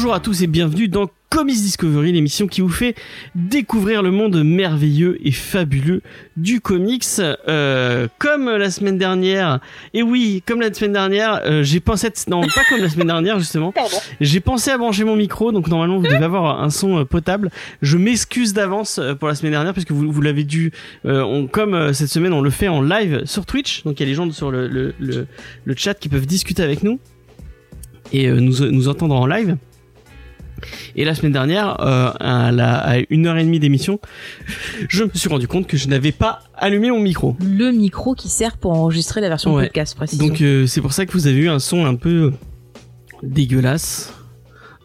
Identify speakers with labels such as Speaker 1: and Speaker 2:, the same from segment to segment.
Speaker 1: Bonjour à tous et bienvenue dans Comics Discovery, l'émission qui vous fait découvrir le monde merveilleux et fabuleux du comics. Euh, comme la semaine dernière, et oui, comme la semaine dernière, euh, j'ai pensé, à- non pas comme la semaine dernière justement, j'ai pensé à brancher mon micro, donc normalement vous devez avoir un son euh, potable. Je m'excuse d'avance pour la semaine dernière puisque vous, vous l'avez dû, euh, on, comme cette semaine on le fait en live sur Twitch, donc il y a les gens sur le, le, le, le chat qui peuvent discuter avec nous et nous, nous entendre en live. Et la semaine dernière, euh, à, la, à une heure et demie d'émission, je me suis rendu compte que je n'avais pas allumé mon micro.
Speaker 2: le micro qui sert pour enregistrer la version
Speaker 1: Ouais.
Speaker 2: podcast, précisément.
Speaker 1: Donc euh, c'est pour ça que vous avez eu un son un peu dégueulasse.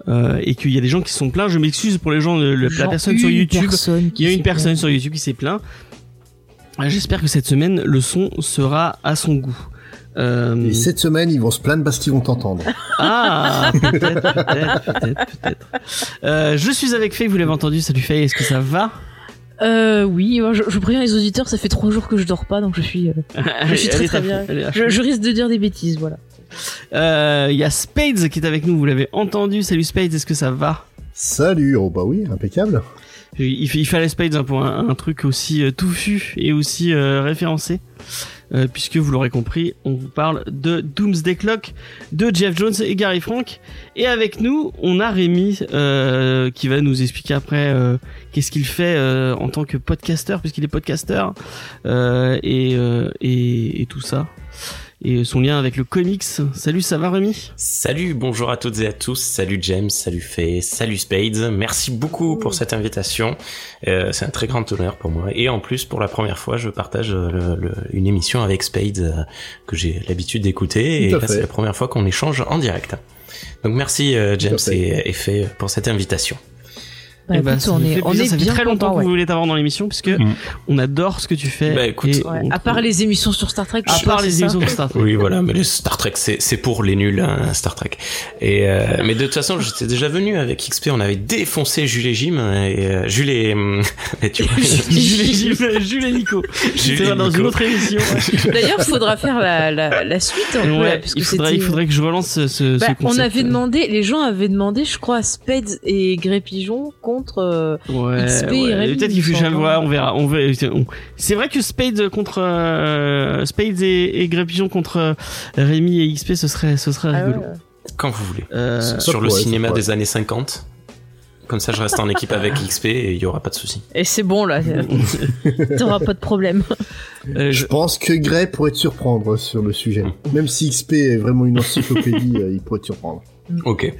Speaker 1: Euh, et qu'il y a des gens qui sont plaints. Je m'excuse pour les gens, la personne sur YouTube.
Speaker 2: personne
Speaker 1: Il y a une personne
Speaker 2: plainte.
Speaker 1: sur YouTube qui s'est plaint. J'espère que cette semaine, le son sera à son goût. Euh,
Speaker 3: Et cette semaine, ils vont se plaindre parce qu'ils vont t'entendre.
Speaker 1: Ah, peut-être, peut-être, peut-être, peut-être. Euh, je suis avec Faye, vous l'avez entendu. Salut Faye, est-ce que ça va?
Speaker 2: Euh, oui, je, je préviens les auditeurs, ça fait trois jours que je dors pas, donc je suis, euh, je suis très très bien. Je, je risque de dire des bêtises, voilà.
Speaker 1: Euh, Il y a Spades qui est avec nous, vous l'avez entendu. Salut Spades, est-ce que ça va?
Speaker 3: Salut, oh bah oui, impeccable.
Speaker 1: il, il fallait Spades hein, pour un, un truc aussi touffu et aussi euh, référencé. Euh, puisque vous l'aurez compris, on vous parle de Doomsday Clock de Jeff Jones et Gary Frank. Et avec nous, on a Rémi euh, qui va nous expliquer après euh, qu'est-ce qu'il fait en tant que podcasteur, puisqu'il est podcasteur et, et, et tout ça. Et son lien avec le comics. Salut, ça va Rémi?
Speaker 4: Salut, bonjour à toutes et à tous. Salut James, salut Faye, salut Spades. Merci beaucoup pour cette invitation. Euh, c'est un très grand honneur pour moi. Et en plus, pour la première fois, je partage euh, le- le- une émission avec Spades euh, que j'ai l'habitude d'écouter. Et là, c'est la première fois qu'on échange en direct. Donc merci euh, James et, et Faye pour cette invitation.
Speaker 2: Bah, écoute,
Speaker 1: ça
Speaker 2: on est,
Speaker 1: fait
Speaker 2: on est
Speaker 1: ça fait
Speaker 2: bien
Speaker 1: très longtemps
Speaker 2: content,
Speaker 1: qu'on
Speaker 2: ouais.
Speaker 1: voulait t'avoir dans l'émission puisque
Speaker 4: Mm.
Speaker 1: on adore ce que tu fais.
Speaker 4: Bah, écoute,
Speaker 2: Ouais,
Speaker 1: on
Speaker 2: À part les émissions sur Star Trek,
Speaker 1: à part les émissions de Star Trek.
Speaker 4: Oui, voilà, mais les Star Trek, c'est pour les nuls, hein, Star Trek. Et euh, mais de toute façon, j'étais déjà venu avec XP, on avait défoncé Jules et Jim et euh, Jules et, et tu vois,
Speaker 1: Jules et Jules- Jules et Nico.
Speaker 4: Et
Speaker 1: dans
Speaker 4: Nico.
Speaker 1: une autre émission.
Speaker 2: D'ailleurs, faudra faire la, la, la suite. un peu,
Speaker 1: Ouais,
Speaker 2: là, parce que
Speaker 1: il, faudrait,
Speaker 2: c'était-
Speaker 1: il faudrait que je relance ce, ce,
Speaker 2: Bah,
Speaker 1: ce
Speaker 2: on
Speaker 1: concept.
Speaker 2: avait demandé, les gens avaient demandé, je crois, Spades et Grey Pigeon contre. euh,
Speaker 1: Ouais,
Speaker 2: XP
Speaker 1: Peut-être qu'il faut le
Speaker 2: semble.
Speaker 1: vois, on verra. On verra. on- C'est vrai que Spade contre euh, Spade et, et Grey Pigeon contre euh, Rémi et XP, ce serait, ce serait
Speaker 2: ah ouais,
Speaker 1: rigolo.
Speaker 2: ouais.
Speaker 4: quand vous voulez.
Speaker 1: Euh,
Speaker 4: Sur le cinéma des années 50. Comme ça, je reste en équipe avec XP et il y aura pas de souci.
Speaker 2: Et c'est bon là, t'auras pas de problème.
Speaker 1: euh, je-
Speaker 3: Je pense que Gray pourrait te surprendre sur le sujet. Même si XP est vraiment une encyclopédie, il pourrait te surprendre.
Speaker 4: Ok.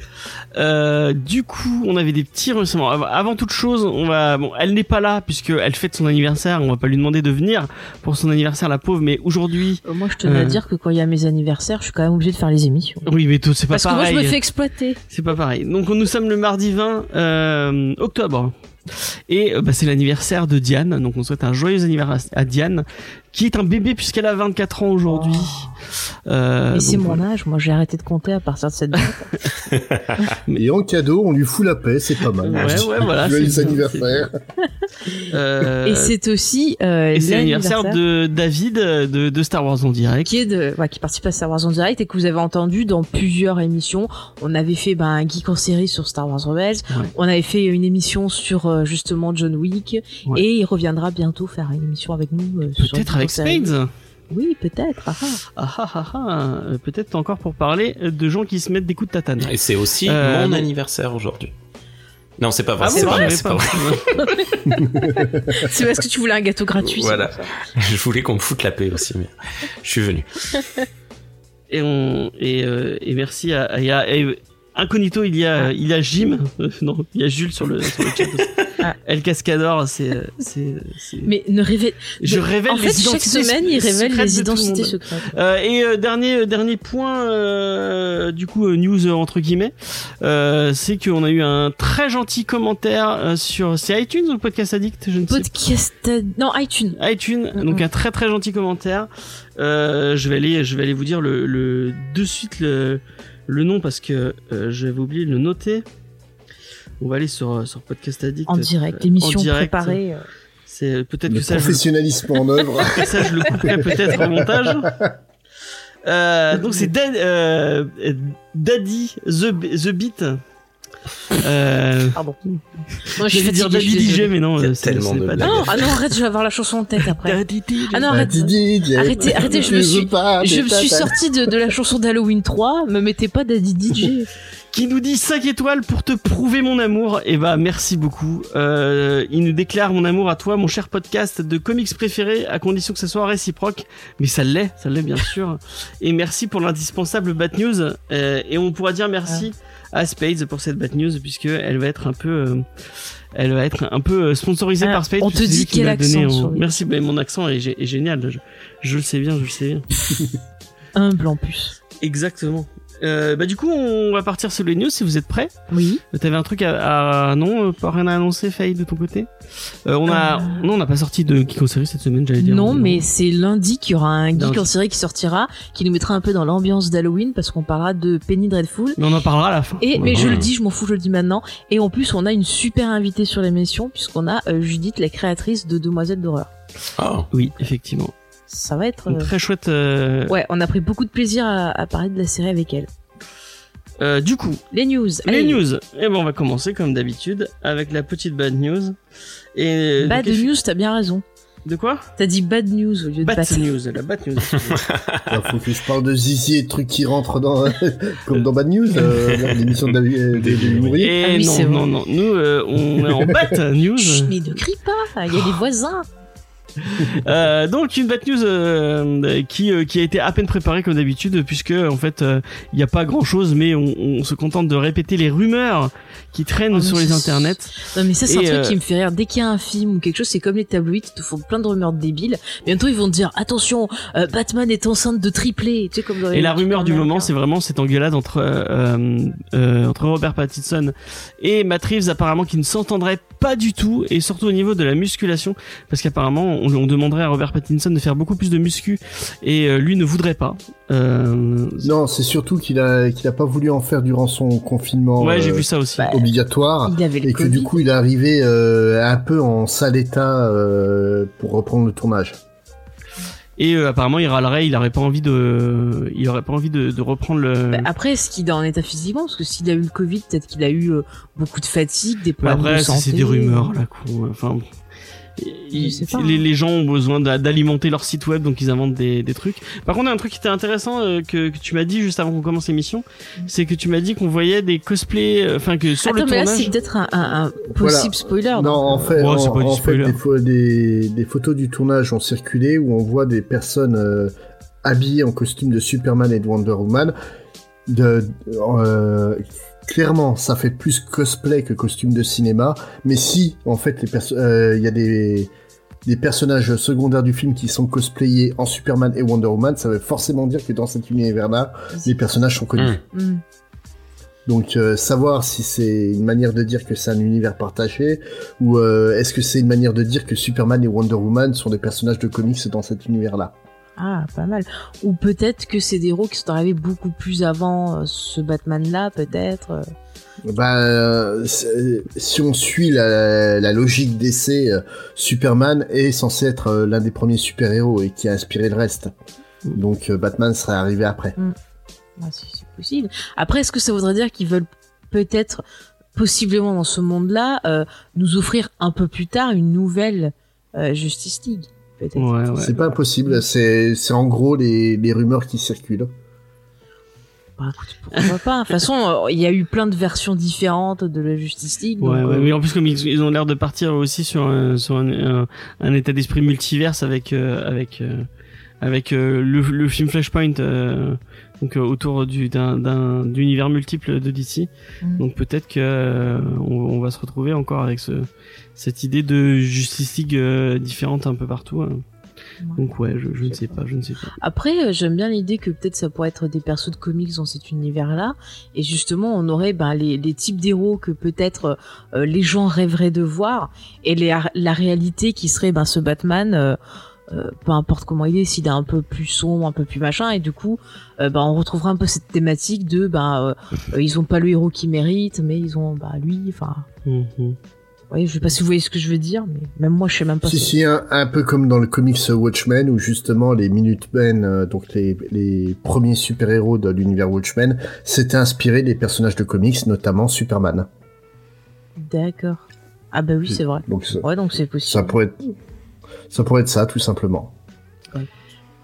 Speaker 1: Euh, du coup, on avait des petits remerciements. Avant, toute chose, on va. Bon, elle n'est pas là puisque elle fête son anniversaire. On va pas lui demander de venir pour son anniversaire, la pauvre. Mais aujourd'hui,
Speaker 2: Euh, Moi, je tenais à
Speaker 1: Euh.
Speaker 2: dire que quand il y a mes anniversaires, je suis quand même obligé de faire les émissions.
Speaker 1: oui, mais tout, c'est pas
Speaker 2: Parce que
Speaker 1: pareil.
Speaker 2: moi, je me fais exploiter.
Speaker 1: C'est pas pareil. Donc nous sommes le mardi 20 euh, octobre. Et euh, bah, c'est l'anniversaire de Diane. Donc on souhaite un joyeux anniversaire à Diane, qui est un bébé puisqu'elle a 24 ans aujourd'hui. Euh,
Speaker 2: Mais c'est mon âge, moi j'ai arrêté de compter à partir de cette date.
Speaker 3: Et en cadeau, on lui fout la paix, c'est pas mal.
Speaker 1: Ouais, ouais, voilà.
Speaker 3: Joyeux anniversaire.
Speaker 1: Euh,
Speaker 2: Et c'est aussi euh,
Speaker 1: et c'est l'anniversaire de David de, de Star Wars en direct.
Speaker 2: qui est de, ouais, qui participe à Star Wars en direct et que vous avez entendu dans plusieurs émissions. On avait fait ben, un geek en série sur Star Wars Rebels.
Speaker 1: Ouais.
Speaker 2: On avait fait une émission sur euh, justement John Wick
Speaker 1: Ouais.
Speaker 2: et il reviendra bientôt faire une émission avec nous. euh, sur
Speaker 1: Peut-être avec. Spades.
Speaker 2: Oui, peut-être. ah, ah.
Speaker 1: Ah. Euh, Peut-être encore pour parler de gens qui se mettent des coups de tatane.
Speaker 4: Et c'est aussi
Speaker 1: Euh,
Speaker 4: mon anniversaire aujourd'hui. Non, c'est pas vrai.
Speaker 1: Ah
Speaker 4: c'est
Speaker 1: bon,
Speaker 4: pas
Speaker 1: je
Speaker 4: vrai. C'est pas
Speaker 1: pas.
Speaker 4: vrai.
Speaker 2: C'est parce que tu voulais un gâteau gratuit.
Speaker 4: Voilà. Je voulais qu'on me foute la paix aussi, mais je suis venu.
Speaker 1: et on et, euh, et merci à, et, incognito il y a il y a Jim Euh, non il y a Jules sur le, sur le chat aussi.
Speaker 2: Ah.
Speaker 1: El Cascador, c'est,
Speaker 2: Mais ne révèle.
Speaker 1: je révèle
Speaker 2: en
Speaker 1: les
Speaker 2: fait, chaque
Speaker 1: identités
Speaker 2: semaine, il révèle les identités secrètes.
Speaker 1: Euh, et euh, dernier euh, dernier point du coup news entre guillemets c'est qu'on a eu un très gentil commentaire sur c'est iTunes ou le podcast addict? Je ne sais
Speaker 2: Podcast. euh, Non, iTunes.
Speaker 1: pas iTunes
Speaker 2: Mm,
Speaker 1: donc un très très gentil commentaire je vais aller je vais aller vous dire le, le de suite le le nom parce que j'avais oublié de le noter on va aller sur sur podcast addict
Speaker 2: En direct.
Speaker 1: euh,
Speaker 2: L'émission
Speaker 1: en direct.
Speaker 2: préparée. euh.
Speaker 1: c'est peut-être que ça je,
Speaker 3: professionnalisme en œuvre.
Speaker 1: ça, je le couperai peut-être au montage. Euh, donc c'est Dad- euh, Daddy the, the Beat. Euh,
Speaker 2: Pardon. Moi, je
Speaker 1: vais dire Daddy DJ, mais non, euh, c'est
Speaker 4: tellement
Speaker 1: c'est
Speaker 4: de
Speaker 1: pas
Speaker 4: blagues.
Speaker 2: Ah non, ah non, arrête, je vais avoir la chanson en tête après.
Speaker 1: Daddy DJ.
Speaker 2: Ah non, arrête. Arrêtez, arrêtez, je me
Speaker 3: veux
Speaker 2: suis-
Speaker 3: pas
Speaker 2: Je me suis sortie de, de la chanson d'Halloween 3, me mettez pas Daddy DJ.
Speaker 1: Qui nous dit 5 étoiles pour te prouver mon amour. Et bah merci beaucoup. Euh, il nous déclare mon amour à toi, mon cher podcast de comics préféré, à condition que ce soit réciproque. Mais ça l'est, ça l'est bien sûr. Et merci pour l'indispensable Bat News. Euh, et on pourra dire merci à Spades pour cette Bat News puisque elle va être un peu, euh, elle va être un peu euh, sponsorisée par Spades.
Speaker 2: on te dit quel
Speaker 1: donné
Speaker 2: accent
Speaker 1: en-
Speaker 2: sur le-
Speaker 1: Merci, ben, mon accent est génial. Je, je le sais bien, je le sais bien.
Speaker 2: Humble en plus.
Speaker 1: Exactement. Euh, bah du coup, on va partir sur les news si vous êtes prêts.
Speaker 2: Oui.
Speaker 1: T'avais un truc à, à- non, euh, pas rien à annoncer, Faye de ton côté. Euh, on a,
Speaker 2: Euh.
Speaker 1: non, on n'a pas sorti de Geek en série cette semaine, j'allais dire.
Speaker 2: Non, mais c'est lundi qu'il y aura un geek
Speaker 1: Lundi.
Speaker 2: en série qui sortira, qui nous mettra un peu dans l'ambiance d'Halloween parce qu'on parlera de Penny Dreadful.
Speaker 1: Mais on en parlera à la fin.
Speaker 2: Et mais je le dis, je m'en fous, je le dis maintenant. Et en plus, on a une super invitée sur l'émission puisqu'on a euh, Judith, la créatrice de Demoiselles d'horreur.
Speaker 4: Oh.
Speaker 1: Oui, effectivement.
Speaker 2: Ça va être.
Speaker 1: Une
Speaker 2: euh,
Speaker 1: très chouette. euh,
Speaker 2: Ouais, on a pris beaucoup de plaisir à, à parler de la série avec elle.
Speaker 1: euh, du coup,
Speaker 2: Les news.
Speaker 1: les
Speaker 2: allez.
Speaker 1: news. Et ben, on va commencer comme d'habitude avec la petite bad news. Et
Speaker 2: Bad
Speaker 1: donc,
Speaker 2: news, t'as bien raison.
Speaker 1: De quoi?
Speaker 2: T'as dit bad news au lieu de
Speaker 1: Bad
Speaker 2: bad.
Speaker 1: news, la bad news.
Speaker 3: Il faut que je parle de zizi et de trucs qui rentrent dans, comme dans Bad News, euh, l'émission de David de- de Mourier.
Speaker 1: Et
Speaker 2: Ah oui,
Speaker 1: non, non, non, nous, euh, on est en bad news.
Speaker 2: Chut, mais ne crie pas, il y a des voisins.
Speaker 1: Euh, donc une bad news euh, qui euh, qui a été à peine préparée comme d'habitude puisque en fait euh, il n'y a pas grand chose mais on, on se contente de répéter les rumeurs qui traînent
Speaker 2: Oh,
Speaker 1: sur les internets.
Speaker 2: Non mais ça c'est un truc
Speaker 1: euh,
Speaker 2: qui me fait rire. Dès qu'il y a un film ou quelque chose, c'est comme les tabloïds qui te font plein de rumeurs débiles. Bientôt ils vont te dire attention, euh, Batman est enceinte de triplé. Tu sais comme dans les
Speaker 1: Et la rumeur du moment c'est vraiment cette engueulade entre euh, euh, entre Robert Pattinson et Matt Reeves apparemment qui ne s'entendraient pas du tout et surtout au niveau de la musculation parce qu'apparemment on, on demanderait à Robert Pattinson de faire beaucoup plus de muscu et euh, lui ne voudrait pas. Euh,
Speaker 3: Non, c'est surtout qu'il a qu'il a pas voulu en faire durant son confinement
Speaker 1: ouais j'ai
Speaker 3: euh,
Speaker 1: vu ça aussi.
Speaker 2: bah,
Speaker 3: obligatoire.
Speaker 2: Il avait le
Speaker 3: Et que du coup, il est arrivé euh, un peu en sale état euh, pour reprendre le tournage.
Speaker 1: Et euh, apparemment, il râlerait, il aurait pas envie de, il aurait pas envie de, de reprendre le.
Speaker 2: Bah, après, est-ce qu'il est en état physiquement? Parce que s'il a eu le Covid, peut-être qu'il a eu beaucoup de fatigue, des problèmes
Speaker 1: après,
Speaker 2: de
Speaker 1: c'est
Speaker 2: santé.
Speaker 1: c'est des rumeurs là, quoi. Enfin,
Speaker 2: pas.
Speaker 1: les, les gens ont besoin d'a- d'alimenter leur site web, donc ils inventent des, des trucs. Par contre, il y a un truc qui était intéressant euh, que, que tu m'as dit juste avant qu'on commence l'émission, c'est que tu m'as dit qu'on voyait des cosplays, euh, enfin que sur
Speaker 2: Attends,
Speaker 1: le
Speaker 2: mais là,
Speaker 1: tournage.
Speaker 2: c'est peut-être un, un- un
Speaker 3: Voilà.
Speaker 2: possible spoiler.
Speaker 3: Non, en fait,
Speaker 1: Ouais,
Speaker 3: en,
Speaker 1: c'est pas du
Speaker 3: en fait
Speaker 1: spoiler.
Speaker 3: des, pho- des, des photos du tournage ont circulé où on voit des personnes euh, habillées en costume de Superman et de Wonder Woman. De, euh, clairement, ça fait plus cosplay que costume de cinéma. Mais si, en fait, perso- euh, il y a des, des personnages secondaires du film qui sont cosplayés en Superman et Wonder Woman, ça veut forcément dire que dans cet univers-là, les personnages sont connus.
Speaker 4: Hmm.
Speaker 2: Hmm.
Speaker 3: Donc euh, savoir si c'est une manière de dire que c'est un univers partagé ou euh, est-ce que c'est une manière de dire que Superman et Wonder Woman sont des personnages de comics dans cet univers-là.
Speaker 2: Ah, pas mal. Ou peut-être que c'est des héros qui sont arrivés beaucoup plus avant euh, ce Batman-là, peut-être. euh.
Speaker 3: Bah, euh, si on suit la, la logique d'essai, Superman est censé être l'un des premiers super-héros et qui a inspiré le reste. Donc euh, Batman serait arrivé après.
Speaker 2: Ah, si, c'est possible. Après, est-ce que ça voudrait dire qu'ils veulent peut-être, possiblement dans ce monde-là, euh, nous offrir un peu plus tard une nouvelle euh, Justice League? Peut-être.
Speaker 1: Ouais, ouais.
Speaker 3: C'est pas impossible, c'est c'est en gros les, les rumeurs qui circulent.
Speaker 2: Bah, écoute, pourquoi pas De toute façon, euh, il y a eu plein de versions différentes de la Justice League.
Speaker 1: Ouais,
Speaker 2: donc,
Speaker 1: ouais,
Speaker 2: euh,
Speaker 1: mais en plus comme ils, ils ont l'air de partir aussi sur un, sur un, un- un état d'esprit multiverse avec euh, avec euh, avec euh, le, le film Flashpoint, euh, donc euh, autour du d'un d'un d'univers multiple de DC.
Speaker 2: Mhm.
Speaker 1: Donc peut-être que euh, on, on va se retrouver encore avec ce cette idée de Justice League euh, différente un peu partout. hein. Donc ouais, je, je ne sais pas, je ne sais pas.
Speaker 2: Après, euh, j'aime bien l'idée que peut-être ça pourrait être des persos de comics dans cet univers-là. Et justement, on aurait ben, les, les types d'héros que peut-être euh, les gens rêveraient de voir. Et les, la réalité qui serait ben, ce Batman, euh, euh, peu importe comment il est, s'il est un peu plus sombre, un peu plus machin. Et du coup, euh, ben, on retrouvera un peu cette thématique de ben, euh, ils ont pas le héros qu'ils méritent, mais ils ont ben, lui. Enfin, ouais, je sais pas si vous voyez ce que je veux dire, mais même moi, je sais même pas.
Speaker 3: Si,
Speaker 2: ce-
Speaker 3: si, un, un peu comme dans le comics Watchmen, où justement les Minutemen, euh, donc les, les premiers super-héros de l'univers Watchmen, s'étaient inspirés des personnages de comics, notamment Superman.
Speaker 2: D'accord. Ah bah oui, c'est vrai.
Speaker 3: Donc ça,
Speaker 2: Ouais, donc c'est possible.
Speaker 3: ça pourrait être, ça pourrait être ça, tout simplement.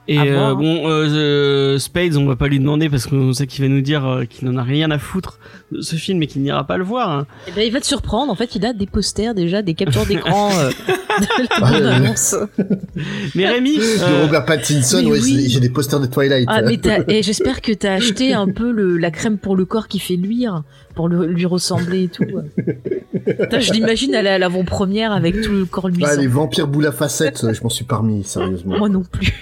Speaker 1: Et euh, bon, euh, euh, Spades, on va pas lui demander parce qu'on sait qu'il va nous dire euh, qu'il n'en a rien à foutre de ce film et qu'il n'ira pas le voir. hein.
Speaker 2: Eh ben, il va te surprendre. En fait, il a des posters déjà, des captures d'écran euh, de la
Speaker 3: Ah.
Speaker 1: Mais Rémi,
Speaker 3: De
Speaker 1: euh,
Speaker 3: Robert Pattinson,
Speaker 2: mais
Speaker 3: ouais,
Speaker 2: oui.
Speaker 3: j'ai des posters de Twilight.
Speaker 2: Ah, mais et j'espère que t'as acheté un peu le, la crème pour le corps qui fait luire, pour le- lui ressembler et tout. Putain, je l'imagine aller à l'avant-première avec tout le corps luisant.
Speaker 3: Ah, les vampires boules à facettes, euh, je m'en suis parmi, sérieusement.
Speaker 2: Moi non plus.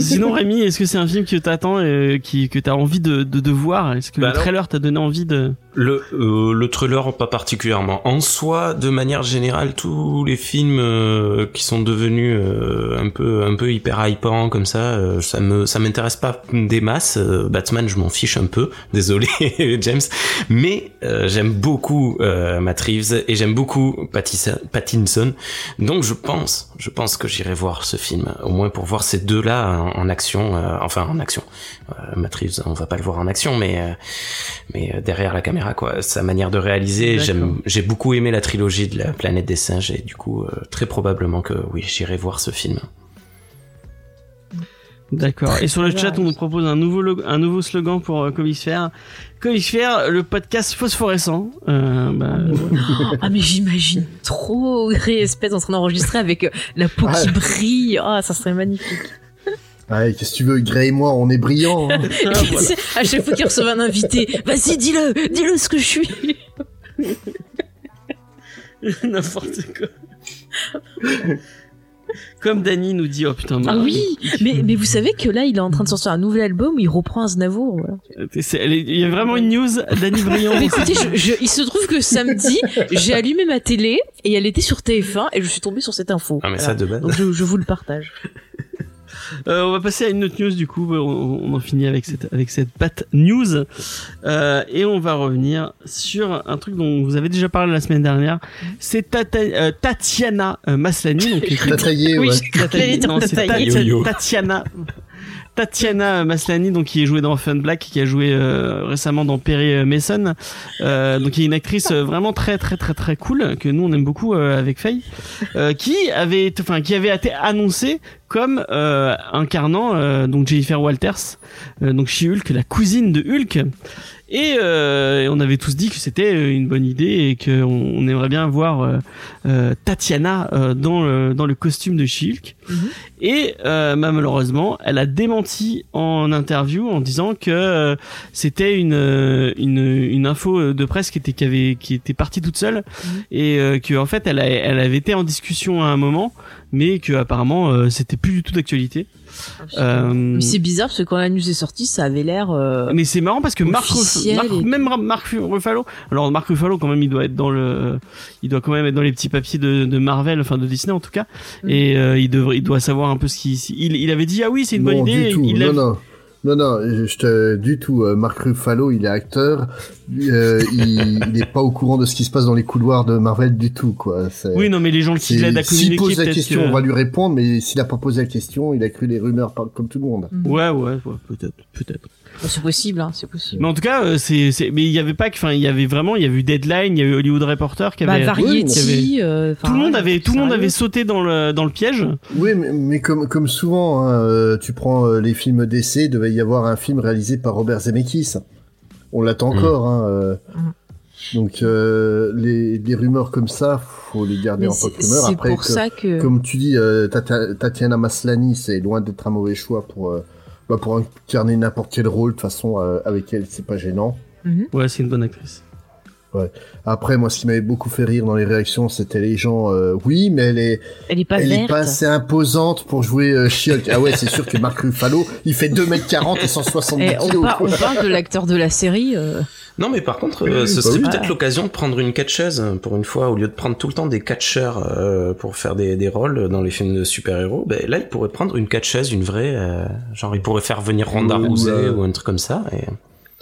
Speaker 1: sinon Rémi, est-ce que c'est un film que t'attends, euh, qui que t'as envie de, de, de voir? Est-ce que
Speaker 4: Bah
Speaker 1: le trailer t'a donné envie de
Speaker 4: Le, euh, le trailer, pas particulièrement. En soi, de manière générale, tous les films euh, qui sont devenus euh, un peu un peu hyper hypants comme ça, euh, ça me ça m'intéresse pas des masses. Euh, Batman, je m'en fiche un peu. Désolé, James, mais euh, j'aime beaucoup Matt Reeves et j'aime beaucoup Pattinson. Donc je pense, je pense que j'irai voir ce film, au moins pour voir ces deux-là en, en action, enfin en action. Euh, Reeves, on va pas le voir en action, mais euh, mais euh, derrière la caméra quoi sa manière de réaliser j'aime j'ai beaucoup aimé la trilogie de la planète des singes et du coup euh, très probablement que oui j'irai voir ce film
Speaker 1: D'accord. Et sur le chat, on nous propose un nouveau log- un nouveau slogan pour euh, Comicsphère. Comicsphère, le podcast phosphorescent. Euh, bah,
Speaker 2: Ah, mais j'imagine trop Ray Espèce en train d'enregistrer avec euh, la peau qui
Speaker 3: Ah.
Speaker 2: brille. Ah, ça serait magnifique.
Speaker 3: Ouais, qu'est-ce que tu veux, Gray et moi, on est brillants. hein.
Speaker 2: à chaque fois qu'il recevait un invité, vas-y, dis-le, dis-le ce que je suis.
Speaker 1: N'importe quoi. Comme Dany nous dit, oh putain,
Speaker 2: Ah oui, mais, mais vous savez que là, il est en train de sortir un nouvel album où il reprend Aznavour. Voilà.
Speaker 1: c'est- elle est- Il y a vraiment une news, Dany Briand.
Speaker 2: Mais écoutez, je, je- il se trouve que samedi, j'ai allumé ma télé et elle était sur TF1 et je suis tombée sur cette info.
Speaker 4: ah mais
Speaker 2: Voilà.
Speaker 4: ça de base
Speaker 2: Donc je, je vous le partage.
Speaker 1: Euh, on va passer à une autre news du coup. On, on en finit avec cette avec cette pat news Euh, et on va revenir sur un truc dont vous avez déjà parlé la semaine dernière. C'est Tata- euh, Tatiana euh, Maslany. Donc, qui est-
Speaker 3: T'as taillé,
Speaker 2: Oui,
Speaker 3: ouais.
Speaker 2: qu'il
Speaker 1: non, c'est. Tatiana. Tatiana Maslany, donc qui est jouée dans Fun Black, qui a joué euh, récemment dans Perry euh, Mason, euh, donc qui est une actrice euh, vraiment très très très très cool que nous on aime beaucoup euh, avec Faye, euh, qui avait, enfin qui avait été annoncée comme incarnant donc Jennifer Walters, donc chez Hulk, la cousine de Hulk. Et, euh, et on avait tous dit que c'était euh, une bonne idée et qu'on on aimerait bien voir euh, Tatiana euh, dans le dans le costume de She-Hulk.
Speaker 2: Mhm.
Speaker 1: Et euh, bah, malheureusement, elle a démenti en interview en disant que c'était une, une une info de presse qui était qui avait qui était partie toute seule
Speaker 2: Mhm.
Speaker 1: et euh, que en fait elle a, elle avait été en discussion à un moment, mais que apparemment euh, c'était plus du tout d'actualité. Euh,
Speaker 2: Mais c'est bizarre parce que quand la news est sortie, ça avait l'air. euh,
Speaker 1: mais c'est marrant parce que Marc,
Speaker 2: et-
Speaker 1: même Marc Ruffalo, alors Marc Ruffalo quand même il doit être dans le, il doit quand même être dans les petits papiers de, de Marvel, enfin de Disney en tout cas,
Speaker 2: Mm.
Speaker 1: et euh, il devrait, il doit savoir un peu ce qu'il, il, il avait dit ah oui c'est une bonne idée,
Speaker 3: du tout.
Speaker 1: il
Speaker 3: non. Non, non, je te, du tout. euh, Mark Ruffalo, il est acteur. euh, il il est pas au courant de ce qui se passe dans les couloirs de Marvel du tout, quoi.
Speaker 1: Oui non mais les gens qui l'aident à
Speaker 3: S'il
Speaker 1: communiquer
Speaker 3: pose la question,
Speaker 1: que-
Speaker 3: on va lui répondre, mais s'il a pas posé la question, il a cru des rumeurs comme tout le monde.
Speaker 1: ouais ouais, ouais peut-être peut-être.
Speaker 2: Bah, c'est possible, hein, c'est possible.
Speaker 1: Mais en tout cas euh, c'est, c'est, mais il y avait pas que, enfin il y avait vraiment, il y a eu Deadline, il y a eu Hollywood Reporter qui
Speaker 2: Bah,
Speaker 1: avait,
Speaker 2: Variety,
Speaker 1: qui avait-
Speaker 2: euh,
Speaker 1: tout le monde
Speaker 2: ouais,
Speaker 1: avait, tout le monde avait sauté dans le dans le piège.
Speaker 3: Oui, mais, mais comme, comme souvent, hein, euh, tu prends euh, les films d'essai, il devait y avoir un film réalisé par Robert Zemeckis. On l'attend
Speaker 4: Mm.
Speaker 3: encore. Hein, euh. Donc euh, les, les rumeurs comme ça, faut les garder
Speaker 2: Mais
Speaker 3: en rumeurs.
Speaker 2: c'est
Speaker 3: Après,
Speaker 2: pour
Speaker 3: que-
Speaker 2: ça que.
Speaker 3: comme tu dis, euh, Tatiana Maslany, c'est loin d'être un mauvais choix pour euh, bah, pour incarner n'importe quel rôle. De toute façon, euh, avec elle, c'est pas gênant.
Speaker 1: Ouais, c'est une bonne actrice.
Speaker 3: Après, moi, ce qui m'avait beaucoup fait rire dans les réactions, c'était les gens. euh, oui, mais elle est,
Speaker 2: Elle est pas
Speaker 3: elle est
Speaker 2: verte.
Speaker 3: pas assez imposante pour jouer euh, She-Hulk. Ah ouais, c'est sûr que Mark Ruffalo, il fait 2m40 et 170
Speaker 2: Eh, on,
Speaker 3: kilos.
Speaker 2: par-
Speaker 3: quoi.
Speaker 2: on parle de l'acteur de la série. euh,
Speaker 4: Non, mais par contre, euh, ce
Speaker 3: bah
Speaker 4: serait
Speaker 3: oui.
Speaker 4: peut-être l'occasion de prendre une catcheuse euh, pour une fois, au lieu de prendre tout le temps des catcheurs euh, pour faire des, des rôles dans les films de super-héros. Ben, là, il pourrait prendre une catcheuse, une vraie, euh, genre il pourrait faire venir Ronda
Speaker 3: Ou,
Speaker 4: Rousey
Speaker 3: euh,
Speaker 4: ou un truc comme ça. Et...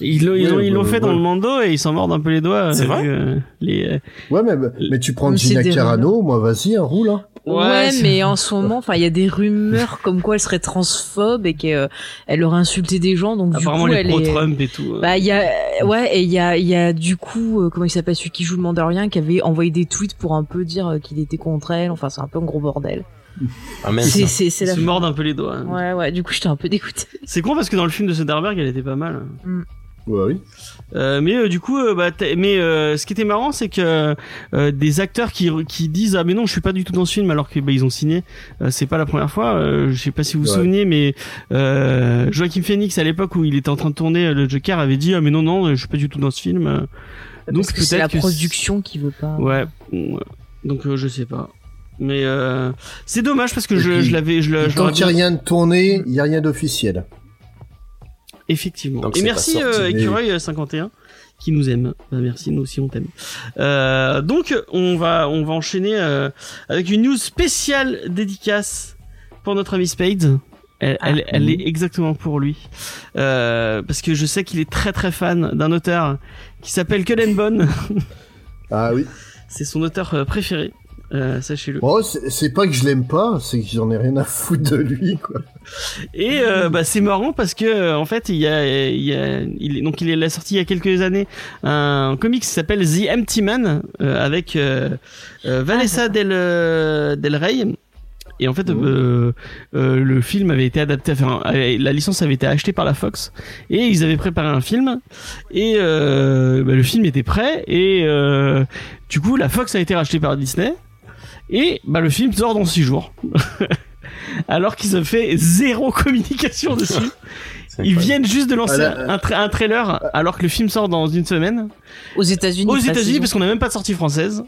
Speaker 1: Ils l'ont ils
Speaker 3: Ouais,
Speaker 1: l'ont- ils l'ont
Speaker 3: bah,
Speaker 1: fait dans le Mando et ils s'en mordent un peu les doigts.
Speaker 4: C'est
Speaker 1: euh,
Speaker 4: vrai
Speaker 1: euh, les, euh,
Speaker 3: Ouais, mais, mais tu prends Gina Carano, moi, vas-y, un roule. Hein.
Speaker 2: Ouais, mais en ce moment, enfin, il y a des rumeurs comme quoi elle serait transphobe et qu'elle aurait insulté des gens, donc
Speaker 1: apparemment
Speaker 2: du coup,
Speaker 1: les
Speaker 2: elle est.
Speaker 1: pro-Trump et tout. euh.
Speaker 2: Bah, il y a, ouais, et il y a, il y a du coup, euh, comment il s'appelle celui qui joue le Mandalorien, qui avait envoyé des tweets pour un peu dire euh, qu'il était contre elle. Enfin, c'est un peu un gros bordel.
Speaker 4: Ah.
Speaker 2: C'est, c'est, c'est la.
Speaker 1: se mordent un peu les doigts. hein.
Speaker 2: Ouais, ouais. Du coup, j'étais un peu dégoûtée.
Speaker 1: C'est con parce que dans le film de Soderbergh, elle était pas mal.
Speaker 3: Ouais, oui.
Speaker 1: Euh, mais euh, du coup, euh, bah, mais euh, ce qui était marrant, c'est que euh, des acteurs qui, qui disent ah mais non, je suis pas du tout dans ce film, alors que bah, ils ont signé. Euh, c'est pas la première fois. Euh, je sais pas si vous vous
Speaker 3: Ouais.
Speaker 1: souvenez, mais euh, Joaquin Phoenix à l'époque où il était en train de tourner le Joker avait dit ah mais non non, je suis pas du tout dans ce film. Donc
Speaker 2: c'est la production qui veut pas.
Speaker 1: Ouais. Donc euh, je sais pas. Mais euh, c'est dommage parce que
Speaker 3: Et
Speaker 1: je,
Speaker 3: puis,
Speaker 1: je l'avais, je, je l'aurais
Speaker 3: qu'il n'y a rien de tourné, il n'y a rien d'officiel.
Speaker 1: Effectivement.
Speaker 4: Donc
Speaker 1: Et merci euh, Écureuil euh, 51 qui nous aime. Bah, merci, nous aussi on t'aime. Euh, donc on va on va enchaîner euh, avec une news spéciale dédicace pour notre ami Spade. Elle,
Speaker 2: Ah.
Speaker 1: elle, elle
Speaker 3: Mhm.
Speaker 1: est exactement pour lui euh, parce que je sais qu'il est très très fan d'un auteur qui s'appelle Cullen Bunn.
Speaker 3: Ah oui.
Speaker 1: C'est son auteur euh, préféré. Euh, Sachez-le.
Speaker 3: Bon, c'est pas que je l'aime pas, c'est que j'en ai rien à foutre de lui, quoi.
Speaker 1: Et euh, bah c'est marrant parce que euh, en fait il y a il y a il est, donc il est la sorti il y a quelques années un comic qui s'appelle The Empty Man euh, avec Vanessa Del euh, Del Rey et en fait euh, euh, le film avait été adapté enfin la licence avait été achetée par la Fox et ils avaient préparé un film et euh, bah, le film était prêt et euh, du coup la Fox a été rachetée par Disney et bah le film sort dans six jours alors qu'ils ont fait zéro communication dessus. Ils viennent juste de lancer
Speaker 3: là,
Speaker 1: un, tra- un trailer alors que le film sort dans une semaine
Speaker 2: Aux États-Unis.
Speaker 1: aux. États-Unis parce qu'on n'a même pas de sortie française.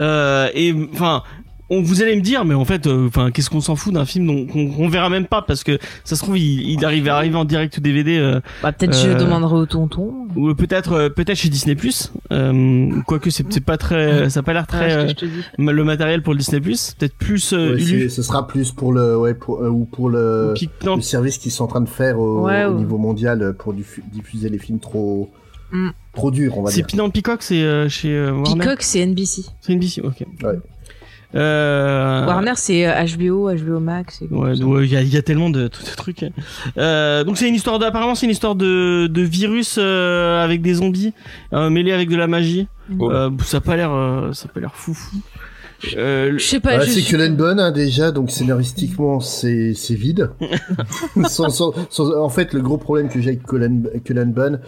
Speaker 1: Euh, et enfin, on vous allez me dire, mais en fait, euh, enfin, qu'est-ce qu'on s'en fout d'un film dont qu'on qu'on verra même pas parce que ça se trouve il, il arrive à arriver en direct ou DVD euh,
Speaker 2: Bah, peut-être je
Speaker 1: Euh,
Speaker 2: demanderai au tonton.
Speaker 1: ou peut-être euh, peut-être chez Disney Plus. Euh, quoique c'est c'est pas très, ça a pas l'air très euh,
Speaker 2: je
Speaker 1: le matériel pour le Disney Plus. Peut-être plus euh,
Speaker 3: Ouais, c'est- ce sera plus pour le, ouais, pour, euh, ou pour le, service qu'ils sont en train de faire au,
Speaker 2: Ouais,
Speaker 3: au
Speaker 2: ouais.
Speaker 3: niveau mondial pour diffu- diffuser les films trop,
Speaker 2: Mm.
Speaker 3: trop durs, on va
Speaker 1: c'est
Speaker 3: dire.
Speaker 1: Pinon Peacock, c'est euh, chez euh, Warner?
Speaker 2: Peacock, c'est NBC.
Speaker 1: C'est NBC, ok.
Speaker 3: Ouais.
Speaker 1: Euh...
Speaker 2: Warner, c'est euh, HBO, HBO Max. et
Speaker 1: Ouais,
Speaker 2: tout ça.
Speaker 1: ouais, il y a, il y a tellement de, de trucs. Euh, donc c'est une histoire de, apparemment c'est une histoire de, de virus euh, avec des zombies euh, mêlés avec de la magie.
Speaker 4: Oh.
Speaker 1: Ça a pas l'air, euh, ça a pas l'air fou fou. Euh,
Speaker 2: Je sais pas. Je
Speaker 3: c'est
Speaker 2: suis-
Speaker 3: Cullen Bunn hein, déjà, donc scénaristiquement c'est c'est vide. Sans- sans- sans- en fait, le gros problème que j'ai avec Cullen, Cullen Bunn,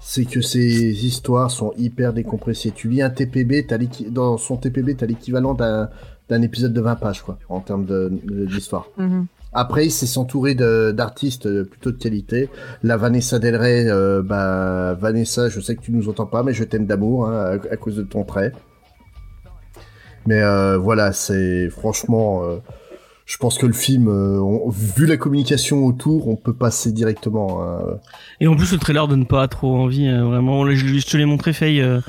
Speaker 3: c'est que ses histoires sont hyper décompressées. Tu lis un TPB, dans son TPB, t'as l'équivalent d'un d'un épisode de 20 pages, quoi, en termes de- de- d'histoire.
Speaker 2: Mhm.
Speaker 3: Après, c'est s'entourer de- d'artistes euh, plutôt de qualité. La Vanessa Del Rey, euh, bah, Vanessa, je sais que tu nous entends pas, mais je t'aime d'amour hein, à, à cause de ton trait. Mais euh, voilà, c'est franchement, euh, je pense que le film, euh, on- vu la communication autour, on peut passer directement. hein.
Speaker 1: Et en plus le trailer donne pas trop envie. euh, vraiment, je, je te l'ai montré Faye. euh,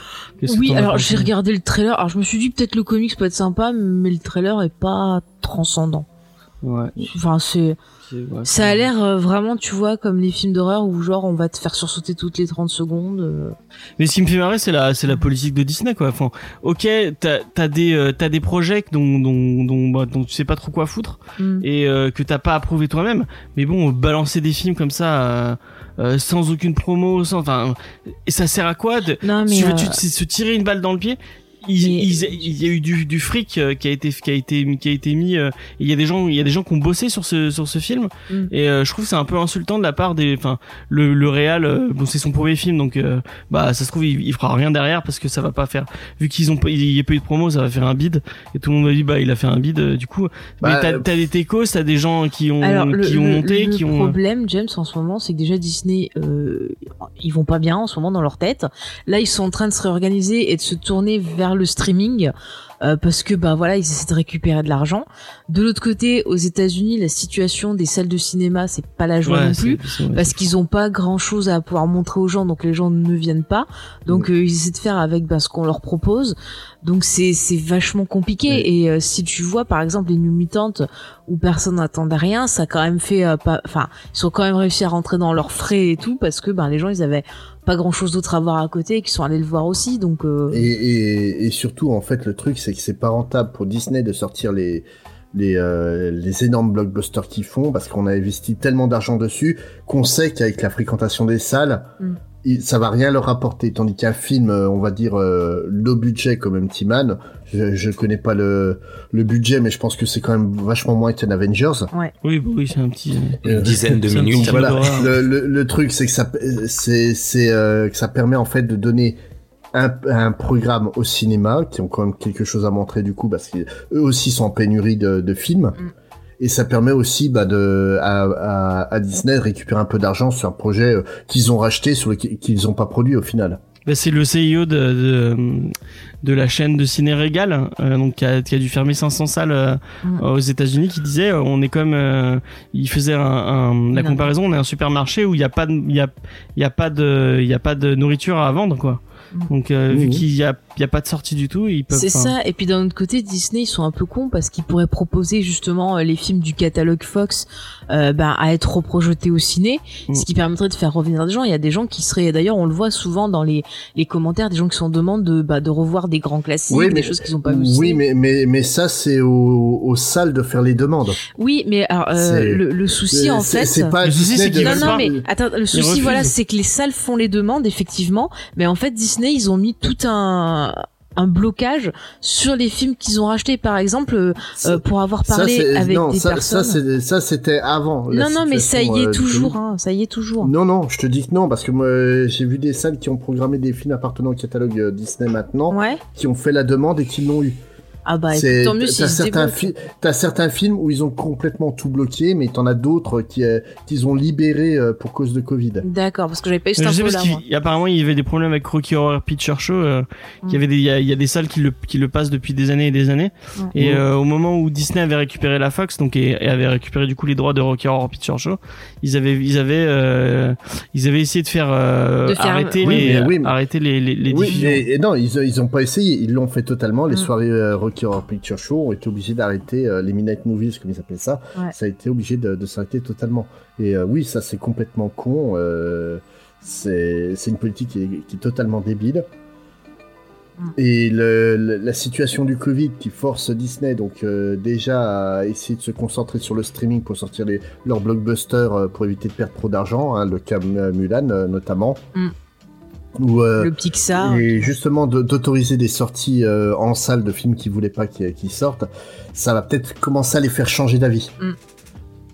Speaker 2: Oui, alors j'ai regardé le trailer. Alors je me suis dit peut-être le comics peut être sympa, mais le trailer est pas transcendant.
Speaker 1: Ouais,
Speaker 2: Enfin, c'est-
Speaker 1: ouais,
Speaker 2: ça a l'air euh, vraiment, tu vois, comme les films d'horreur où genre on va te faire sursauter toutes les 30 secondes. euh.
Speaker 1: Mais ce qui me fait marrer, c'est la, c'est la politique de Disney, quoi. Enfin, ok, t'as, t'as des, euh, t'as des projets dont, dont, dont, bah, dont tu sais pas trop quoi foutre
Speaker 2: Mm.
Speaker 1: et euh, que t'as pas approuvé toi-même. Mais bon, balancer des films comme ça, euh, euh, sans aucune promo, sans, enfin, et ça sert à quoi de,
Speaker 2: Non, mais
Speaker 1: tu veux
Speaker 2: euh,
Speaker 1: tu, c'est se tirer une balle dans le pied il,
Speaker 2: Mais-
Speaker 1: il- il y a eu du, du fric euh, qui a été qui a été qui a été mis. euh, Il y a des gens il y a des gens qui ont bossé sur ce sur ce film
Speaker 2: Mm.
Speaker 1: et euh, je trouve que c'est un peu insultant de la part des. Enfin le le réal euh, bon c'est son premier film donc euh, bah ça se trouve il, il fera rien derrière parce que ça va pas faire vu qu'ils ont il y a pas eu de promo ça va faire un bid et tout le monde va dire bah il a fait un bid du coup.
Speaker 3: Bah,
Speaker 1: mais t'as t'as des techos t'as des gens qui ont
Speaker 2: Alors, le,
Speaker 1: qui ont
Speaker 2: le-
Speaker 1: monté
Speaker 2: le
Speaker 1: qui ont.
Speaker 2: problème, James, en ce moment, c'est que déjà Disney, euh, ils vont pas bien en ce moment dans leur tête. Là, ils sont en train de se réorganiser et de se tourner vers le streaming. euh, parce que bah voilà ils essaient de récupérer de l'argent. De l'autre côté, aux États-Unis, la situation des salles de cinéma c'est pas la joie
Speaker 1: Ouais,
Speaker 2: non plus parce qu'ils ont pas grand chose à pouvoir montrer aux gens donc les gens ne viennent pas donc euh, ils essaient de faire avec bah, ce qu'on leur propose donc c'est c'est vachement compliqué
Speaker 3: Ouais.
Speaker 2: et euh, si tu vois par exemple les New Mutants où personne n'attendait rien ça a quand même fait euh, pas enfin ils sont quand même réussi à rentrer dans leurs frais et tout parce que ben les gens ils avaient pas grand chose d'autre à voir à côté et qu'ils sont allés le voir aussi donc euh,
Speaker 3: Et, et, et surtout, en fait, le truc, c'est que c'est pas rentable pour Disney de sortir les, les, euh, les énormes blockbusters qu'ils font parce qu'on a investi tellement d'argent dessus qu'on sait qu'avec la fréquentation des salles,
Speaker 2: Mm.
Speaker 3: Il- ça va rien leur apporter. Tandis qu'un film, euh, on va dire, euh, low budget comme Empty Man, je, je connais pas le, le budget, mais je pense que c'est quand même vachement moins qu'un Avengers.
Speaker 1: Oui bah oui c'est un petit.
Speaker 4: Une
Speaker 3: Euh,
Speaker 4: dizaine de minutes.
Speaker 3: voilà.
Speaker 1: d'horreur.
Speaker 3: Le, le, le truc, c'est que ça, c'est, c'est euh, que ça permet en fait de donner un, un programme au cinéma qui ont quand même quelque chose à montrer du coup parce qu'eux aussi sont en pénurie de, de films.
Speaker 2: Mm.
Speaker 3: Et ça permet aussi bah, de, à, à, à Disney de récupérer un peu d'argent sur un projet euh, qu'ils ont racheté, sur qu'ils n'ont pas produit au final.
Speaker 1: Bah, c'est le CEO de, de, de la chaîne de ciné Régal, euh, donc qui a, qui a dû fermer 500 salles euh,
Speaker 2: Mm.
Speaker 1: aux États-Unis, qui disait euh, on est comme euh, il faisait un, un- la comparaison, on est un supermarché où il y a pas de il y a il y a pas de il y a pas de nourriture à vendre quoi. Donc euh, vu
Speaker 3: Mhm.
Speaker 1: qu'il y a il y a pas de sortie du tout, ils peuvent
Speaker 2: C'est ça. Et puis d'un autre côté, Disney, ils sont un peu cons parce qu'ils pourraient proposer justement euh, les films du catalogue Fox euh, ben, à être reprojetés au ciné,
Speaker 1: Mm.
Speaker 2: ce qui permettrait de faire revenir des gens. Il y a des gens qui seraient, d'ailleurs, on le voit souvent dans les, les commentaires, des gens qui sont en demande de, bah, de revoir des grands classiques,
Speaker 3: Oui,
Speaker 2: des choses qu'ils n'ont pas vues.
Speaker 3: Oui, mais, mais, mais ça, c'est aux, aux salles de faire les demandes.
Speaker 2: Oui, mais alors, euh, le, le souci en fait.
Speaker 3: c'est pas
Speaker 1: Le souci,
Speaker 3: Disney
Speaker 1: c'est
Speaker 3: de-
Speaker 1: qu'ils
Speaker 2: Non, non, mais attends, le souci, voilà, c'est que les salles font les demandes, effectivement, mais en fait, Disney, ils ont mis tout un un blocage sur les films qu'ils ont rachetés par exemple euh, euh, pour avoir parlé avec
Speaker 3: non,
Speaker 2: des
Speaker 3: ça,
Speaker 2: personnes
Speaker 3: ça, c'était avant.
Speaker 2: non non mais ça y est
Speaker 3: euh,
Speaker 2: toujours hein, ça y est toujours
Speaker 3: Non, non, je te dis que non, parce que moi, j'ai vu des salles qui ont programmé des films appartenant au catalogue Disney maintenant,
Speaker 2: ouais
Speaker 3: qui ont fait la demande et qui l'ont eu.
Speaker 2: Ah bah tant mieux si
Speaker 3: certains, fi- t'as certains films où ils ont complètement tout bloqué, mais t'en as d'autres qui, euh, qu'ils ont libérés euh, pour cause de Covid.
Speaker 2: d'accord parce que j'avais pas eu cette info là moi
Speaker 1: qu'apparemment il y avait des problèmes avec Rocky Horror Picture Show. euh, qu'il y
Speaker 2: Mm.
Speaker 1: avait des, il y, a, il y a des salles qui le, qui le passent depuis des années et des années.
Speaker 2: Ouais.
Speaker 1: Et
Speaker 3: Mm.
Speaker 1: euh, au moment où Disney avait récupéré la Fox, donc et, et avait récupéré du coup les droits de Rocky Horror Picture Show, ils avaient, ils avaient, euh, ils avaient essayé de faire, euh,
Speaker 2: De faire-
Speaker 1: arrêter
Speaker 3: Oui,
Speaker 1: les,
Speaker 3: mais oui, mais-
Speaker 1: arrêter les, les, les
Speaker 3: Oui,
Speaker 1: diffusions.
Speaker 3: mais et non, ils, ils ont pas essayé, ils l'ont fait totalement. Les
Speaker 2: Mm.
Speaker 3: soirées euh, Rocky Horror Picture Show ont été obligées d'arrêter, euh, les Midnight Movies, comme ils appellent ça,
Speaker 2: Ouais.
Speaker 3: ça a été obligé de, de s'arrêter totalement. Et euh, oui, ça c'est complètement con. euh, c'est une politique qui est, qui est totalement débile.
Speaker 2: Mm.
Speaker 3: Et le, le- la situation du Covid qui force Disney donc déjà à essayer de se concentrer sur le streaming pour sortir les, leurs blockbusters pour éviter de perdre trop d'argent, hein, le cas Mulan notamment.
Speaker 2: Mm.
Speaker 3: Ou, euh,
Speaker 2: le Pixar
Speaker 3: et justement de- d'autoriser des sorties euh, en salle de films qu'ils voulaient pas qu'ils sortent, ça va peut-être commencer à les faire changer d'avis.
Speaker 2: Mm.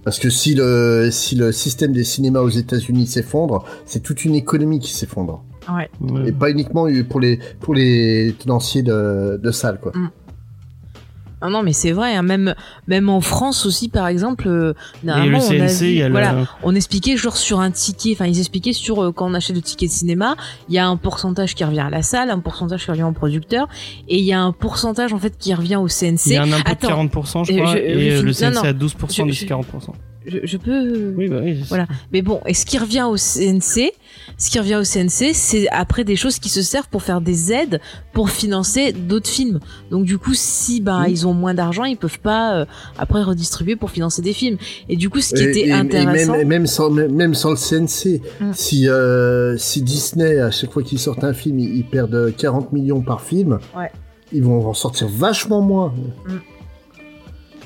Speaker 3: Parce que si le, si le système des cinémas aux États-Unis s'effondre, c'est toute une économie qui s'effondre.
Speaker 2: ouais.
Speaker 3: Et pas uniquement pour les, pour les tenanciers de, de salles, quoi.
Speaker 2: Ah non mais c'est vrai hein, même même en France aussi par exemple euh, on a
Speaker 1: CNC,
Speaker 2: vu-
Speaker 1: il y a le-
Speaker 2: voilà on expliquait genre sur un ticket, enfin ils expliquaient sur euh, quand on achète le ticket de cinéma, il y a un pourcentage qui revient à la salle, un pourcentage qui revient au producteur, et il y a un pourcentage en fait qui revient au CNC.
Speaker 1: il y a un impôt
Speaker 2: Attends,
Speaker 1: de 40%, je
Speaker 2: euh,
Speaker 1: crois,
Speaker 2: je-
Speaker 1: et
Speaker 2: je
Speaker 1: euh, le
Speaker 2: non,
Speaker 1: CNC
Speaker 2: non.
Speaker 1: à 12%
Speaker 2: Je-
Speaker 1: de
Speaker 2: je-
Speaker 1: 40%.
Speaker 2: Je, je peux.
Speaker 1: Oui, bah oui.
Speaker 2: Voilà. Mais bon, et ce qui revient au CNC, ce qui revient au CNC, c'est après des choses qui se servent pour faire des aides pour financer d'autres films. Donc du coup, si
Speaker 3: Oui.
Speaker 2: ils ont moins d'argent, ils peuvent pas euh, après redistribuer pour financer des films. Et du coup, ce qui
Speaker 3: Et-
Speaker 2: était
Speaker 3: et- et
Speaker 2: intéressant,
Speaker 3: même, même, sans, même, même sans le CNC, si, euh, si Disney, à chaque fois qu'ils sortent un film, ils, ils perdent 40 millions par film,
Speaker 2: Ouais.
Speaker 3: ils vont en sortir vachement moins.
Speaker 2: Mm.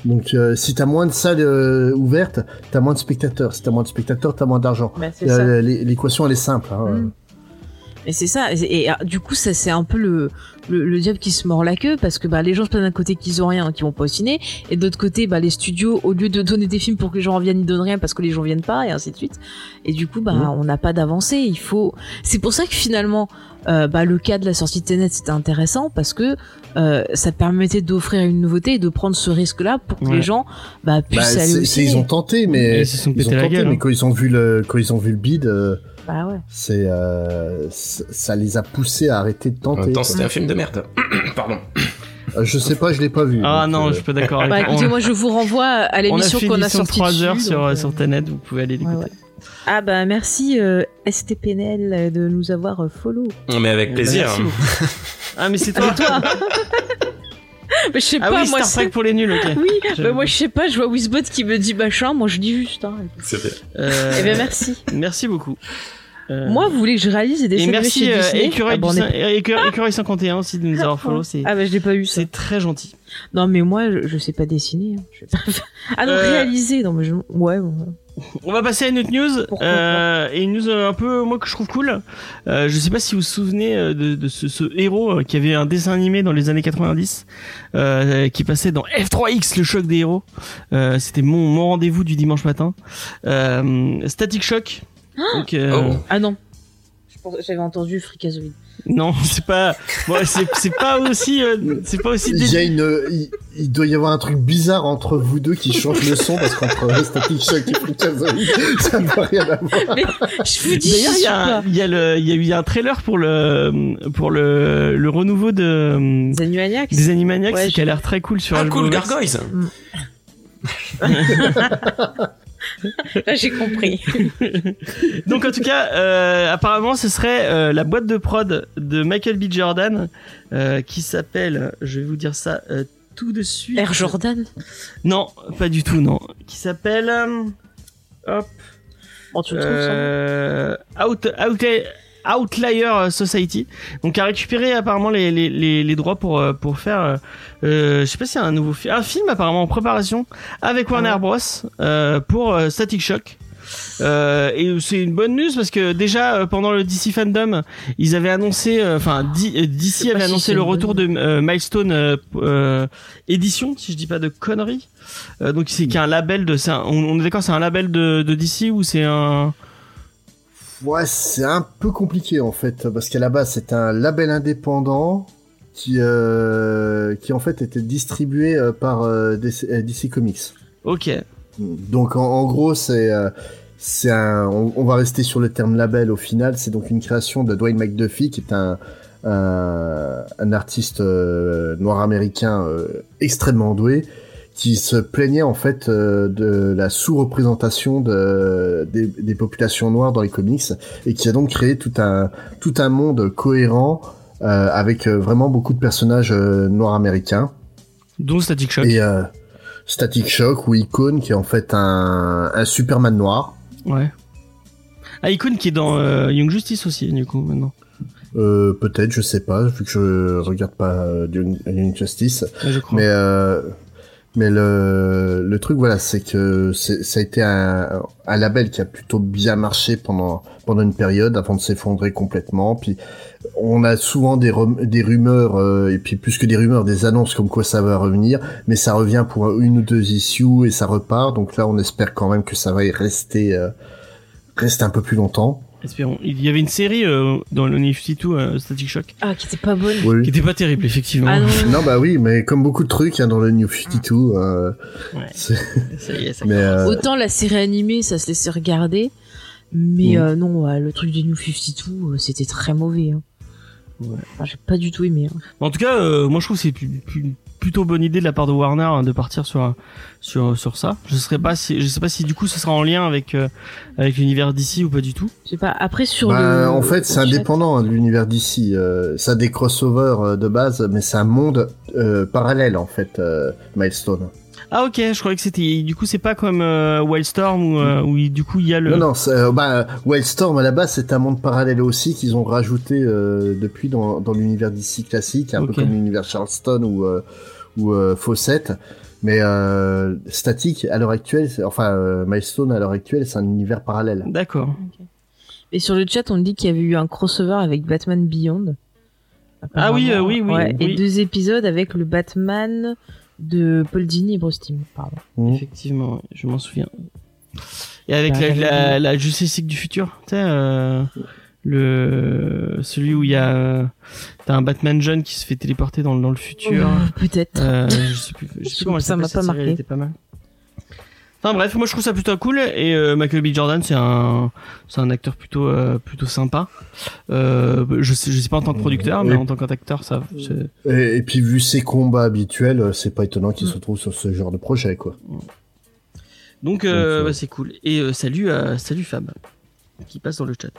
Speaker 3: Donc, euh, si t'as moins de salles euh, ouvertes, t'as moins de spectateurs. Si t'as moins de spectateurs, t'as moins d'argent.
Speaker 2: bah.
Speaker 3: Euh, l'é- L'équation, elle est simple. hein.
Speaker 2: Mm. Et c'est ça. Et, et, ah, du coup, ça c'est un peu le, le, le diable qui se mord la queue parce que bah les gens se plaignent d'un côté qu'ils ont rien, qu'ils vont pas au ciné, et d'autre côté, bah les studios au lieu de donner des films pour que les gens reviennent, ils donnent rien parce que les gens viennent pas et ainsi de suite. Et du coup, bah
Speaker 3: Mhm.
Speaker 2: on n'a pas d'avancée. Il faut. C'est pour ça que finalement, euh, bah le cas de la sortie de Tenet c'était intéressant parce que euh, ça permettait d'offrir une nouveauté et de prendre ce risque-là pour que
Speaker 1: Ouais.
Speaker 2: les gens bah puissent
Speaker 3: Bah,
Speaker 2: aller au
Speaker 3: c'est- ils
Speaker 2: ciné.
Speaker 3: ont tenté, mais
Speaker 1: Ils se sont
Speaker 3: ils
Speaker 1: pété
Speaker 3: ont
Speaker 1: la
Speaker 3: tenté,
Speaker 1: gueule,
Speaker 3: mais
Speaker 1: hein.
Speaker 3: quand ils ont vu le quand ils ont vu le bid, euh,
Speaker 2: Bah ouais.
Speaker 3: c'est euh, ça les a poussés à arrêter de
Speaker 4: En
Speaker 3: tenter.
Speaker 4: même temps, c'était un film de merde. Pardon.
Speaker 3: Euh, je sais pas, je l'ai pas vu.
Speaker 1: Ah
Speaker 3: donc,
Speaker 1: non,
Speaker 3: euh,
Speaker 1: je suis pas d'accord avec
Speaker 2: Bah
Speaker 1: toi.
Speaker 2: écoutez,
Speaker 1: On-
Speaker 2: moi je vous renvoie à
Speaker 1: On
Speaker 2: l'émission qu'on a sortie
Speaker 1: 3
Speaker 2: dessus,
Speaker 1: heures sur,
Speaker 2: donc, euh,
Speaker 1: sur Tenet, vous pouvez aller l'écouter.
Speaker 2: ouais. Ah bah merci euh, STPNL euh, de nous avoir follow.
Speaker 4: Mais avec plaisir.
Speaker 1: Merci beaucoup. ah, mais c'est toi.
Speaker 2: Toi. mais je sais
Speaker 1: Ah
Speaker 2: pas
Speaker 1: oui,
Speaker 2: moi.
Speaker 1: Star Trek
Speaker 2: c'est-
Speaker 1: pour les nuls, ok.
Speaker 2: Oui, bah moi je sais pas, je vois Wizbot qui me dit machin, moi je dis juste. Hein.
Speaker 4: C'est bien.
Speaker 1: Euh,
Speaker 2: Eh bien merci.
Speaker 1: Merci beaucoup. Euh,
Speaker 2: Moi vous voulez que je réalise des
Speaker 1: et
Speaker 2: dessins animés
Speaker 1: merci
Speaker 2: chez
Speaker 1: euh,
Speaker 2: Disney
Speaker 1: Écureuil,
Speaker 2: Ah, bon, on
Speaker 1: du
Speaker 2: est-
Speaker 1: Saint- Écureuil- Écureuil 51 aussi de nous avoir follow, c'est
Speaker 2: Ah bah je l'ai pas eu ça.
Speaker 1: c'est très gentil.
Speaker 2: Non mais moi je, je sais pas dessiner. hein. Je Ah non
Speaker 1: Euh,
Speaker 2: réaliser, non mais je... ouais. bon.
Speaker 1: On va passer à une autre news euh, et une news un peu moi que je trouve cool. Euh, je sais pas si vous vous souvenez de, de ce, ce héros qui avait un dessin animé dans les années 90 euh, qui passait dans F3X le choc des héros. Euh, C'était mon, mon rendez-vous du dimanche matin. Euh, Static Shock. Donc, euh,
Speaker 4: Oh.
Speaker 2: Ah non. J'avais entendu Fricazoïde.
Speaker 1: Non, c'est pas. bon, c'est pas aussi. euh, c'est pas aussi.
Speaker 3: Il y
Speaker 1: dé-
Speaker 3: a une, il, il doit y avoir un truc bizarre entre vous deux qui change le son parce qu'entre Static Shock et Freakazoid, ça n'a rien à voir.
Speaker 2: Je vous dis.
Speaker 1: D'ailleurs, il y a,
Speaker 2: pas.
Speaker 1: un- il y a le, il y a eu un trailer pour le, pour le, le renouveau de
Speaker 2: Les Animaniacs.
Speaker 1: des Animaniacs
Speaker 2: Ouais,
Speaker 1: qui a l'air très cool sur
Speaker 4: Ah, cool. Gargoyles.
Speaker 2: Là j'ai compris.
Speaker 1: Donc en tout cas, euh, apparemment, ce serait euh, la boîte de prod de Michael B. Jordan euh, qui s'appelle, je vais vous dire ça tout de suite.
Speaker 2: Air Jordan?
Speaker 1: Non, pas du tout, non. Qui s'appelle hop,
Speaker 2: Bon tu le trouves ça?
Speaker 1: Out, Out- Outlier Society. Donc a récupéré apparemment les, les, les, les droits pour euh, pour faire, euh, euh, je sais pas a un nouveau film, un film apparemment en préparation avec Warner
Speaker 2: ouais.
Speaker 1: Bros euh, pour euh, Static Shock. Euh, et c'est une bonne news parce que déjà euh, pendant le DC fandom ils avaient annoncé euh, enfin euh, DC avait
Speaker 2: si
Speaker 1: annoncé le retour de euh, Milestone euh, euh, édition si je dis pas de conneries Euh, donc c'est qu'un label de un- on, on est d'accord c'est un label de, de DC ou c'est un
Speaker 3: Ouais, c'est un peu compliqué en fait parce qu'à la base c'est un label indépendant qui euh, qui en fait était distribué euh, par euh, DC, DC Comics.
Speaker 1: ok
Speaker 3: Donc en, en gros c'est c'est un on, on va rester sur le terme label au final, c'est donc une création de Dwayne McDuffie qui est un un, un artiste noir américain extrêmement doué qui se plaignait en fait euh, de la sous-représentation de, des, des populations noires dans les comics et qui a donc créé tout un tout un monde cohérent euh, avec euh, vraiment beaucoup de personnages noirs américains.
Speaker 1: Dont Static Shock.
Speaker 3: Et Static Shock ou Icon qui est en fait un, un Superman noir.
Speaker 1: Ouais. Ah Icon qui est dans Young Justice aussi du coup maintenant.
Speaker 3: Euh, peut-être je sais pas vu que je regarde pas euh, Young Young Justice.
Speaker 1: Ouais, je crois.
Speaker 3: Mais euh, mais le le truc voilà, c'est que ça a été un, un label qui a plutôt bien marché pendant pendant une période avant de s'effondrer complètement. Puis on a souvent des rumeurs euh, et puis plus que des rumeurs, des annonces comme quoi ça va revenir, mais ça revient pour une ou deux issues et ça repart. Donc là, on espère quand même que ça va y rester euh, rester un peu plus longtemps.
Speaker 1: Espérons il y avait une série euh, dans le New 52 euh, Static Shock
Speaker 2: Ah qui était pas bonne.
Speaker 3: Oui.
Speaker 1: qui était pas terrible effectivement
Speaker 2: Ah non.
Speaker 3: Non bah oui, mais comme beaucoup de trucs hein, dans le New 52, euh,
Speaker 1: Ouais.
Speaker 3: c'est-
Speaker 1: ça y est ça
Speaker 3: mais euh,
Speaker 2: Autant la série animée, ça se laissait regarder, mais
Speaker 3: Mm.
Speaker 2: euh, non, ouais, le truc du New 52, euh, c'était très mauvais. Hein. Enfin, j'ai pas du tout aimé. hein.
Speaker 1: En tout cas, euh, moi je trouve que c'est plus- plutôt bonne idée de la part de Warner hein, de partir sur sur sur ça. Je sais pas si je sais pas si du coup ce sera en lien avec euh, avec l'univers d'ici ou pas du tout.
Speaker 2: Je sais pas. Après sur
Speaker 3: Bah,
Speaker 2: le.
Speaker 3: en fait, c'est indépendant hein, de l'univers d'ici. Euh, ça a des crossovers euh, de base, mais c'est un monde euh, parallèle en fait, euh, Milestone.
Speaker 1: Ah ok, je croyais que c'était du coup c'est pas comme euh, Wildstorm où euh, où il- du coup il y a le
Speaker 3: Non, non, c'est, euh, bah, Wildstorm à la base, c'est un monde parallèle aussi qu'ils ont rajouté euh, depuis dans, dans l'univers d'ici classique, un peu comme l'univers Charleston ou euh, ou euh, Fawcett. Mais euh, Static à l'heure actuelle, enfin euh, Milestone à l'heure actuelle, c'est un univers parallèle.
Speaker 1: D'accord.
Speaker 2: Et sur le chat, on dit qu'il y avait eu un crossover avec Batman Beyond.
Speaker 1: Ah oui, euh, oui, oui,
Speaker 2: Ouais,
Speaker 1: oui.
Speaker 2: Et deux épisodes avec le Batman de Paul Dini et Bruce Timm, pardon.
Speaker 3: Mmh.
Speaker 1: Effectivement, je m'en souviens. Et avec
Speaker 2: Bah,
Speaker 1: la, la, la Justice League du futur, tu sais, euh, le celui où il y a t'as un Batman jeune qui se fait téléporter dans, le- dans le futur.
Speaker 2: Euh, Peut-être.
Speaker 1: Euh, je sais plus, je sais plus
Speaker 2: Ça m'a pas marqué.
Speaker 1: était pas mal. Enfin bref, moi je trouve ça plutôt cool et euh, Michael B Jordan c'est un c'est un acteur plutôt euh, plutôt sympa. Euh, je sais je sais pas en tant que producteur mais
Speaker 3: Et-
Speaker 1: en tant qu'acteur ça c'est-
Speaker 3: Et, et puis vu ses combats habituels, c'est pas étonnant qu'il se trouve sur ce genre de projet, quoi.
Speaker 1: Donc, euh,
Speaker 3: Donc,
Speaker 1: bah, c'est cool. Et euh, salut salut Fab qui passe dans le chat.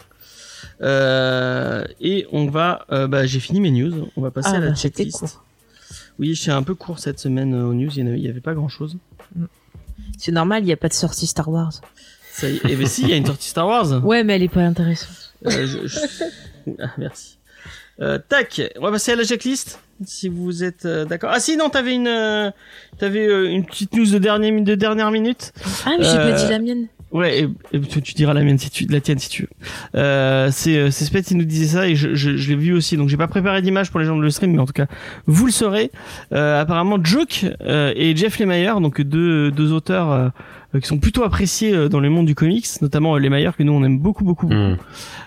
Speaker 1: Euh, et on va, euh, bah, j'ai fini mes news. On va passer
Speaker 2: Ah,
Speaker 1: à la
Speaker 2: bah,
Speaker 1: checklist. Oui, je suis un peu court cette semaine aux news. Il y en avait, il y avait pas grand chose.
Speaker 2: C'est normal, il n'y a pas de sortie Star Wars.
Speaker 1: Ça y est. Et ben si, il y a une sortie Star Wars.
Speaker 2: Ouais, mais elle est pas intéressante.
Speaker 1: Euh, je- je- Ah, merci. Euh, tac, on va passer à la checklist. Si vous êtes euh, d'accord. Ah si, non, t'avais une, euh, t'avais une petite news de dernière, de dernière minute.
Speaker 2: Ah, mais j'ai pas dit la mienne.
Speaker 1: Ouais, et, et tu, tu diras la mienne si tu, la tienne si tu veux. Euh, c'est euh, c'est Spets qui nous disait ça et je, je, je l'ai vu aussi. Donc j'ai pas préparé d'image pour les gens de le stream, mais en tout cas vous le saurez. Euh, apparemment Joke euh, et Jeff Lemire, donc deux deux auteurs euh, qui sont plutôt appréciés euh, dans le monde du comics, notamment euh, Lemire que nous on aime beaucoup beaucoup, beaucoup,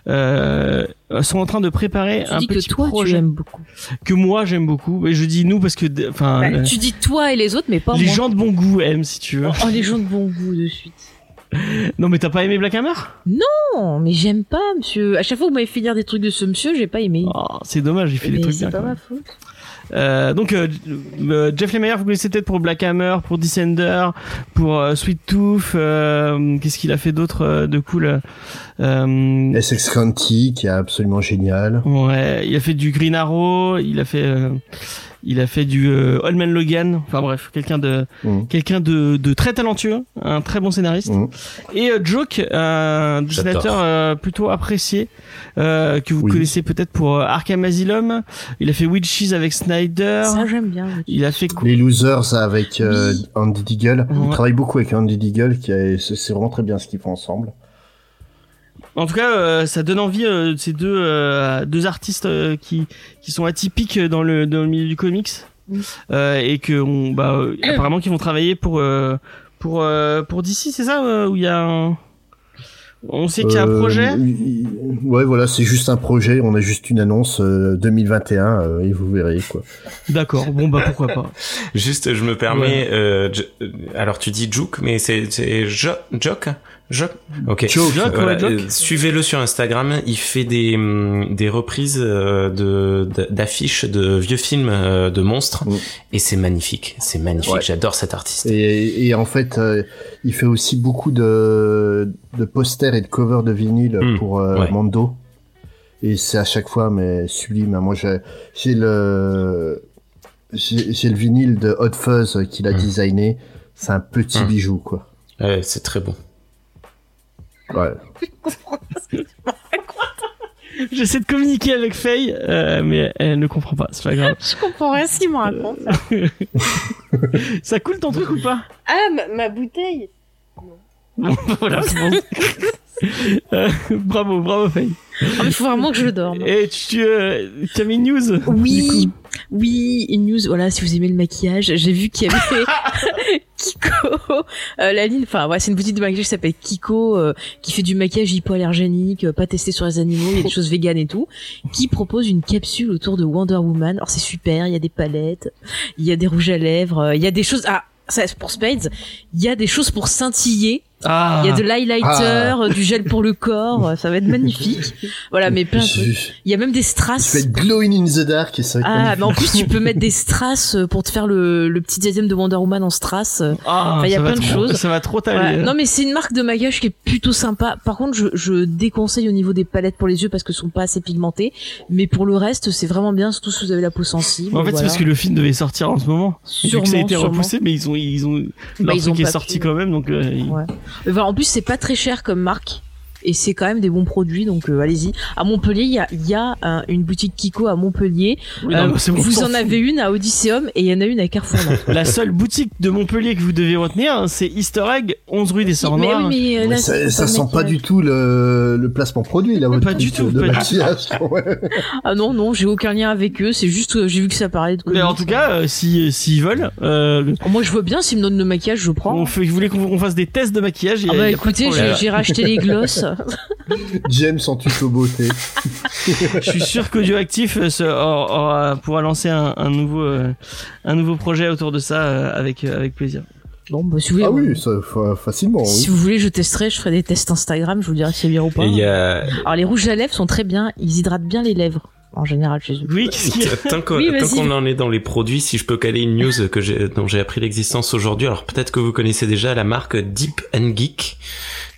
Speaker 1: euh, sont en train de préparer
Speaker 2: Tu
Speaker 1: un
Speaker 2: dis que
Speaker 1: petit
Speaker 2: toi, tu
Speaker 1: projet
Speaker 2: aimes beaucoup.
Speaker 1: que moi j'aime beaucoup. Et je dis nous parce que enfin
Speaker 2: Bah,
Speaker 1: euh,
Speaker 2: tu dis toi et les autres, mais pas
Speaker 1: les
Speaker 2: moi.
Speaker 1: gens de bon goût aiment si tu veux.
Speaker 2: Oh, les gens de bon goût de suite.
Speaker 1: Non mais t'as pas aimé Black Hammer?
Speaker 2: Non, mais j'aime pas, monsieur. À chaque fois que vous m'avez fait dire des trucs de ce monsieur, j'ai pas aimé.
Speaker 1: Oh, C'est dommage, il fait des trucs
Speaker 2: c'est
Speaker 1: bien.
Speaker 2: pas
Speaker 1: quand
Speaker 2: ma faute.
Speaker 1: Euh, donc euh, euh, Jeff Lemire, vous connaissez peut-être pour Black Hammer, pour Descender, pour euh, Sweet Tooth. euh, Qu'est-ce qu'il a fait d'autre euh, de cool euh,
Speaker 3: SX County, qui est absolument génial.
Speaker 1: Ouais, il a fait du Green Arrow, il a fait, euh, il a fait du euh, Old Man Logan. Enfin bref, quelqu'un de,
Speaker 3: Mm.
Speaker 1: quelqu'un de, de très talentueux, un très bon scénariste.
Speaker 3: Mm.
Speaker 1: Et euh, Joke, un dessinateur euh, plutôt apprécié, euh, que vous
Speaker 3: Oui.
Speaker 1: connaissez peut-être pour euh, Arkham Asylum. Il a fait Witches avec Snyder.
Speaker 2: Ça, j'aime bien. oui.
Speaker 1: Il a fait quoi
Speaker 3: Les Losers avec euh. Andy Deagle.
Speaker 1: Ouais.
Speaker 3: Il travaille beaucoup avec Andy Deagle, qui est, c'est c'est vraiment très bien ce qu'ils font ensemble.
Speaker 1: En tout cas, euh, ça donne envie euh, ces deux euh, deux artistes euh, qui qui sont atypiques dans le dans le milieu du comics euh, et que on bah euh, apparemment qu'ils vont travailler pour euh, pour euh, pour DC, c'est ça euh, où il y a un on sait qu'il y a un
Speaker 3: Euh,
Speaker 1: projet?
Speaker 3: il- Ouais, voilà, c'est juste un projet. On a juste une annonce euh, 2021 euh, et vous verrez quoi.
Speaker 1: D'accord. Bon bah pourquoi pas.
Speaker 4: Juste, je me permets. euh, je- euh, alors tu dis Juke, mais c'est c'est Jo- Joke, Joke. Ok.
Speaker 3: Joke,
Speaker 4: Voilà,
Speaker 1: ouais,
Speaker 4: Suivez-le sur Instagram. Il fait des hum, des reprises euh, de d'affiches de vieux films euh, de monstres
Speaker 3: Mm.
Speaker 4: et c'est magnifique. C'est magnifique.
Speaker 3: Ouais.
Speaker 4: J'adore cet artiste.
Speaker 3: Et, et en fait, euh, il fait aussi beaucoup de, de posters et de covers de vinyle
Speaker 4: Mm,
Speaker 3: pour euh,
Speaker 4: ouais.
Speaker 3: Mando. Et c'est à chaque fois mais sublime. Moi, j'ai j'ai le j'ai j'ai le vinyle de Hot Fuzz qu'il a
Speaker 4: Mm.
Speaker 3: designé. C'est un petit
Speaker 4: Mm.
Speaker 3: bijou, quoi.
Speaker 4: Ouais, c'est très bon.
Speaker 3: Ouais.
Speaker 1: J'essaie de communiquer avec Faye, euh, mais elle ne comprend pas. C'est pas grave.
Speaker 2: Je comprends rien ce qu'il me raconte.
Speaker 1: Ça coule ton truc ou pas?
Speaker 2: Ah, ma, ma bouteille
Speaker 1: Bon, voilà. c'est bon. Euh, bravo, bravo Faye.
Speaker 2: Ah, mais faut vraiment que je dorme.
Speaker 1: Et tu, euh, tu as mis une news
Speaker 2: Oui, oui, une news. Voilà, si vous aimez le maquillage, j'ai vu qu'il y avait Kiko, euh, la ligne. Enfin, ouais, c'est une boutique de maquillage qui s'appelle Kiko, euh, qui fait du maquillage hypoallergénique, euh, pas testé sur les animaux, il y a des choses véganes et tout, qui propose une capsule autour de Wonder Woman. Alors c'est super, il y a des palettes, il y a des rouges à lèvres, euh, il y a des choses. Ah, ça c'est pour Spades. Il y a des choses pour scintiller.
Speaker 1: Ah,
Speaker 2: Il y a de l'highlighter, euh, du gel pour le corps. Ça va être magnifique. Voilà, mais plein.
Speaker 3: Je-
Speaker 2: Il y a même des
Speaker 3: Tu
Speaker 2: strass.
Speaker 3: fais glowing in the dark ça va être
Speaker 2: Ah, mais en plus, tu peux mettre des strass pour te faire le, le petit dixième de Wonder Woman en strass.
Speaker 1: Ah,
Speaker 2: Enfin, il y a plein de choses.
Speaker 1: Ça va trop t'aller.
Speaker 2: Voilà. Non, mais c'est une marque de maquillage qui est plutôt sympa. Par contre, je, je déconseille au niveau des palettes pour les yeux parce que sont pas assez pigmentées. Mais pour le reste, c'est vraiment bien, surtout si vous avez la peau sensible.
Speaker 1: En fait, c'est parce que le film devait sortir en ce moment. Vu
Speaker 2: Sûrement,
Speaker 1: que ça a été
Speaker 2: sûrement.
Speaker 1: repoussé, mais ils ont, ils ont,
Speaker 2: Bah,
Speaker 1: leur
Speaker 2: ils ont
Speaker 1: truc est sorti
Speaker 2: pu.
Speaker 1: quand même, donc. euh,
Speaker 2: Ouais. En plus, c'est pas très cher comme marque. Et c'est quand même des bons produits, donc euh, allez-y. À Montpellier, il y a, il y a euh, une boutique Kiko à Montpellier.
Speaker 1: Oui, non,
Speaker 2: Euh,
Speaker 1: bon,
Speaker 2: vous en avez une à Odysseum et il y en a une à Carrefour.
Speaker 1: La seule boutique de Montpellier que vous devez retenir, hein, c'est Easter Egg, 11 rue des Sœurs
Speaker 2: mais
Speaker 1: Noires.
Speaker 2: oui, mais euh, là,
Speaker 3: Mais ça, sent pas du tout le, le placement produit là. votre
Speaker 1: Pas du tout,
Speaker 3: de
Speaker 1: pas du.
Speaker 2: Ah non, non, j'ai aucun lien avec eux. C'est juste, j'ai vu que ça parlait de.
Speaker 1: Mais en tout cas, si s'ils veulent, euh,
Speaker 2: Oh, moi je veux bien s'ils me donnent le maquillage, je prends.
Speaker 1: on fait, vous voulez qu'on fasse des tests de maquillage
Speaker 2: Ah bah écoutez, j'ai racheté les glosses.
Speaker 3: James en tuto beauté.
Speaker 1: Je suis sûr qu'Audioactif euh, pourra lancer un, un nouveau euh, un nouveau projet autour de ça euh, avec avec plaisir.
Speaker 2: Bon, bah si vous voulez,
Speaker 3: Ah oui, ça, fa- facilement.
Speaker 2: si
Speaker 3: Oui.
Speaker 2: vous voulez, je testerai, je ferai des tests Instagram, je vous dirai si c'est bien ou pas.
Speaker 4: Et il y a,
Speaker 2: Alors les rouges à lèvres sont très bien, ils hydratent bien les lèvres en général chez eux.
Speaker 1: Oui,
Speaker 4: Tant qu'on
Speaker 2: Oui,
Speaker 4: en est dans les produits, si je peux caler une news que dont j'ai appris l'existence aujourd'hui, alors peut-être que vous connaissez déjà la marque Deep and Geek,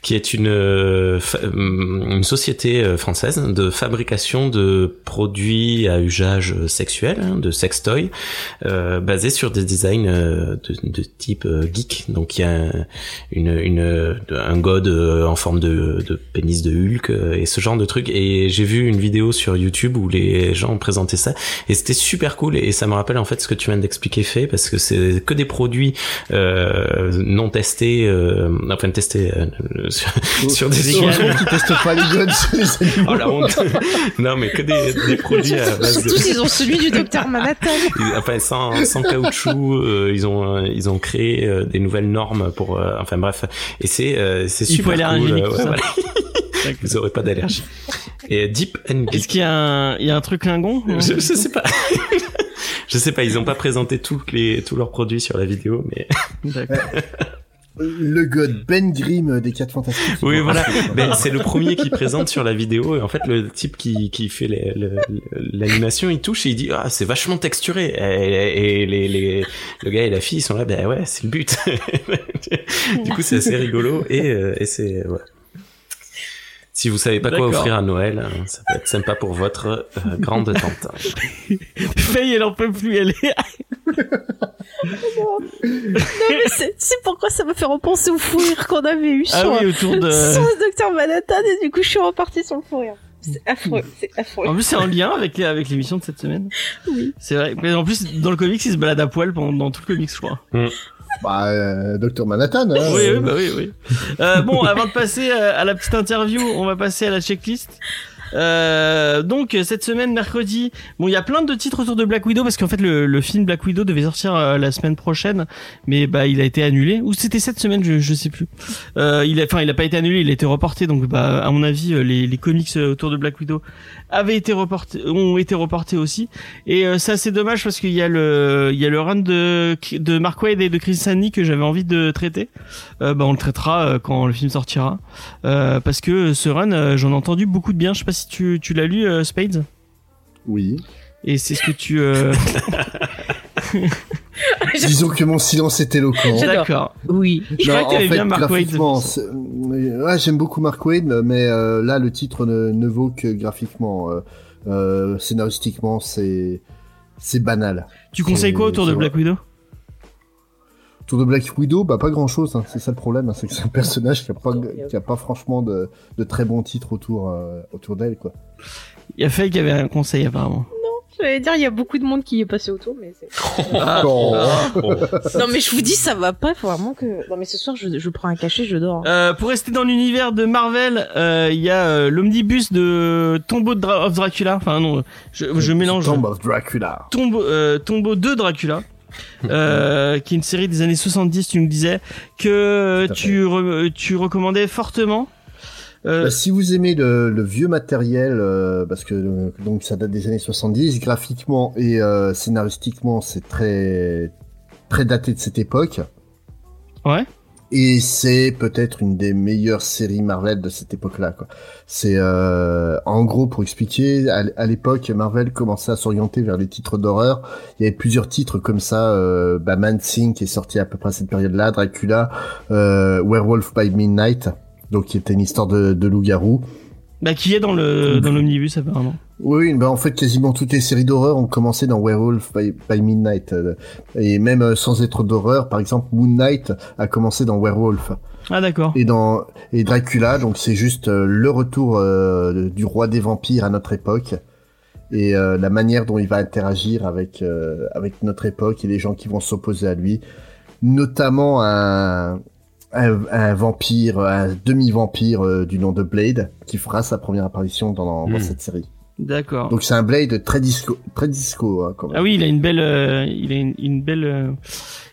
Speaker 4: qui est une euh, hum, une société euh, française de fabrication de produits à usage sexuel, hein, de sextoy, euh, basés sur des designs euh, de, type euh, geek. Donc il y a une, une un god euh, en forme de, de pénis de Hulk euh, et ce genre de trucs. Et j'ai vu une vidéo sur YouTube où les gens ont présenté ça et c'était super cool et ça me rappelle en fait ce que tu viens d'expliquer fait parce que c'est que des produits euh, non testés, euh, enfin testés euh, sur, sur des
Speaker 3: Heureusement qu'ils testent pas les guns sur les animaux.
Speaker 4: Oh la honte Non mais que des, des produits à base de...
Speaker 2: Surtout s'ils ont celui du docteur Manhattan.
Speaker 4: enfin sans, sans caoutchouc euh, ils ont euh, ils ont créé euh, des nouvelles normes pour euh, enfin bref et c'est euh, c'est super cool euh, ouais, voilà. Vous aurez pas d'allergie et Deep and Geek
Speaker 1: Est-ce qu'il y a un il y a un truc lingon
Speaker 4: je, je sais pas je sais pas ils ont pas présenté tous les tous leurs produits sur la vidéo mais
Speaker 1: D'accord.
Speaker 3: Le god Ben Grimm des 4 Fantastiques.
Speaker 4: oui voilà ben, c'est le premier qui présente sur la vidéo et en fait le type qui qui fait l'animation il touche et il dit ah c'est vachement texturé et, et les, les le gars et la fille ils sont là ben ouais c'est le but du coup c'est assez rigolo et, euh, et c'est ouais. Si vous savez pas quoi offrir à Noël, hein, ça peut être sympa pour votre euh, grande tante.
Speaker 1: Faye, elle en peut plus, elle est.
Speaker 2: Non mais c'est c'est pourquoi ça me fait repenser au fou rire qu'on avait eu
Speaker 1: Ah
Speaker 2: sur,
Speaker 1: oui, autour de.
Speaker 2: sur le docteur Manhattan et du coup je suis repartie sur le fou rire. C'est affreux, c'est affreux.
Speaker 1: En plus, c'est en lien avec, avec l'émission de cette semaine.
Speaker 2: Oui.
Speaker 1: C'est vrai. Mais en plus, dans le comics, il se balade à poil pendant dans tout le comics, je crois.
Speaker 3: Bah, euh, Dr Manhattan. Hein,
Speaker 1: oui, oui, bah oui, oui. Euh, bon, avant de passer euh, à la petite interview, on va passer à la checklist. Euh, donc cette semaine mercredi, bon il y a plein de titres autour de Black Widow parce qu'en fait le, le film Black Widow devait sortir euh, la semaine prochaine, mais bah il a été annulé ou c'était cette semaine je, je sais plus. Il enfin il a pas été annulé, il a été reporté donc bah à mon avis les, les comics autour de Black Widow avaient été reportés ont été reportés aussi et euh, ça c'est dommage parce qu'il y a le il y a le run de de Mark Waid et de Chris Samney que j'avais envie de traiter. Euh, bah on le traitera euh, quand le film sortira euh, parce que ce run euh, j'en ai entendu beaucoup de bien. Je sais pas si tu tu l'as lu euh, Spades?
Speaker 3: Oui.
Speaker 1: et c'est ce que tu euh...
Speaker 3: Disons que mon silence est éloquent.
Speaker 2: J'adore.
Speaker 1: d'accord.
Speaker 2: Oui.
Speaker 1: Je croyais que t'aimais bien Mark
Speaker 3: ouais, j'aime beaucoup Mark Waid, mais euh, là, le titre ne, ne vaut que graphiquement. Euh, euh, scénaristiquement, c'est c'est banal.
Speaker 1: Tu conseilles quoi autour de Black Widow?
Speaker 3: Autour de Black Widow, bah pas grand chose. c'est ça le problème, hein, c'est que c'est un personnage qui a pas, qui a pas franchement de, de très bons titres autour euh, autour d'elle, quoi.
Speaker 1: Il y a Faye qui avait un conseil apparemment.
Speaker 2: J'allais dire, il y a beaucoup de monde qui est passé autour, mais c'est.
Speaker 1: Ah,
Speaker 2: non, mais je vous dis, ça va pas, faut vraiment que. Non, mais ce soir, je, je prends un cachet, je dors.
Speaker 1: Euh, pour rester dans l'univers de Marvel, euh, il y a euh, l'omnibus de Tombeau de Dra- of Dracula. Enfin non, je, je mélange.
Speaker 3: Tomb of Dracula.
Speaker 1: Tombeau, euh, Tombeau de Dracula. euh, qui est une série des années 70, tu nous disais que tu re- tu recommandais fortement. Euh,
Speaker 3: Bah, si vous aimez le, le vieux matériel, euh, parce que euh, donc ça date des années 70, graphiquement et euh, scénaristiquement, c'est très très daté de cette époque.
Speaker 1: Ouais.
Speaker 3: Et c'est peut-être une des meilleures séries Marvel de cette époque-là. C'est euh, en gros pour expliquer, à, l'époque Marvel commençait à s'orienter vers les titres d'horreur. Il y avait plusieurs titres comme ça, euh, bah, Man Thing qui est sorti à peu près à cette période-là, Dracula, euh, Werewolf by Midnight, donc qui était une histoire de, de loup-garou.
Speaker 1: Bah, qui est dans le dans l'omnibus apparemment.
Speaker 3: Oui, bah en fait, quasiment toutes les séries d'horreur ont commencé dans Werewolf by, by Midnight. euh, Et même euh, sans être d'horreur, par exemple, Moon Knight a commencé dans Werewolf.
Speaker 1: Ah d'accord.
Speaker 3: Et dans et Dracula, donc c'est juste euh, le retour euh, du roi des vampires à notre époque et euh, la manière dont il va interagir avec euh, avec notre époque et les gens qui vont s'opposer à lui, notamment un un, un vampire, un demi-vampire euh, du nom de Blade qui fera sa première apparition dans, dans
Speaker 4: Hmm.
Speaker 3: cette série.
Speaker 1: D'accord.
Speaker 3: Donc c'est un Blade très disco, très disco hein, quand même.
Speaker 1: Ah oui, il a une belle, euh, il a une, une belle, euh,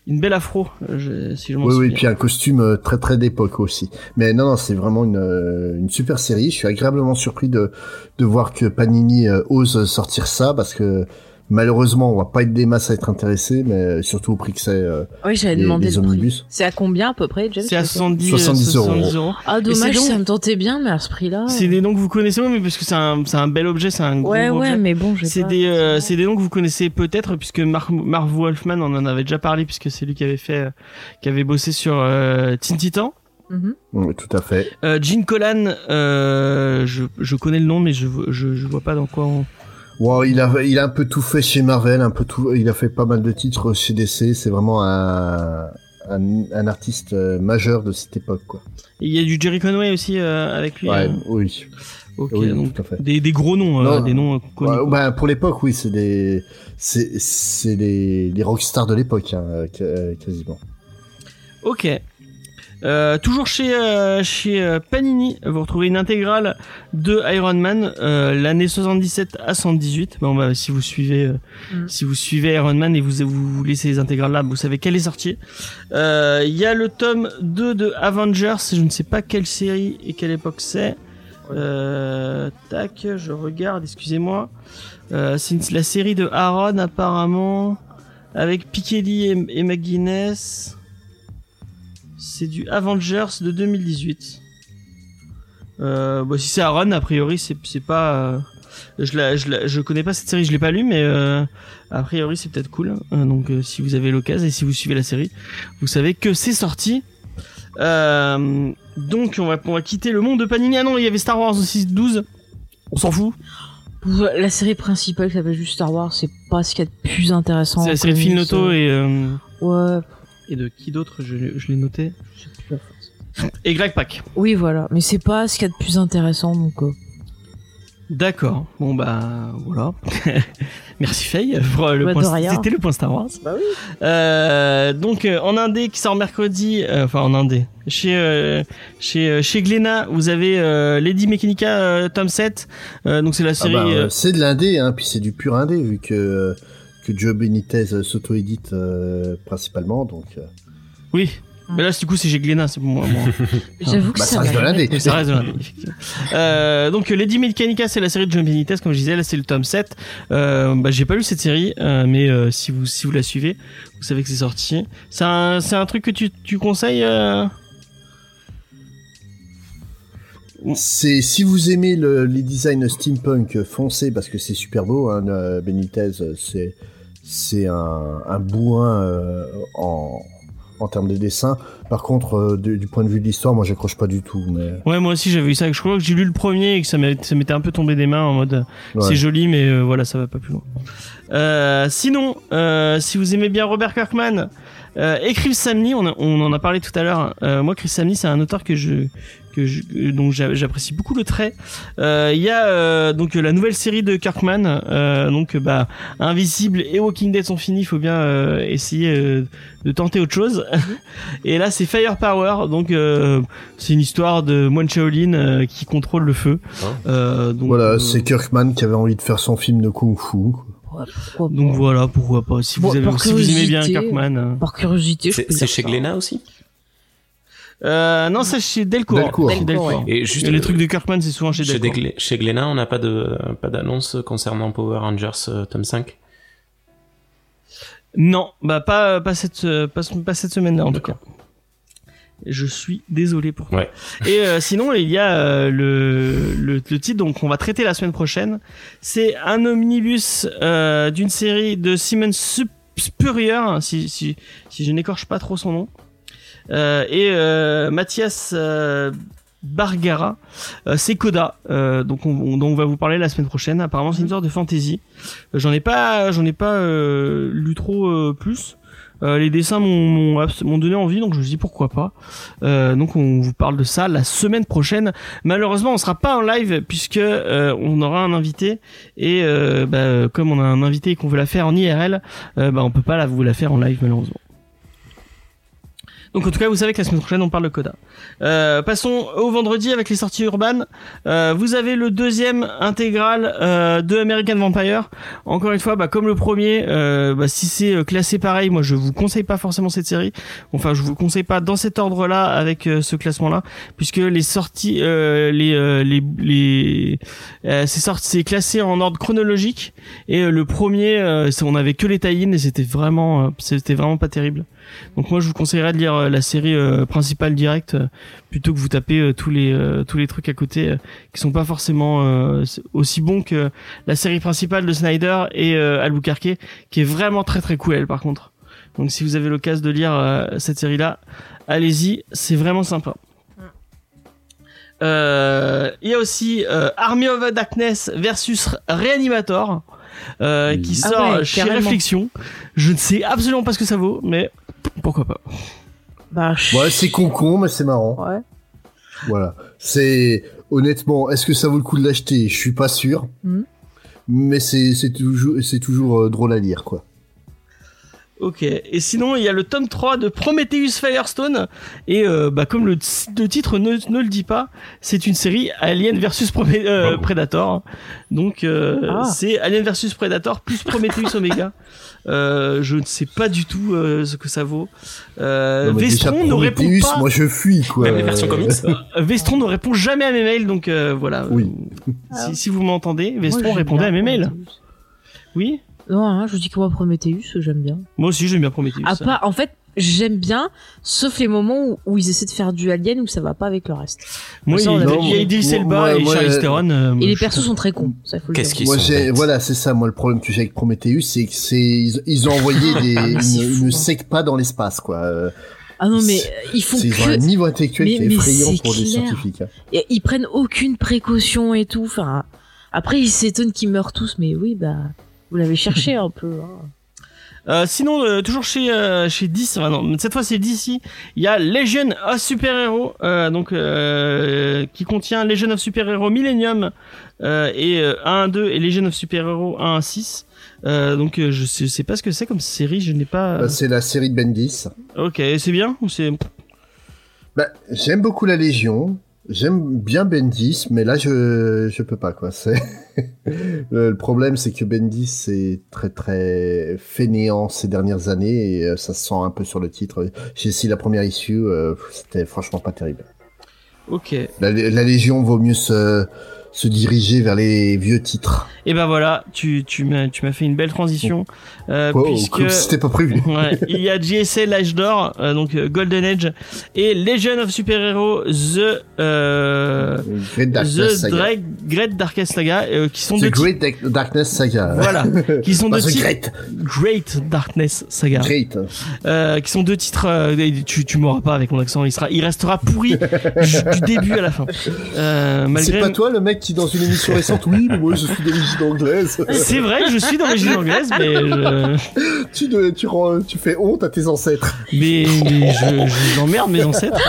Speaker 1: une belle afro, euh, je- si je m'en
Speaker 3: Oui, oui,
Speaker 1: souviens.
Speaker 3: puis un costume euh, très très d'époque aussi. Mais non, non, c'est vraiment une, euh, une super série. Je suis agréablement surpris de, de voir que Panini euh, ose sortir ça parce que malheureusement, on va pas être des masses à être intéressés, mais surtout au prix que c'est euh,
Speaker 2: Oui, j'avais demandé
Speaker 3: les
Speaker 2: le prix.
Speaker 3: omnibus.
Speaker 2: C'est à combien à peu près, James
Speaker 1: C'est à
Speaker 2: je sais
Speaker 1: 70,
Speaker 3: 70
Speaker 1: euh,
Speaker 3: euros.
Speaker 1: 70 euros.
Speaker 2: Ah dommage,
Speaker 1: donc-
Speaker 2: ça me tentait bien, mais à ce prix-là.
Speaker 1: C'est des noms que vous connaissez, mais parce que c'est un, c'est un bel objet, c'est un gros
Speaker 2: Ouais,
Speaker 1: objet.
Speaker 2: ouais, mais bon, j'ai
Speaker 1: C'est
Speaker 2: pas-
Speaker 1: des, euh, c'est des noms que vous connaissez peut-être puisque Marv Wolfman on en avait déjà parlé puisque c'est lui qui avait fait, euh, qui avait bossé sur euh, Teen Titan.
Speaker 2: Mhm.
Speaker 3: Oui, tout à fait.
Speaker 1: Euh, Gene Colan, euh, je, je connais le nom mais je, je, je vois pas dans quoi on.
Speaker 3: Wow, il a, il a un peu tout fait chez Marvel, un peu tout, il a fait pas mal de titres chez DC. C'est vraiment un, un, un artiste euh, majeur de cette époque, quoi.
Speaker 1: Et Il y a du Jerry Conway aussi euh, avec lui.
Speaker 3: Ouais,
Speaker 1: euh,
Speaker 3: oui.
Speaker 1: ok,
Speaker 3: oui,
Speaker 1: donc des, des gros noms, euh, des noms connus.
Speaker 3: Bah, pour l'époque, oui, c'est des, c'est, les, les rockstars de l'époque, hein, qu- quasiment.
Speaker 1: Ok. Euh, toujours chez euh, chez euh, Panini, vous retrouvez une intégrale de Iron Man euh, l'année 77 à 118. Bon bah si vous suivez euh,
Speaker 2: Mm.
Speaker 1: si vous suivez Iron Man et vous vous, laissez les intégrales là, vous savez qu'elle est sortie. Euh, Il y a le tome 2 de Avengers, je ne sais pas quelle série et quelle époque c'est. Euh, tac, je regarde, excusez-moi. Euh, c'est la série de Aaron apparemment avec Piketty et, et McGuinness. C'est du Avengers de 2018. Euh, bah, si c'est Aaron, a priori, c'est pas. euh, je, la, je, la- je connais pas cette série, je l'ai pas lu, mais euh, a priori, c'est peut-être cool. Donc, si vous avez l'occasion et si vous suivez la série, vous savez que c'est sorti. Donc, on va, on va quitter le monde de Panini. Ah non, il y avait Star Wars aussi 12. On s'en fout.
Speaker 2: La série principale qui s'appelle juste Star Wars, c'est pas ce qu'il y a de plus intéressant.
Speaker 1: C'est la série de et,
Speaker 2: Ouais,
Speaker 1: et de qui d'autre je, je l'ai noté.
Speaker 2: je sais plus la force.
Speaker 1: Et Greg Pak.
Speaker 2: Oui, voilà. Mais c'est pas ce qu'il y a de plus intéressant, donc. euh,
Speaker 1: D'accord. Bon bah voilà. Merci Faye pour le
Speaker 2: Bah,
Speaker 1: point. C'était le point Star Wars.
Speaker 2: Bah oui.
Speaker 1: Euh, donc euh, en indé qui sort mercredi, euh, enfin en indé, chez euh, chez euh, chez Glénat, vous avez euh, Lady Mechanica euh, tome 7. Euh, donc c'est la
Speaker 3: Ah
Speaker 1: série.
Speaker 3: bah,
Speaker 1: euh,
Speaker 3: euh, c'est de l'indé, hein, puis c'est du pur indé, vu que, que Joe Benitez s'auto-édite euh, principalement, donc. euh,
Speaker 1: Oui. Mais là du coup c'est chez Glénat, c'est pour moi. moi.
Speaker 2: J'avoue que
Speaker 3: bah,
Speaker 2: ça
Speaker 3: ça reste de.
Speaker 1: Mais ça reste de effectivement. Euh, donc Lady Mechanica c'est la série de John Benitez comme je disais là c'est le tome 7 euh, bah j'ai pas lu cette série euh, mais euh, si vous si vous la suivez vous savez que c'est sorti c'est un c'est un truc que tu tu conseilles euh...
Speaker 3: C'est si vous aimez le, les designs steampunk, foncez parce que c'est super beau. Hein, Benitez, euh, c'est c'est un, un bourrin euh, en en termes de dessin. Par contre, euh, du, du point de vue de l'histoire, moi, j'accroche pas du tout. Mais
Speaker 1: ouais moi aussi j'avais eu ça je crois que j'ai lu le premier et que ça m'était un peu tombé des mains en mode
Speaker 3: ouais.
Speaker 1: c'est joli mais euh, voilà ça va pas plus loin euh, sinon euh, si vous aimez bien Robert Kirkman euh, et Chris Samney on, a- on en a parlé tout à l'heure euh, moi Chris Samney c'est un auteur que je que je, dont j'a- j'apprécie beaucoup le trait. Euh, Il y a euh, donc la nouvelle série de Kirkman, euh, donc bah Invisible et Walking Dead sont finis, il faut bien euh, essayer euh, de tenter autre chose. et là c'est Firepower, donc euh, c'est une histoire de moine Shaolin euh, qui contrôle le feu. Euh, donc,
Speaker 3: voilà, c'est Kirkman qui avait envie de faire son film de kung-fu.
Speaker 2: pourquoi
Speaker 1: donc
Speaker 2: pas.
Speaker 1: voilà, pourquoi pas. Si vous, avez,
Speaker 2: par
Speaker 1: si vous aimez bien. Kirkman. euh.
Speaker 2: Par curiosité, je
Speaker 4: C'est chez. Glénat aussi?
Speaker 1: Euh, non, c'est Delcourt.
Speaker 3: Delcourt.
Speaker 1: Chez Delcourt.
Speaker 2: Delcourt,
Speaker 4: Et juste
Speaker 1: Et les trucs de Kirkman, c'est souvent chez
Speaker 4: chez,
Speaker 1: Delcourt.
Speaker 4: Degle- chez Glénat, on n'a pas de pas d'annonce concernant Power Rangers euh, tome 5
Speaker 1: Non, bah pas pas cette euh, pas, pas cette semaine-là en tout cas. Je suis désolé pour toi.
Speaker 4: Ouais.
Speaker 1: Et euh, sinon, il y a euh, le, le le titre donc on va traiter la semaine prochaine. C'est un omnibus euh, d'une série de Simon Spurrier, si si si je n'écorche pas trop son nom. Euh, et euh, Mathias euh, Bargara. Euh, c'est Coda, euh, donc on, dont on va vous parler la semaine prochaine. Apparemment, c'est une sorte de fantasy. Euh, j'en ai pas, j'en ai pas lu trop plus. les dessins m'ont donné envie, donc je me dis pourquoi pas. donc on vous parle de ça la semaine prochaine. Malheureusement, on sera pas en live puisque on aura un invité et bah, comme on a un invité et qu'on veut la faire en IRL, bah, on peut pas la, vous la faire en live malheureusement. Donc en tout cas, vous savez que la semaine prochaine, on parle de Coda. Euh, passons au vendredi avec les sorties urbaines. Euh, vous avez le deuxième intégral euh, de American Vampire. Encore une fois, bah, comme le premier, bah, si c'est classé pareil, moi je vous conseille pas forcément cette série. Enfin, je vous conseille pas dans cet ordre-là avec ce classement-là, puisque les sorties, les les les, c'est classé en ordre chronologique. Et le premier, on avait que les tie et c'était vraiment, c'était vraiment pas terrible. Donc moi je vous conseillerais de lire euh, la série euh, principale directe euh, plutôt que vous taper tous les tous les trucs à côté qui sont pas forcément aussi bons que la série principale de Snyder et Albuquerque qui est vraiment très très cool elle par contre. Donc si vous avez l'occasion de lire cette série là, allez-y, c'est vraiment sympa. Il y a aussi Army of Darkness versus Reanimator. qui ah sort chez Réflexion. Je ne sais absolument pas ce que ça vaut, mais pourquoi pas
Speaker 3: bah, Ouais, c'est con con, mais c'est marrant.
Speaker 2: Ouais.
Speaker 3: Voilà. C'est honnêtement, est-ce que ça vaut le coup de l'acheter? Je suis pas sûr. Hmm. Mais c'est toujours c'est toujours euh, drôle à lire quoi.
Speaker 1: Ok, et sinon il y a le tome 3 de Prometheus Firestone, et euh, bah, comme le, titre ne, le dit pas, c'est une série Alien versus euh, Predator. Donc ah. c'est Alien versus Predator plus Prometheus Omega. Euh, je ne sais pas du tout euh, ce que ça vaut. Euh, Vestron ne répond pas.
Speaker 3: Moi, je fuis quoi.
Speaker 4: Même les versions comics.
Speaker 1: Vestron ne répond jamais à mes mails, donc voilà.
Speaker 3: Oui.
Speaker 1: Si, si, vous m'entendez, Vestron répondait à mes mails. Oui?
Speaker 2: Non, hein, je vous dis que moi Prometheus, j'aime bien.
Speaker 1: Moi aussi, j'aime bien Prometheus.
Speaker 2: Ah, pas, en fait, j'aime bien, sauf les moments où, ils essaient de faire du Alien où ça va pas avec le reste.
Speaker 1: Moi, il, y a Idris Elba et Charlize Theron.
Speaker 2: Euh, et les persos sont très cons.
Speaker 4: Qu'est-ce qu'ils
Speaker 3: sont
Speaker 4: Voilà,
Speaker 3: c'est ça. Moi, le problème que j'ai avec Prometheus, c'est que c'est ils, ont envoyé des une, une pas dans l'espace, quoi.
Speaker 2: Ah non, mais ils font
Speaker 3: que...
Speaker 2: un
Speaker 3: niveau intellectuel qui est effrayant pour des scientifiques. Hein.
Speaker 2: Et ils prennent aucune précaution et tout. Enfin, après, ils s'étonnent qu'ils meurent tous, mais oui, bah, vous l'avez cherché un peu. Hein.
Speaker 1: Euh, sinon, euh, toujours chez euh, chez DC, enfin non, cette fois c'est DC. Il y a Legion of Super Hero, donc qui contient Legion of Super Hero Millennium et 1 2 et Legion of Super Hero 1 6. donc je sais, sais, pas ce que c'est comme série, je n'ai pas.
Speaker 3: Bah, c'est la série de Bendis.
Speaker 1: Ok, c'est bien ou c'est.
Speaker 3: Bah, j'aime beaucoup la Légion. J'aime bien Bendis, mais là je je peux pas quoi. C'est le problème, c'est que Bendis c'est très très fainéant ces dernières années et euh, ça se sent un peu sur le titre. J'ai essayé la première issue, euh, c'était franchement pas terrible.
Speaker 1: Ok.
Speaker 3: La, la Légion vaut mieux se se diriger vers les vieux titres.
Speaker 1: Et ben voilà, tu, tu m'as tu m'as fait une belle transition euh, puisque
Speaker 3: c'était pas prévu.
Speaker 1: ouais, il y a JSA l'âge d'or euh, donc euh, Golden Age et Legion of Super Hero The euh,
Speaker 3: Great Darkness
Speaker 1: The
Speaker 3: Saga.
Speaker 1: Great Darkness Saga euh, qui sont
Speaker 3: The Great Darkness Saga.
Speaker 1: Voilà, qui sont deux titres
Speaker 3: Great.
Speaker 1: Great Darkness Saga.
Speaker 3: Great.
Speaker 1: Euh, qui sont deux titres tu tu m'auras pas avec mon accent, il sera il restera pourri du début à la fin.
Speaker 3: malgré C'est pas toi le mec qui dans une émission récente oui, mais moi je suis d'origine anglaise.
Speaker 1: C'est vrai que je suis d'origine anglaise, mais je...
Speaker 3: tu, tu, rends, tu fais honte à tes ancêtres.
Speaker 1: Mais, je, j'emmerde mes ancêtres.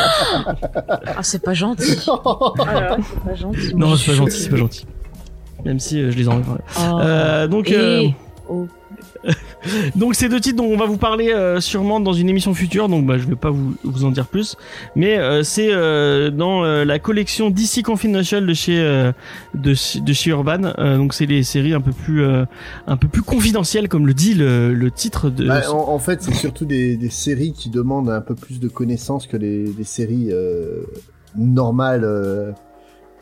Speaker 2: Ah, c'est pas gentil.
Speaker 1: Ah, c'est pas gentil. Non, c'est pas gentil, c'est pas gentil. Même si euh, je les emmerde. Oh. Euh, donc. Euh... Oh. donc c'est deux titres dont on va vous parler euh, sûrement dans une émission future, donc bah, je vais pas vous, vous en dire plus. Mais euh, c'est euh, dans la collection DC Confidential de chez de, de, chez Urban. donc c'est les séries un peu plus un peu plus confidentielles, comme le dit le, le titre de.
Speaker 3: Bah, en, fait, c'est surtout des, des, séries qui demandent un peu plus de connaissances que les, les séries normales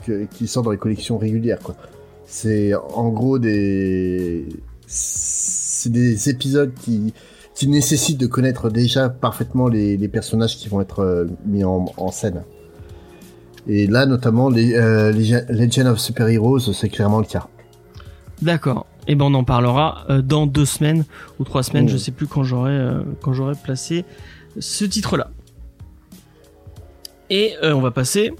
Speaker 3: que, qui sortent dans les collections régulières, quoi. C'est en gros des c'est des épisodes qui, qui nécessitent de connaître déjà parfaitement les, les personnages qui vont être euh, mis en, en, scène. Et là, notamment, les, euh, Legend of Super Heroes, c'est clairement le cas.
Speaker 1: D'accord. Et eh ben on en parlera euh, dans deux semaines ou trois semaines, je je mmh. sais plus quand j'aurai euh, quand j'aurai placé ce titre-là. Et on va passer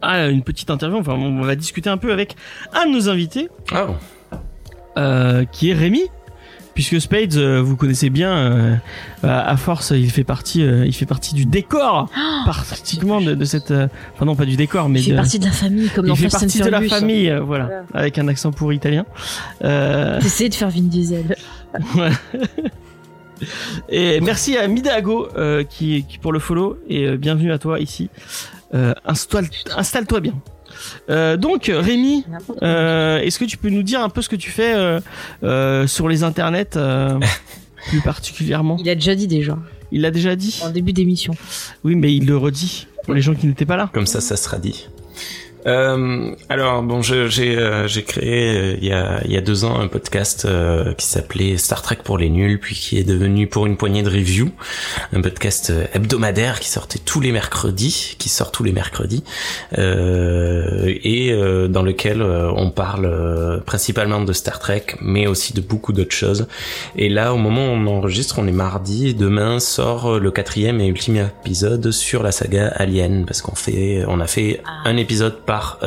Speaker 1: à une petite interview. Enfin, on va discuter un peu avec un de nos invités,
Speaker 4: Ah,
Speaker 1: euh, qui est Rémi. Puisque Spades, euh, vous connaissez bien, euh, à force, il fait partie, il fait partie du décor, pratiquement de, de cette, enfin non pas du décor, mais
Speaker 2: Il fait
Speaker 1: de-
Speaker 2: partie de la famille, comme dans
Speaker 1: il fait
Speaker 2: Fast
Speaker 1: partie de la famille, voilà,
Speaker 2: Voilà.
Speaker 1: avec un accent pour italien. Euh,
Speaker 2: T'essayes de faire Vin Diesel.
Speaker 1: et merci à Midago euh, qui, qui pour le follow et euh, bienvenue à toi ici. Euh, installe, installe-toi bien. Euh, donc Rémi, euh, est-ce que tu peux nous dire un peu ce que tu fais euh, euh, sur les internets euh, plus particulièrement?
Speaker 2: Il a déjà dit déjà,
Speaker 1: Il l'a déjà dit?
Speaker 2: en début d'émission.
Speaker 1: Oui, mais il le redit pour les gens qui n'étaient pas là.
Speaker 4: Comme ça, ça sera dit. Euh, alors bon, j'ai euh, créé euh, il y a il y a deux ans un podcast euh, qui s'appelait Star Trek pour les nuls, puis qui est devenu pour une poignée de review, un podcast euh, hebdomadaire qui sortait tous les mercredis, qui sort tous les mercredis, euh, et euh, dans lequel euh, on parle euh, principalement de Star Trek, mais aussi de beaucoup d'autres choses. Et là, au moment où on enregistre, on est mardi, et demain sort le quatrième et ultime épisode sur la saga Alien, parce qu'on fait, on a fait
Speaker 2: Ah.
Speaker 4: un épisode par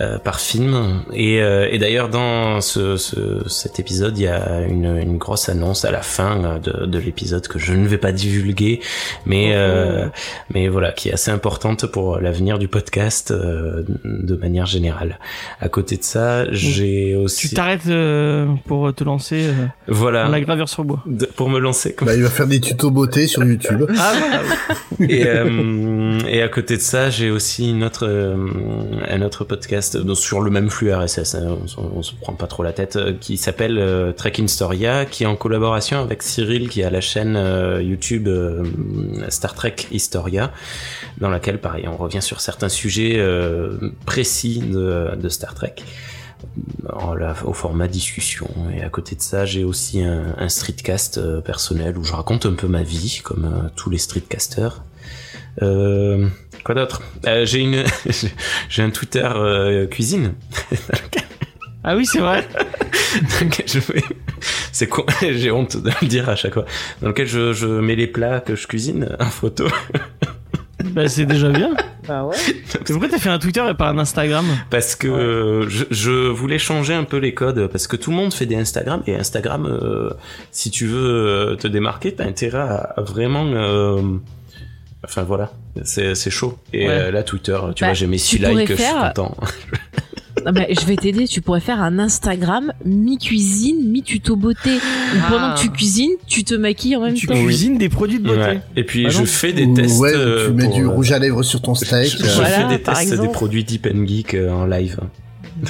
Speaker 4: euh, par film. Et, euh, et d'ailleurs, dans ce, ce- cet épisode, il y a une, une grosse annonce à la fin de, de l'épisode que je ne vais pas divulguer, mais euh, mais voilà, qui est assez importante pour l'avenir du podcast euh, de manière générale. À côté de ça, j'ai
Speaker 1: Tu
Speaker 4: aussi
Speaker 1: t'arrêtes euh, pour te lancer euh,
Speaker 4: voilà
Speaker 1: dans la gravure sur bois.
Speaker 4: de- pour me lancer comme
Speaker 3: Bah, il va faire des tutos beauté sur YouTube.
Speaker 1: Ah voilà.
Speaker 4: et, euh, et à côté de ça, j'ai aussi une autre, euh, un autre podcast donc sur le même flux RSS, hein, on, se- prend pas trop la tête, euh, qui s'appelle euh, Trek Historia, qui est en collaboration avec Cyril, qui a la chaîne euh, YouTube euh, Star Trek Historia, dans laquelle, pareil, on revient sur certains sujets euh, précis de, Star Trek. au format discussion et à côté de ça j'ai aussi un, streetcast euh, personnel où je raconte un peu ma vie comme euh, tous les streetcasters euh, quoi d'autre Euh, J'ai une, j'ai un Twitter euh, cuisine.
Speaker 1: Ah oui, c'est vrai.
Speaker 4: dans lequel je fais- C'est con, j'ai honte de le dire à chaque fois. Dans lequel je, je mets les plats que je cuisine en photo.
Speaker 1: Bah, c'est déjà bien.
Speaker 2: Bah ouais.
Speaker 1: Mais Pourquoi t'as fait un Twitter et pas un Instagram?
Speaker 4: Parce que euh, je, je voulais changer un peu les codes. Parce que tout le monde fait des Instagram. Et Instagram, euh, si tu veux euh, te démarquer, t'as intérêt à, à vraiment. euh, Enfin voilà, c'est c'est chaud. Et
Speaker 1: Ouais.
Speaker 4: euh, là, Twitter, tu
Speaker 2: Bah,
Speaker 4: vois, j'ai mes
Speaker 2: tu
Speaker 4: 6 likes, je suis
Speaker 2: faire-
Speaker 4: content.
Speaker 2: Non, mais je vais t'aider, tu pourrais faire un Instagram mi-cuisine, mi-tuto beauté. Où
Speaker 1: Ah.
Speaker 2: pendant que tu cuisines, tu te maquilles en même
Speaker 1: Tu
Speaker 2: temps.
Speaker 1: cuisines des produits de beauté.
Speaker 4: Ouais. Et puis
Speaker 1: Ah
Speaker 4: je
Speaker 1: non
Speaker 4: fais des tests.
Speaker 3: ouais, ou
Speaker 4: euh,
Speaker 3: tu mets
Speaker 4: pour,
Speaker 3: du
Speaker 4: euh,
Speaker 3: rouge à lèvres sur ton steak.
Speaker 4: Je, je
Speaker 2: Voilà,
Speaker 4: fais des tests des
Speaker 2: exemple.
Speaker 4: produits Deep and Geek en live.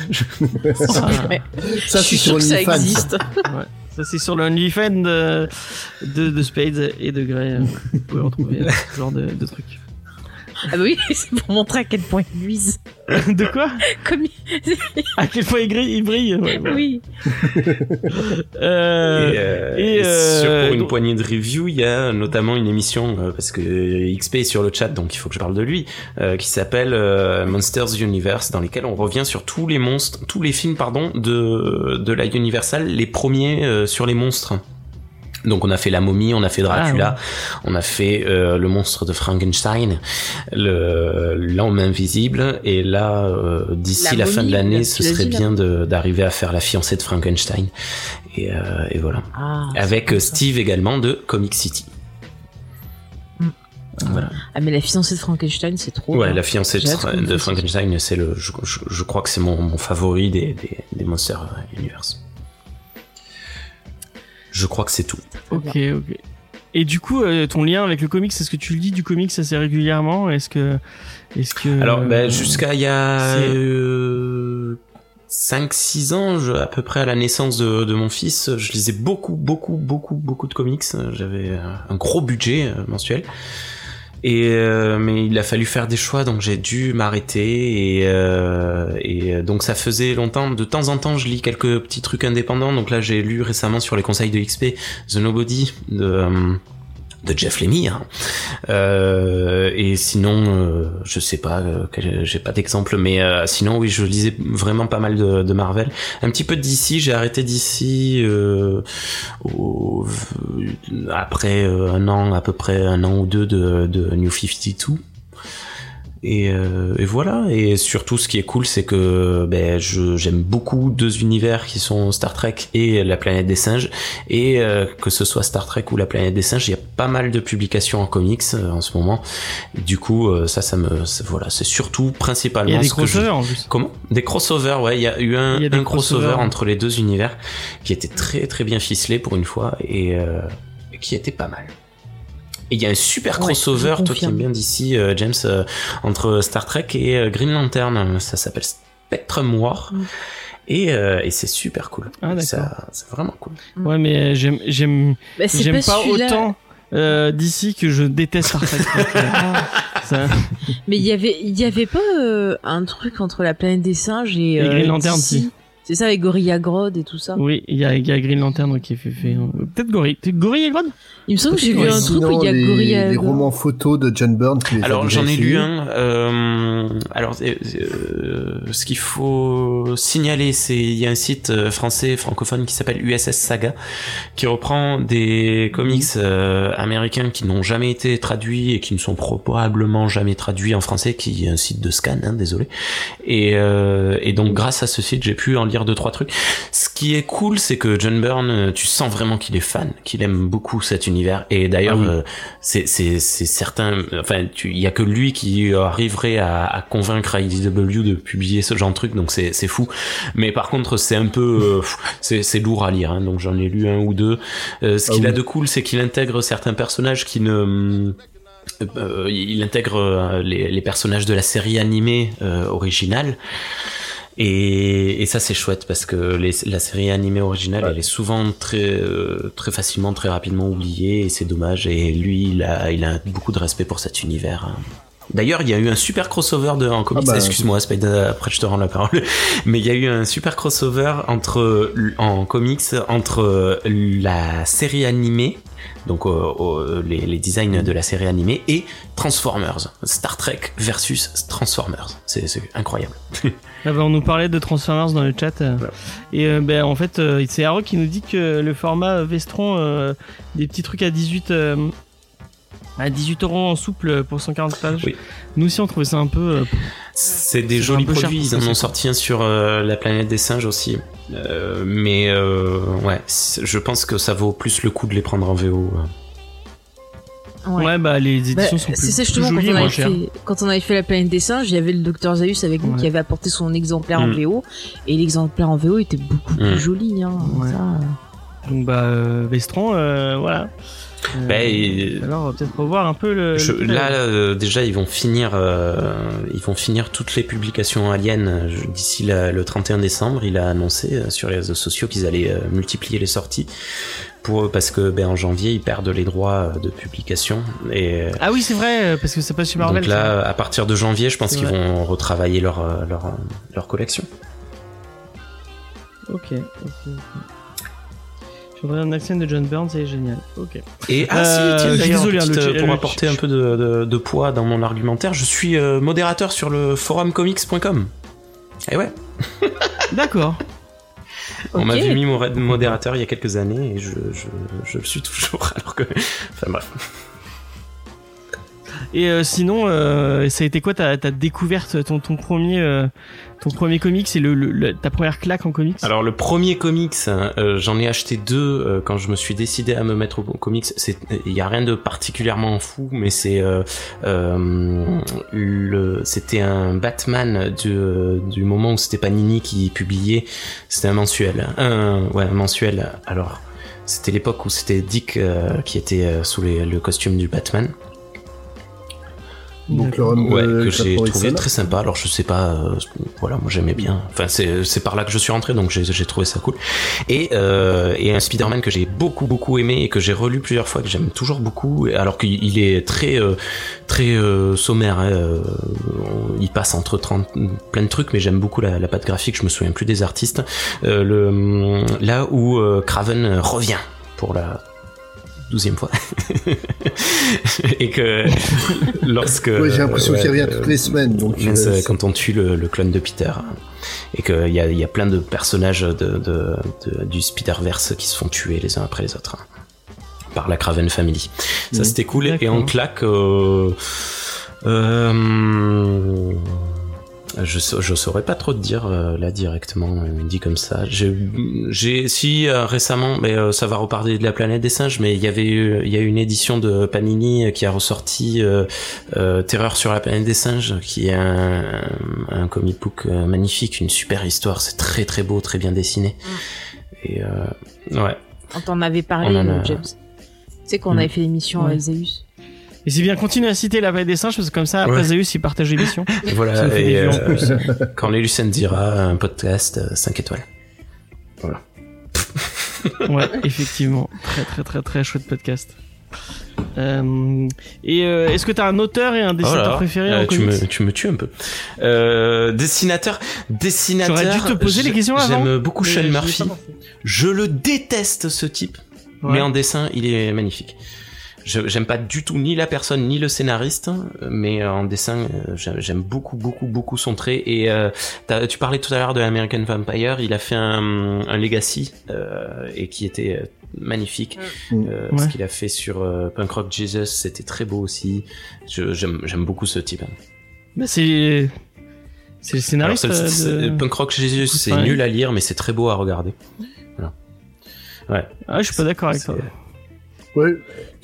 Speaker 1: Ah.
Speaker 2: Ouais.
Speaker 3: Ça,
Speaker 2: je suis
Speaker 3: sur
Speaker 2: que ça existe.
Speaker 1: Ça, c'est sur le OnlyFans de, de, de Spades et de Grey. Vous pouvez retrouver euh, ce genre de, de trucs.
Speaker 2: Ah bah oui, c'est pour montrer à quel point ils nuisent.
Speaker 1: De quoi
Speaker 2: Comme
Speaker 1: À quel point il brille, il brille ouais, voilà.
Speaker 2: Oui.
Speaker 1: Euh,
Speaker 4: et, euh,
Speaker 1: et,
Speaker 4: et
Speaker 1: euh,
Speaker 4: sur pour une
Speaker 1: donc-
Speaker 4: poignée de reviews, il y a notamment une émission euh, parce que XP est sur le chat, donc il faut que je parle de lui, euh, qui s'appelle euh, Monsters Universe, dans lesquels on revient sur tous les monstres, tous les films pardon de de la Universal, les premiers euh, sur les monstres. Donc on a fait la momie, on a fait Dracula, on a fait euh, le monstre de Frankenstein, le l'homme invisible, et là euh, d'ici
Speaker 2: La
Speaker 4: la, fin de l'année, ce serait bien d'arriver à faire la fiancée de Frankenstein. Et, euh, et voilà.
Speaker 2: Ah,
Speaker 4: Avec euh, Steve également de Comic City.
Speaker 2: Mm.
Speaker 4: Voilà.
Speaker 2: Ah, mais la fiancée de Frankenstein, c'est trop.
Speaker 4: Ouais, la fiancée de. Frankenstein, c'est le, je, je, je crois que c'est mon, mon favori des, des, des Monster Universe. Je crois que c'est tout.
Speaker 1: Ok, ok. Et du coup, euh, ton lien avec le comics, est-ce que tu le dis du comics assez régulièrement? Est-ce que, est-ce que
Speaker 4: Alors,
Speaker 1: euh,
Speaker 4: ben, jusqu'à il y a
Speaker 1: c'est-
Speaker 4: euh, 5-6 ans, je- à peu près à la naissance de, de mon fils, je lisais beaucoup, beaucoup, beaucoup, beaucoup de comics. J'avais un gros budget euh, mensuel. Et euh, mais il a fallu faire des choix, donc j'ai dû m'arrêter. Et, euh, et donc ça faisait longtemps. De temps en temps, je lis quelques petits trucs indépendants. Donc là, j'ai lu récemment sur les conseils de XP The Nobody de euh, de Jeff Lemire. Euh, et sinon, euh, je sais pas, euh, j'ai pas d'exemple, mais euh, sinon oui, je lisais vraiment pas mal de, de Marvel, un petit peu DC. J'ai arrêté DC euh, après un an, à peu près un an ou deux de, de New 52. Et, euh, et, voilà. Et surtout, ce qui est cool, c'est que ben, j'aime beaucoup deux univers qui sont Star Trek et la planète des singes. Et euh, que ce soit Star Trek ou la planète des singes, il y a pas mal de publications en comics euh, en ce moment. Du coup, euh, ça, ça me, voilà, c'est surtout principalement. Il y
Speaker 1: a des crossovers en plus.
Speaker 4: Comment? Des crossovers, ouais. Il y a eu un, un crossover entre les deux univers qui était très très bien ficelé pour une fois et qui était pas mal. Et il y a un super crossover, toi qui aimes bien d'ici, euh, James, euh, entre Star Trek et euh, Green Lantern. Ça s'appelle Spectrum War. Mm. Et, et c'est super cool. Ah, c'est vraiment cool.
Speaker 1: Mm. Ouais, mais j'aime j'aime bah, j'aime pas, autant d'ici que je déteste Star Trek.
Speaker 2: ça... Mais il y avait il y avait pas un truc entre la planète des singes et,
Speaker 1: et Green Lantern si.
Speaker 2: C'est ça avec Gorilla Grodd et tout ça
Speaker 1: Oui, il y a, y a Green Lantern qui est fait. fait hein. Peut-être Gorilla. Gorilla Grodd?
Speaker 2: Il me semble que j'ai vu un truc où il y a
Speaker 3: les,
Speaker 2: Gorilla
Speaker 3: Les romans photos de John Byrne.
Speaker 4: Alors j'en ai lu un. Euh, alors euh, euh, ce qu'il faut signaler, c'est il y a un site euh, français francophone qui s'appelle USS Saga, qui reprend des comics euh, américains qui n'ont jamais été traduits et qui ne sont probablement jamais traduits en français, qui est un site de scan, hein, désolé. Et, et donc grâce à ce site, j'ai pu en lire deux trois trucs. Ce qui est cool, c'est que John Byrne, euh, tu sens vraiment qu'il est fan, qu'il aime beaucoup cet univers. Et d'ailleurs, ah euh, c'est certain. Enfin, il y a que lui qui arriverait à, à convaincre IDW de publier ce genre de truc. Donc c'est c'est fou. Mais par contre, c'est un peu euh, c'est lourd à lire. Hein, donc j'en ai lu un ou deux. ce qu'il ah a de cool, c'est qu'il intègre certains personnages qui ne il intègre les, les, personnages de la série animée originale et, et ça c'est chouette parce que les, la série animée originale elle est souvent très euh, très facilement très rapidement oubliée et c'est dommage et lui il a il a beaucoup de respect pour cet univers. Hein. D'ailleurs, il y a eu un super crossover de en comics. Ah bah, Excuse-moi, après je te rends la parole. Mais il y a eu un super crossover entre en comics entre la série animée donc les, les, designs de la série animée, et Transformers, Star Trek versus Transformers. C'est incroyable.
Speaker 1: Ah bah, on nous parlait de Transformers dans le chat. Et euh, ben, en fait, euh, c'est Haro qui nous dit que le format Vestron, euh, des petits trucs à 18 à 18 euros en souple pour 140 pages. Nous aussi on trouvait ça un peu.
Speaker 4: c'est des jolis produits. Ils en ont sorti un sur la planète des singes aussi. Euh, mais euh, ouais, je pense que ça vaut plus le coup de les prendre en VO.
Speaker 1: Ouais. bah les éditions bah, sont plus,
Speaker 2: C'est justement
Speaker 1: quand,
Speaker 2: on avait fait, quand on avait fait la planète des singes, il y avait le docteur Zaius avec nous qui avait apporté son exemplaire en mm. VO et l'exemplaire en VO était beaucoup plus mm. joli. Hein, ça.
Speaker 1: Donc bah euh, Vestron, voilà.
Speaker 4: Euh, ben,
Speaker 1: alors peut-être revoir un peu le.
Speaker 4: là, euh, déjà, ils vont finir, euh, ils vont finir toutes les publications Alien d'ici le 31 décembre. Il a annoncé sur les réseaux sociaux qu'ils allaient multiplier les sorties. Pour, parce que ben, en janvier ils perdent les droits de publication et
Speaker 1: ah oui c'est vrai parce que c'est pas sur Marvel
Speaker 4: donc là à partir de janvier je pense qu'ils vont retravailler leur, leur, leur collection
Speaker 1: ok ok, un accent de John Burns, c'est génial. Ok.
Speaker 4: Et ah si, tiens, désolé, hein, pour apporter un peu de, de, poids dans mon argumentaire, je suis euh, modérateur sur le forumcomics.com. Et eh ouais.
Speaker 1: D'accord.
Speaker 4: On m'a vu mis mon modérateur il y a quelques années et je, je, je le suis toujours. Alors que. Enfin bref.
Speaker 1: Et euh, sinon, euh, ça a été quoi ta, ta découverte, ton, premier, euh, ton premier comics c'est le, ta première claque en comics?
Speaker 4: Alors le premier comics, j'en ai acheté deux quand je me suis décidé à me mettre au comics. Il y a rien de particulièrement fou, mais c'est c'était un Batman du, moment où c'était Panini qui publiait. C'était un mensuel, un, ouais, un mensuel. Alors c'était l'époque où c'était Dick qui était sous le costume du Batman.
Speaker 3: Donc
Speaker 4: ouais, que j'ai trouvé très sympa. Alors je sais pas, euh, voilà, moi j'aimais bien. Enfin c'est par là que je suis rentré, donc j'ai trouvé ça cool. Et euh, et un Spider-Man que j'ai beaucoup beaucoup aimé et que j'ai relu plusieurs fois, que j'aime toujours beaucoup. Alors qu'il est très euh, très euh, sommaire. Hein, il passe entre 30 plein de trucs, mais j'aime beaucoup la, la patte graphique. Je me souviens plus des artistes. le là où Craven revient pour la douzième fois. et que lorsque...
Speaker 3: j'ai l'impression qu'il revient toutes les semaines. Donc
Speaker 4: euh, quand on tue le, clone de Peter. Et qu'il y a, y a plein de personnages de, de, du Spider-Verse qui se font tuer les uns après les autres. Hein, par la Craven Family. Ça, c'était cool. Et en claque... Euh, Euh, je je saurais pas trop te dire euh, là directement euh, dit comme ça. J'ai j'ai si euh, récemment mais euh, ça va reparler de la planète des singes mais il y avait eu il y a eu une édition de Panini qui a ressorti euh, euh, Terreur sur la planète des singes qui est un, un comic book euh, magnifique, une super histoire, c'est très très beau, très bien dessiné. Et euh, ouais.
Speaker 2: On t'en avait parlé,
Speaker 4: a-
Speaker 2: James. Tu sais qu'on
Speaker 4: Mm.
Speaker 2: avait fait l'émission
Speaker 1: Ouais.
Speaker 2: avec Zeus.
Speaker 1: Et c'est bien, continue à citer la planète des singes parce que comme ça, après
Speaker 4: Ouais.
Speaker 1: Zeus, il partage l'émission.
Speaker 4: Voilà et
Speaker 1: des vues en
Speaker 4: euh,
Speaker 1: plus.
Speaker 4: quand dira un podcast 5 étoiles.
Speaker 1: Ouais, effectivement. Très, très, très, très chouette podcast. Euh, et euh, est-ce que t'as un auteur et un dessinateur
Speaker 4: Oh
Speaker 1: préféré
Speaker 4: euh,
Speaker 1: en
Speaker 4: tu,
Speaker 1: comics?
Speaker 4: me, tu me tues un peu. Euh, dessinateur, dessinateur.
Speaker 1: J'aurais dû te poser les questions avant.
Speaker 4: J'aime beaucoup Sean Murphy. Je le déteste ce type,
Speaker 1: Ouais.
Speaker 4: mais en dessin, il est magnifique. Je- J'aime pas du tout ni la personne ni le scénariste, mais en dessin, euh, j'aime j'aime beaucoup, beaucoup, beaucoup son trait. Et euh, t'as- tu parlais tout à l'heure de American Vampire, il a fait un, un Legacy euh, et qui était euh, magnifique.
Speaker 3: Mm.
Speaker 4: Euh,
Speaker 1: Ouais.
Speaker 4: Ce qu'il a fait sur euh, Punk Rock Jesus, c'était très beau aussi. Je- J'aime j'aime beaucoup ce type.
Speaker 1: Bah, c'est c'est le
Speaker 4: Alors,
Speaker 1: scénariste euh,
Speaker 4: c'est-
Speaker 1: de...
Speaker 4: Punk Rock Jesus, c'est
Speaker 1: Ouais.
Speaker 4: nul à lire, mais c'est très beau à regarder.
Speaker 1: Ah, je suis pas d'accord avec toi.
Speaker 3: Ouais,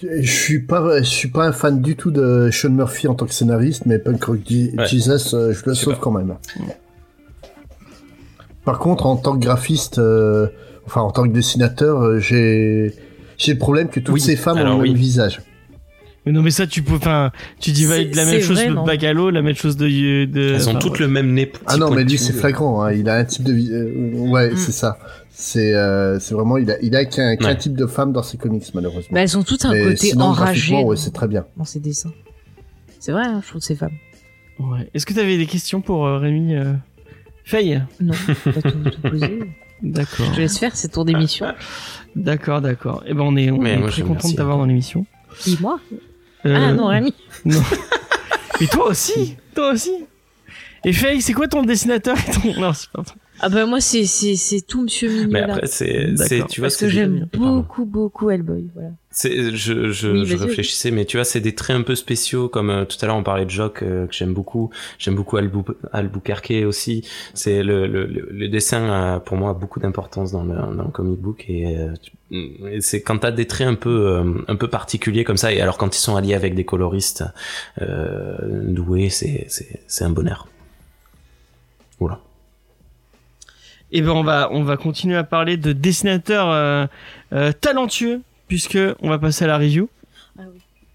Speaker 3: je suis pas, je suis pas un fan du tout de Sean Murphy en tant que scénariste, mais Punk Rock
Speaker 4: Ouais.
Speaker 3: Jesus, euh, je le sauve
Speaker 4: pas.
Speaker 3: quand même. Par contre, en tant que graphiste, euh, enfin en tant que dessinateur, euh, j'ai j'ai le problème que toutes
Speaker 4: Oui,
Speaker 3: ces femmes
Speaker 4: alors
Speaker 3: ont le même visage.
Speaker 1: Mais non, mais ça, tu peux, enfin, tu dis de la même chose
Speaker 2: vrai,
Speaker 1: de Bagalo, la même chose de, de
Speaker 4: Elles ont
Speaker 1: enfin,
Speaker 4: toutes le même nez.
Speaker 3: Ah non, mais lui c'est flagrant. Hein, il a un type de, euh, ouais,
Speaker 2: Mm.
Speaker 3: c'est ça. C'est euh, c'est vraiment, il a il a qu'un
Speaker 4: Ouais.
Speaker 3: type de femme dans ses comics malheureusement.
Speaker 2: Bah, elles ont toutes un
Speaker 3: Mais
Speaker 2: côté
Speaker 3: sinon,
Speaker 2: enragé
Speaker 3: ouais, c'est très bien.
Speaker 2: dans ces dessins. C'est vrai, hein, je trouve ces femmes.
Speaker 1: Ouais. Est-ce que t'avais des questions pour euh, Rémi euh... Faye?
Speaker 2: Non, pas tout, tout posé.
Speaker 1: D'accord.
Speaker 2: Je te laisse faire, c'est ton d'émission.
Speaker 1: D'accord, d'accord. Eh ben, on est, on est
Speaker 4: moi,
Speaker 1: très content de t'avoir dans l'émission.
Speaker 2: Qui, moi?
Speaker 1: Euh,
Speaker 2: Ah non, Rémi.
Speaker 1: Et toi aussi? Toi aussi? Et Faye, c'est quoi ton dessinateur et ton... Non, c'est pas vrai.
Speaker 2: Ah bah moi, c'est c'est c'est tout Monsieur Mignon
Speaker 4: Mais après, c'est, c'est, tu vois,
Speaker 2: Parce
Speaker 4: c'est
Speaker 2: que j'aime beaucoup, beaucoup Hellboy. Voilà.
Speaker 4: C'est, je, je,
Speaker 2: Oui,
Speaker 4: je réfléchissais, mais tu vois, c'est des traits un peu spéciaux, comme euh, tout à l'heure on parlait de Jock, euh, que j'aime beaucoup. J'aime beaucoup Albu Albuquerque aussi. C'est le, le, le, le dessin a, pour moi, a beaucoup d'importance dans le, dans le comic book et, euh, et c'est quand t'as des traits un peu, euh, un peu particuliers comme ça, et alors quand ils sont alliés avec des coloristes euh, doués, c'est, c'est, c'est un bonheur.
Speaker 1: Eh ben, on va, on va continuer à parler de dessinateurs euh, euh, talentueux, puisque on va passer à la review.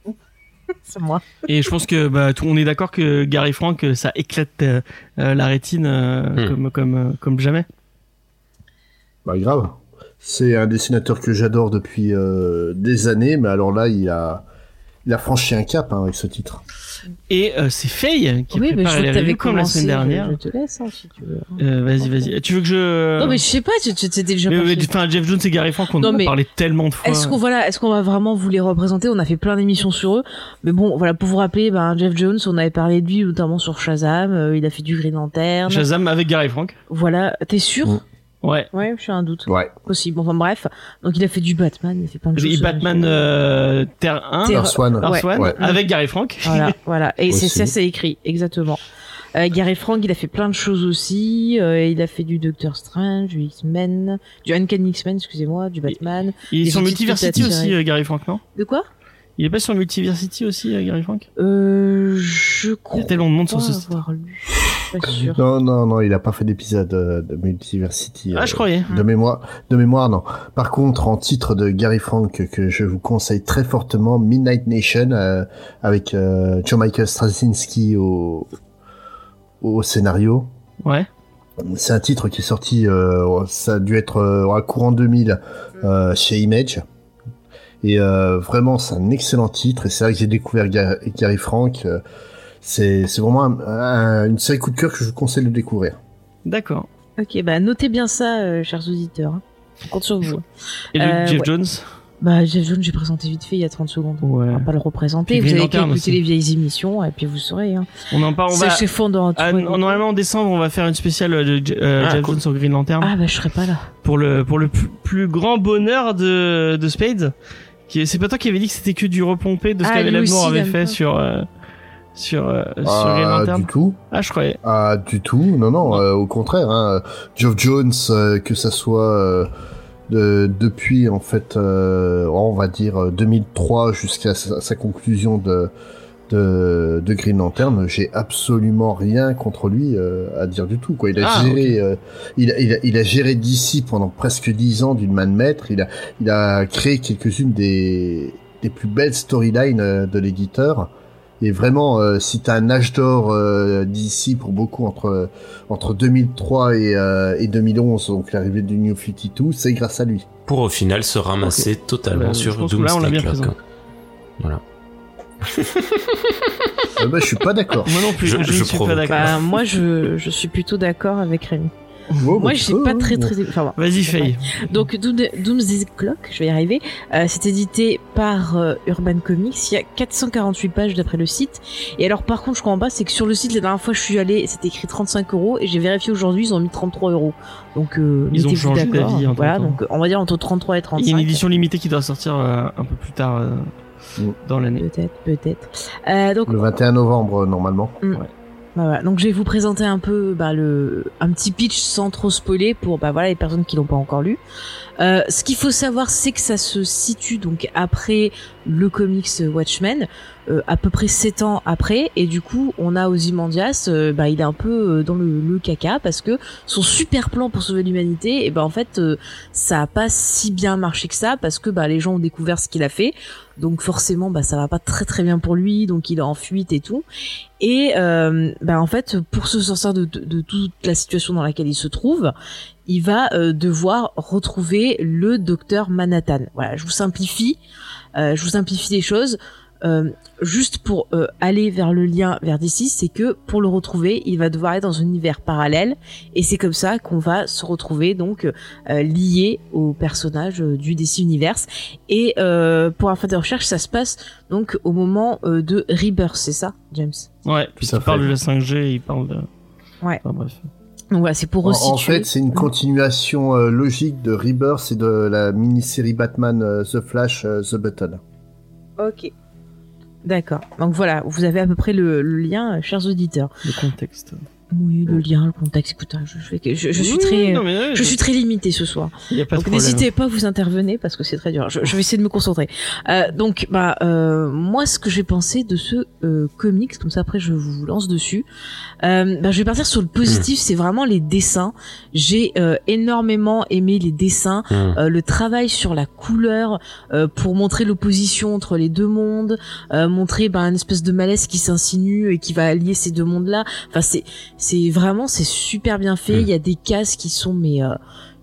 Speaker 2: C'est moi.
Speaker 1: Et je pense que bah, tout, on est d'accord que Gary Frank, euh, ça éclate euh, la rétine euh,
Speaker 4: Hmm.
Speaker 1: comme, comme, comme jamais.
Speaker 3: Bah grave. C'est un dessinateur que j'adore depuis euh, des années, mais alors là, il a, il a franchi un cap hein, avec ce titre.
Speaker 1: Et euh, c'est Faye qui
Speaker 2: oui, mais je
Speaker 1: prépare les
Speaker 2: que
Speaker 1: reviews comme la
Speaker 2: commencé.
Speaker 1: semaine dernière.
Speaker 2: Je, te laisse, hein, si tu veux.
Speaker 1: Euh, vas-y, vas-y. Tu veux que je...
Speaker 2: Non, mais je sais pas, tu tu- t'étais déjà
Speaker 1: Mais, mais, enfin, Jeff Jones et Gary Frank, on
Speaker 2: Non,
Speaker 1: en a
Speaker 2: mais
Speaker 1: parlé tellement de fois.
Speaker 2: Est-ce qu'on voilà, est-ce qu'on va vraiment vous les représenter? On a fait plein d'émissions sur eux, mais bon, voilà, pour vous rappeler, ben Jeff Jones, on avait parlé de lui notamment sur Shazam. euh, il a fait du Green Lantern.
Speaker 1: Shazam avec Gary Frank.
Speaker 2: Voilà, t'es sûr?
Speaker 3: Mm.
Speaker 1: Ouais.
Speaker 2: Ouais, je suis un doute.
Speaker 3: Ouais.
Speaker 2: Possible. Enfin bref, donc il a fait du Batman, il a fait plein de choses.
Speaker 1: Et Batman euh, Terre 1,
Speaker 2: Terre-.
Speaker 3: Earth
Speaker 2: Ouais.
Speaker 1: Avec Gary Frank.
Speaker 2: Voilà, voilà. Et c'est ça, c'est écrit, exactement. Euh, Gary Frank, il a fait plein de choses aussi. euh, il a fait du Doctor Strange, du X-Men, du Uncanny X-Men, excusez-moi, du Batman.
Speaker 1: Il est sur Multiversity aussi, euh, Gary Frank, non?
Speaker 2: De quoi?
Speaker 1: Il est pas sur Multiversity aussi, euh, Gary Frank?
Speaker 2: Euh, je
Speaker 1: Il y
Speaker 2: crois
Speaker 1: a tellement de monde sur ce site.
Speaker 2: Pas sûr.
Speaker 3: Non, non, non, il a pas fait d'épisode euh, de Multiversity.
Speaker 1: Ah,
Speaker 3: euh,
Speaker 1: je croyais.
Speaker 3: De mémoire, de mémoire, non. Par contre, en titre de Gary Frank que je vous conseille très fortement, Midnight Nation euh, avec euh, John Michael Straczynski au au scénario.
Speaker 1: Ouais.
Speaker 3: C'est un titre qui est sorti, euh, ça a dû être euh, à courant 2000 euh, chez Image. Et euh, vraiment, c'est un excellent titre. Et c'est là que j'ai découvert Ga- Gary Frank. C'est c'est vraiment un- un- une série coup de cœur que je vous conseille de découvrir.
Speaker 1: D'accord.
Speaker 2: Ok, bah notez bien ça, euh, chers auditeurs. hein. On compte sur vous.
Speaker 1: Et le
Speaker 2: Euh,
Speaker 1: Jeff
Speaker 2: ouais.
Speaker 1: Jones?
Speaker 2: Bah, Jeff Jones, j'ai présenté vite fait il y a 30 secondes.
Speaker 1: Ouais.
Speaker 2: On va pas le représenter.
Speaker 1: Puis
Speaker 2: Vous
Speaker 1: Green
Speaker 2: avez qu'à écouter
Speaker 1: aussi.
Speaker 2: les vieilles émissions et puis vous saurez. Hein.
Speaker 1: On en parle, on va...
Speaker 2: Fondant
Speaker 1: Ah, normalement en décembre on va faire une spéciale euh, de euh,
Speaker 4: Ah,
Speaker 1: Jeff
Speaker 4: cool.
Speaker 1: Jones sur Green Lantern
Speaker 2: Ah bah je serai pas là.
Speaker 1: pour le pour le plus, plus grand bonheur de de Spades. C'est pas toi qui avait dit que c'était que du repompé de ce
Speaker 2: Ah, aussi, il
Speaker 1: avait fait
Speaker 2: pas.
Speaker 1: sur euh, sur, euh, sur Green
Speaker 3: Ah,
Speaker 1: Lantern
Speaker 3: du tout.
Speaker 1: Ah, je croyais.
Speaker 3: Ah, du tout. Non, non, euh, au contraire. Hein. Geoff Jones, euh, que ça soit euh, de- depuis, en fait, euh, on va dire euh, 2003 jusqu'à sa, sa conclusion de, de, de Green Lantern, j'ai absolument rien contre lui euh, à dire du tout. Quoi. Il a
Speaker 1: Ah,
Speaker 3: géré, euh, il, a, il, a, il a géré d'ici pendant presque dix ans d'une main de maître. Il a, il a créé quelques-unes des, des plus belles storylines euh, de l'éditeur. Et vraiment, euh, si t'as un âge d'or euh, d'ici pour beaucoup entre entre 2003 et, euh, et 2011, donc l'arrivée du New 52, c'est grâce à lui.
Speaker 4: Pour au final se ramasser totalement
Speaker 1: Bah, je
Speaker 4: sur
Speaker 1: pense que là, on l'a
Speaker 4: Doomsday
Speaker 1: bien
Speaker 4: Clock. Voilà.
Speaker 3: Euh, bah, je suis pas d'accord.
Speaker 1: Moi non plus,
Speaker 4: Je-
Speaker 1: je,
Speaker 4: je
Speaker 1: ne suis pas d'accord.
Speaker 2: Bah, moi, je, je suis plutôt d'accord avec Rémi.
Speaker 3: Oh, bah,
Speaker 2: moi, j'ai pas
Speaker 3: hein.
Speaker 2: très très. Enfin, bon.
Speaker 1: Vas-y, Faye.
Speaker 2: Donc Doom- Doomsday Clock, je vais y arriver. Euh, c'est édité par euh, Urban Comics. Il y a 448 pages d'après le site. Et alors par contre, je comprends pas, c'est que sur le site la dernière fois je suis allé, c'était écrit 35 euros et j'ai vérifié aujourd'hui, ils ont mis 33 euros. Donc euh,
Speaker 1: Ils ont changé d'avis entre-temps.
Speaker 2: Voilà, donc on va dire entre 33 et
Speaker 1: Il y a
Speaker 2: 35.
Speaker 1: une édition limitée qui doit sortir euh, un peu plus tard euh,
Speaker 3: Mm.
Speaker 1: dans l'année.
Speaker 2: Peut-être, peut-être. Euh, donc
Speaker 3: Le 21 novembre, normalement.
Speaker 2: Bah voilà. Donc je vais vous présenter un peu bah, le un petit pitch sans trop spoiler pour bah voilà les personnes qui l'ont pas encore lu. Euh, ce qu'il faut savoir c'est que ça se situe donc après le comics Watchmen, euh, à peu près 7 ans après et du coup on a Ozymandias euh, bah il est un peu euh, dans le, le caca parce que son super plan pour sauver l'humanité et ben en fait euh, ça a pas si bien marché que ça parce que bah les gens ont découvert ce qu'il a fait donc forcément bah ça va pas très très bien pour lui donc il est en fuite et tout et euh, bah, en fait, pour se sortir de, de- de toute la situation dans laquelle il se trouve, il va euh, devoir retrouver le docteur Manhattan. Voilà, je vous simplifie, je vous simplifie les choses. Euh, juste pour euh, aller vers le lien vers d'ici, c'est que pour le retrouver, il va devoir être dans un univers parallèle, et c'est comme ça qu'on va se retrouver donc euh, lié au personnage euh, du DC Universe. Et euh, pour la fin des recherches, ça se passe donc au moment euh, de Rebirth, c'est ça, James?
Speaker 1: Ouais, puis il parle de la 5G, il parle de...
Speaker 2: Ouais.
Speaker 1: Enfin, bref.
Speaker 2: Donc voilà, c'est pour
Speaker 3: En,
Speaker 2: resituer.
Speaker 3: en fait, c'est une continuation euh, logique de Rebirth et de la mini-série Batman euh, The Flash euh, The Button.
Speaker 2: Ok. D'accord. Donc voilà, vous avez à peu près le, le lien, euh, chers auditeurs.
Speaker 1: Le contexte.
Speaker 2: Oui, le lien, le contexte. Écoute, hein, je, je, suis très,
Speaker 1: non,
Speaker 2: je suis très limitée ce soir.
Speaker 1: Il y a pas de
Speaker 2: donc n'hésitez pas, vous intervenez parce que c'est très dur. Je, je vais essayer de me concentrer. Euh, donc bah euh, moi ce que j'ai pensé de ce euh, comics, comme ça après je vous lance dessus. Euh, bah, je vais partir sur le positif, c'est vraiment les dessins. J'ai euh, énormément aimé les dessins,
Speaker 4: Hmm.
Speaker 2: euh, le travail sur la couleur euh, pour montrer l'opposition entre les deux mondes, euh, montrer bah, une espèce de malaise qui s'insinue et qui va allier ces deux mondes-là. Enfin c'est c'est vraiment c'est super bien fait.
Speaker 4: Mm.
Speaker 2: Il y a des cases qui sont mais euh,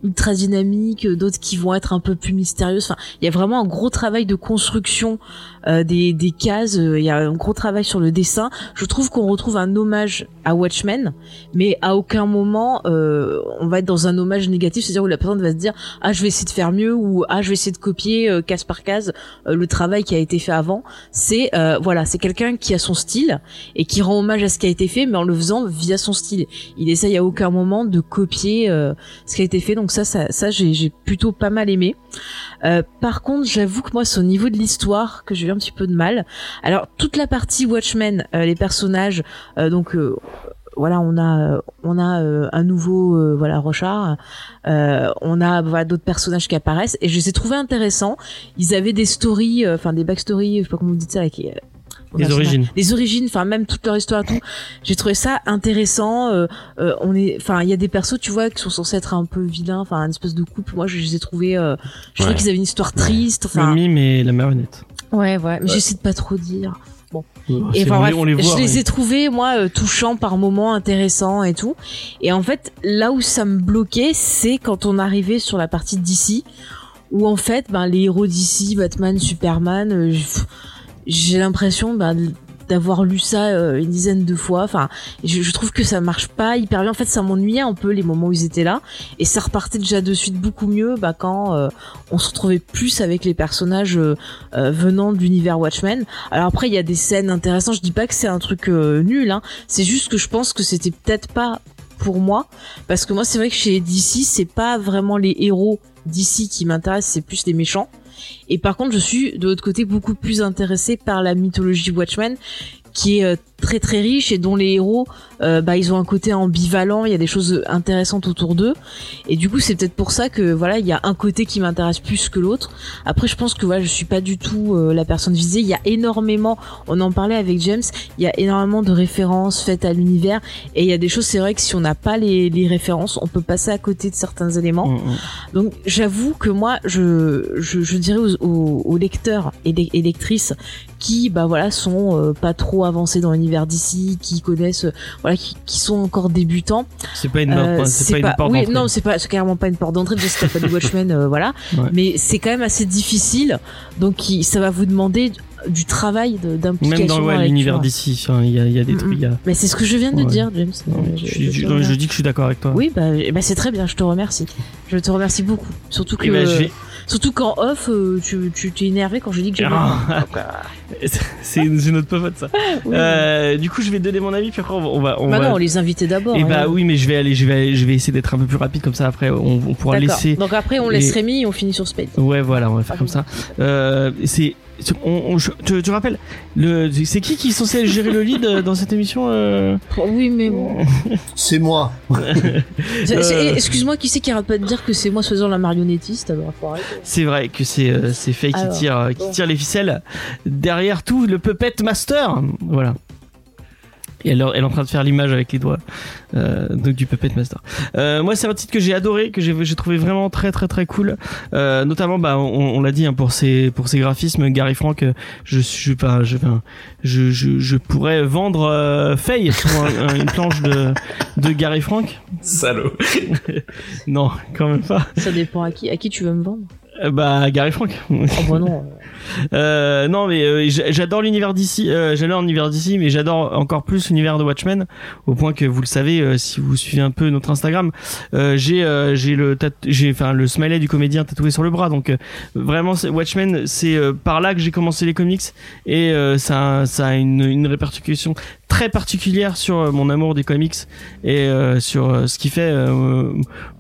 Speaker 2: ultra dynamiques, d'autres qui vont être un peu plus mystérieuses. Enfin, il y a vraiment un gros travail de construction euh, des, des cases. euh, Il y a un gros travail sur le dessin. Je trouve qu'on retrouve un hommage à Watchmen, mais à aucun moment euh, on va être dans un hommage négatif, c'est-à-dire où la personne va se dire ah je vais essayer de faire mieux ou ah je vais essayer de copier euh, case par case le travail qui a été fait avant. C'est voilà, c'est quelqu'un qui a son style et qui rend hommage à ce qui a été fait, mais en le faisant via son style. Il essaye à aucun moment de copier ce qui a été fait. Donc ça, ça, ça j'ai plutôt pas mal aimé. Euh, par contre, j'avoue que moi, c'est au niveau de l'histoire que j'ai eu un petit peu de mal. Alors toute la partie Watchmen, euh, les personnages, euh, donc. euh, voilà, on a euh, on a euh, un nouveau euh, voilà Rochard, euh, on a voilà, d'autres personnages qui apparaissent et je les ai trouvés intéressants. Ils avaient des stories, enfin des backstories, je sais pas comment vous dites ça,
Speaker 1: Les origines.
Speaker 2: les origines, enfin même toute leur histoire et tout. J'ai trouvé ça intéressant. euh, euh, on est, enfin il y a des persos, tu vois, qui sont censés être un peu vilains, enfin une espèce de couple. Moi, je les ai trouvés, euh, je trouvais
Speaker 4: Ouais.
Speaker 2: qu'ils avaient une histoire triste. Enfin,
Speaker 1: Le mime et la marionnette.
Speaker 2: ouais, ouais. Mais j'essaie de pas trop dire. Et
Speaker 1: C'est-
Speaker 2: enfin, bref,
Speaker 1: on les voit.
Speaker 2: je les ai trouvés moi euh, touchants par moments, intéressants et tout. Et en fait, là où ça me bloquait, c'est quand on arrivait sur la partie d'ici, où en fait, ben les héros d'ici, Batman, Superman, euh, j'ai l'impression ben, d'avoir lu ça euh, une dizaine de fois. Enfin, je, je trouve que ça marche pas hyper bien. En fait, ça m'ennuyait un peu les moments où ils étaient là, et ça repartait déjà de suite beaucoup mieux bah, quand euh, on se retrouvait plus avec les personnages euh, euh, venant de l'univers Watchmen. Alors après, il y a des scènes intéressantes. Je dis pas que c'est un truc euh, nul, hein. C'est juste que je pense que c'était peut-être pas pour moi, parce que moi, c'est vrai que chez DC, c'est pas vraiment les héros d'ici qui m'intéressent, c'est plus les méchants. Et par contre, je suis de l'autre côté beaucoup plus intéressée par la mythologie Watchmen, qui est euh, très très riche et dont les héros, euh, bah ils ont un côté ambivalent. Il y a des choses intéressantes autour d'eux et du coup c'est peut-être pour ça que voilà il y a un côté qui m'intéresse plus que l'autre. Après je pense que voilà je suis pas du tout euh, la personne visée. Il y a énormément, on en parlait avec James, il y a énormément de références faites à l'univers et il y a des choses c'est vrai que si on n'a pas les, les références on peut passer à côté de certains éléments.
Speaker 1: Mm, mm.
Speaker 2: Donc j'avoue que moi je, je, je dirais aux, aux, aux lecteurs et, lec- et lectrices qui bah voilà sont euh, pas trop avancés dans l'univers d'ici, qui connaissent euh, voilà qui, qui sont encore débutants.
Speaker 1: C'est pas une,
Speaker 2: Euh,
Speaker 1: c'est pas une porte
Speaker 2: oui,
Speaker 1: d'entrée.
Speaker 2: non, c'est pas c'est carrément pas une porte d'entrée déjà si t'as pas du Watchmen voilà.
Speaker 1: Ouais.
Speaker 2: Mais c'est quand même assez difficile. Donc il- ça va vous demander du travail de- d'implication
Speaker 1: Même dans ouais, l'univers d'ici, il y a, il y a des
Speaker 2: Mm,
Speaker 1: trucs. y a-
Speaker 2: Mais c'est ce que je viens de
Speaker 1: Ouais.
Speaker 2: dire James.
Speaker 1: Non, je,
Speaker 2: je-
Speaker 1: suis-
Speaker 2: je-
Speaker 1: non, je dis que je suis d'accord avec toi.
Speaker 2: Oui, bah, eh ben, c'est très bien, je te remercie. Je te remercie beaucoup. Surtout que,
Speaker 1: Et ben, je vais-
Speaker 2: surtout qu'en off, euh, tu, tu t'es énervé quand j'ai dit que j'avais.
Speaker 1: Ah. c'est c'est notre pote ça.
Speaker 2: Oui.
Speaker 1: Euh, du coup, je vais donner mon avis, puis après on va. On
Speaker 2: bah
Speaker 1: va-
Speaker 2: non, on les invitait d'abord.
Speaker 1: Et
Speaker 2: hein.
Speaker 1: bah oui, mais je vais aller, je vais, aller- je vais essayer d'être un peu plus rapide comme ça. Après, on, on pourra laisser.
Speaker 2: Donc après, on
Speaker 1: les-
Speaker 2: laisse Rémi et on finit sur Spade.
Speaker 1: Ouais, voilà, on va faire comme ça. Euh, c'est- on, on- je- tu, tu rappelles, le, c'est qui qui est censé gérer le lead euh, dans cette émission euh
Speaker 2: Oui, mais bon.
Speaker 3: C'est moi.
Speaker 2: C'est- c'est-
Speaker 1: Euh.
Speaker 2: Excuse-moi, qui c'est qui arrête pas de dire que c'est moi, soi-disant la marionnettiste.
Speaker 1: C'est vrai que c'est, euh, c'est Faye qui tire, qui tire les ficelles derrière tout le puppet master. Voilà. Et elle, elle est en train de faire l'image avec les doigts euh, donc du Puppet Master. Euh, moi, c'est un titre que j'ai adoré, que j'ai trouvé vraiment très très très cool. Euh, notamment, bah, on, on l'a dit hein, pour ses pour ses graphismes, Gary Frank. euh, Je suis pas, je, je, je je pourrais vendre euh, Faye sur un- un- une planche de de Gary Frank.
Speaker 4: Salaud.
Speaker 1: Non, quand même pas.
Speaker 2: Ça dépend à qui, à qui tu veux me vendre.
Speaker 1: Euh, bah, Gary Frank.
Speaker 2: Oh bah non.
Speaker 1: Euh, non mais euh, j'a- j'adore l'univers d'ici, euh, j'adore l'univers d'ici, mais j'adore encore plus l'univers de Watchmen, au point que vous le savez si vous suivez un peu notre Instagram, j'ai j'ai le le smiley du comédien tatoué sur le bras, donc vraiment Watchmen c'est par là que j'ai commencé les comics et ça a- une, une répercussion très particulière sur mon amour des comics et sur ce qui fait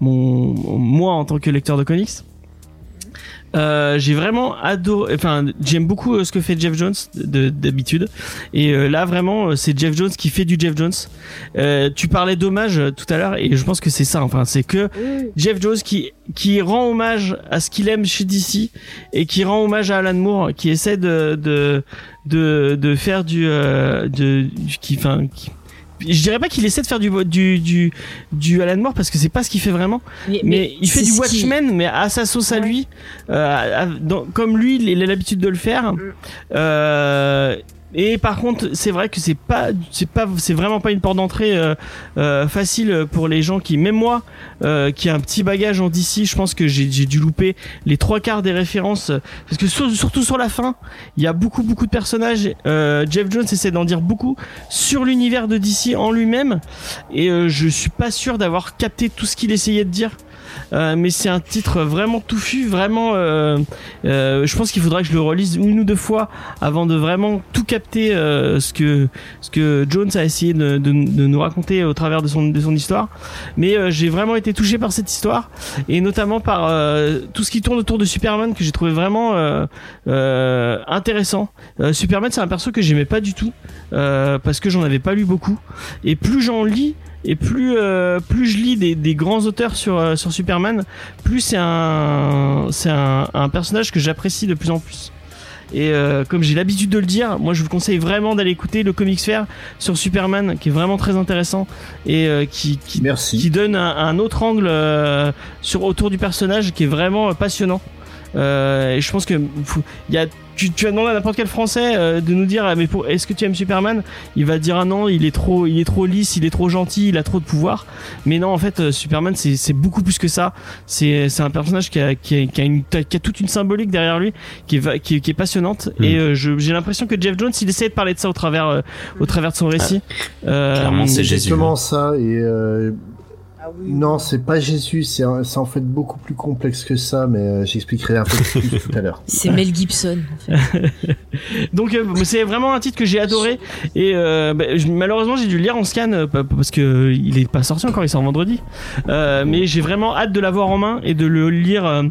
Speaker 1: mon moi en tant que lecteur de comics. Euh, j'ai vraiment adoré enfin j'aime beaucoup euh, ce que fait Jeff Jones de- d'habitude. Et euh, là vraiment c'est Jeff Jones qui fait du Jeff Jones. Euh, tu parlais d'hommage tout à l'heure et je pense que c'est ça enfin c'est que Jeff Jones qui qui rend hommage à ce qu'il aime chez DC et qui rend hommage à Alan Moore qui essaie de de de, de faire du euh, de du- qui enfin qui- je dirais pas qu'il essaie de faire du du du, du Alan Moore parce que c'est pas ce qu'il fait vraiment. Mais, il fait du
Speaker 2: qui-
Speaker 1: Watchmen mais à sa sauce à lui euh, à- dans- comme lui il a l'habitude de le faire euh, et par contre c'est vrai que c'est pas c'est pas c'est vraiment pas une porte d'entrée euh, euh, facile pour les gens qui même moi euh, qui a un petit bagage en DC je pense que j'ai dû louper les trois quarts des références. Parce que sur- surtout sur la fin il y a beaucoup beaucoup de personnages. Jeff Jones essaie d'en dire beaucoup sur l'univers de DC en lui-même. Et je suis pas sûr d'avoir capté tout ce qu'il essayait de dire euh, mais c'est un titre vraiment touffu, vraiment. euh, euh, je pense qu'il faudra que je le relise une ou deux fois avant de vraiment tout capter euh, ce que ce que Jones a essayé de, de, de nous raconter au travers de son de son histoire. Mais euh, j'ai vraiment été touché par cette histoire et notamment par tout ce qui tourne autour de Superman que j'ai trouvé vraiment intéressant. Superman, c'est un perso que j'aimais pas du tout parce que j'en avais pas lu beaucoup et plus j'en lis et plus euh, plus je lis des, des grands auteurs sur euh, sur Superman, plus c'est un c'est un, un personnage que j'apprécie de plus en plus. Et euh, comme j'ai l'habitude de le dire, moi je vous conseille vraiment d'aller écouter le Comics Fair sur Superman, qui est vraiment très intéressant et qui, qui
Speaker 3: Merci.
Speaker 1: qui donne un, un autre angle sur autour du personnage qui est vraiment passionnant. Euh, et je pense que il y a tu, tu as demandé à n'importe quel Français euh, de nous dire ah, mais pour, est-ce que tu aimes Superman? Il va dire ah non il est trop il est trop lisse il est trop gentil il a trop de pouvoir mais non en fait euh, Superman c'est c'est beaucoup plus que ça c'est c'est un personnage qui a qui a, qui a, une, qui a toute une symbolique derrière lui qui est va- qui est, qui est passionnante
Speaker 4: Mm.
Speaker 1: et euh, je- j'ai l'impression que Jeff Jones il essaie de parler de ça au travers euh, au travers de son récit Euh,
Speaker 4: Clairement, c'est Jésus.
Speaker 3: Exactement ça. Et euh,
Speaker 2: Ah oui.
Speaker 3: non, c'est pas Jésus. C'est en fait beaucoup plus complexe que ça, mais euh, j'expliquerai un peu plus tout à l'heure.
Speaker 2: C'est Mel Gibson. En fait.
Speaker 1: Donc euh, c'est vraiment un titre que j'ai adoré et euh, bah, je- malheureusement j'ai dû le lire en scan pa- parce que il est pas sorti encore, il sort vendredi. Euh, mais j'ai vraiment hâte de l'avoir en main et de le lire. euh,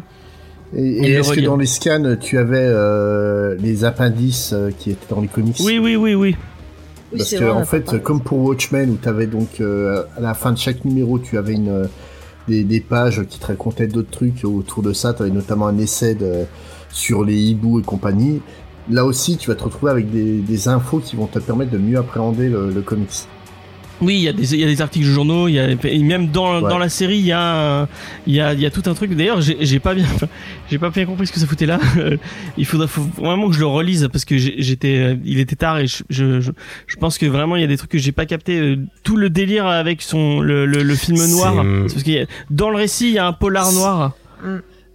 Speaker 3: Et,
Speaker 1: Et
Speaker 3: et
Speaker 1: le
Speaker 3: est-ce que dans les scans, tu avais euh, les appendices euh, qui étaient dans les comics?
Speaker 1: Oui oui oui oui.
Speaker 2: Oui,
Speaker 3: Parce que
Speaker 2: vrai,
Speaker 3: en fait, comme pour Watchmen, où tu avais donc euh, à la fin de chaque numéro, tu avais une euh, des, des pages qui te racontaient d'autres trucs autour de ça. Tu avais notamment un essai de, sur les hiboux et compagnie. Là aussi, tu vas te retrouver avec des, des infos qui vont te permettre de mieux appréhender le, le comics.
Speaker 1: Oui, il y, a des- il y a des articles de journaux, il y a, et même dans,
Speaker 3: Ouais.
Speaker 1: dans la série, il y, a il y, a, il y a tout un truc. D'ailleurs, j'ai pas bien, j'ai pas bien compris ce que ça foutait là. il faudra faut vraiment que je le relise parce que j'étais, il était tard et je, je, je, je pense que vraiment il y a des trucs que j'ai pas capté. Euh, Tout le délire avec son le, le, le film noir, parce a, dans le récit il y a un polar noir.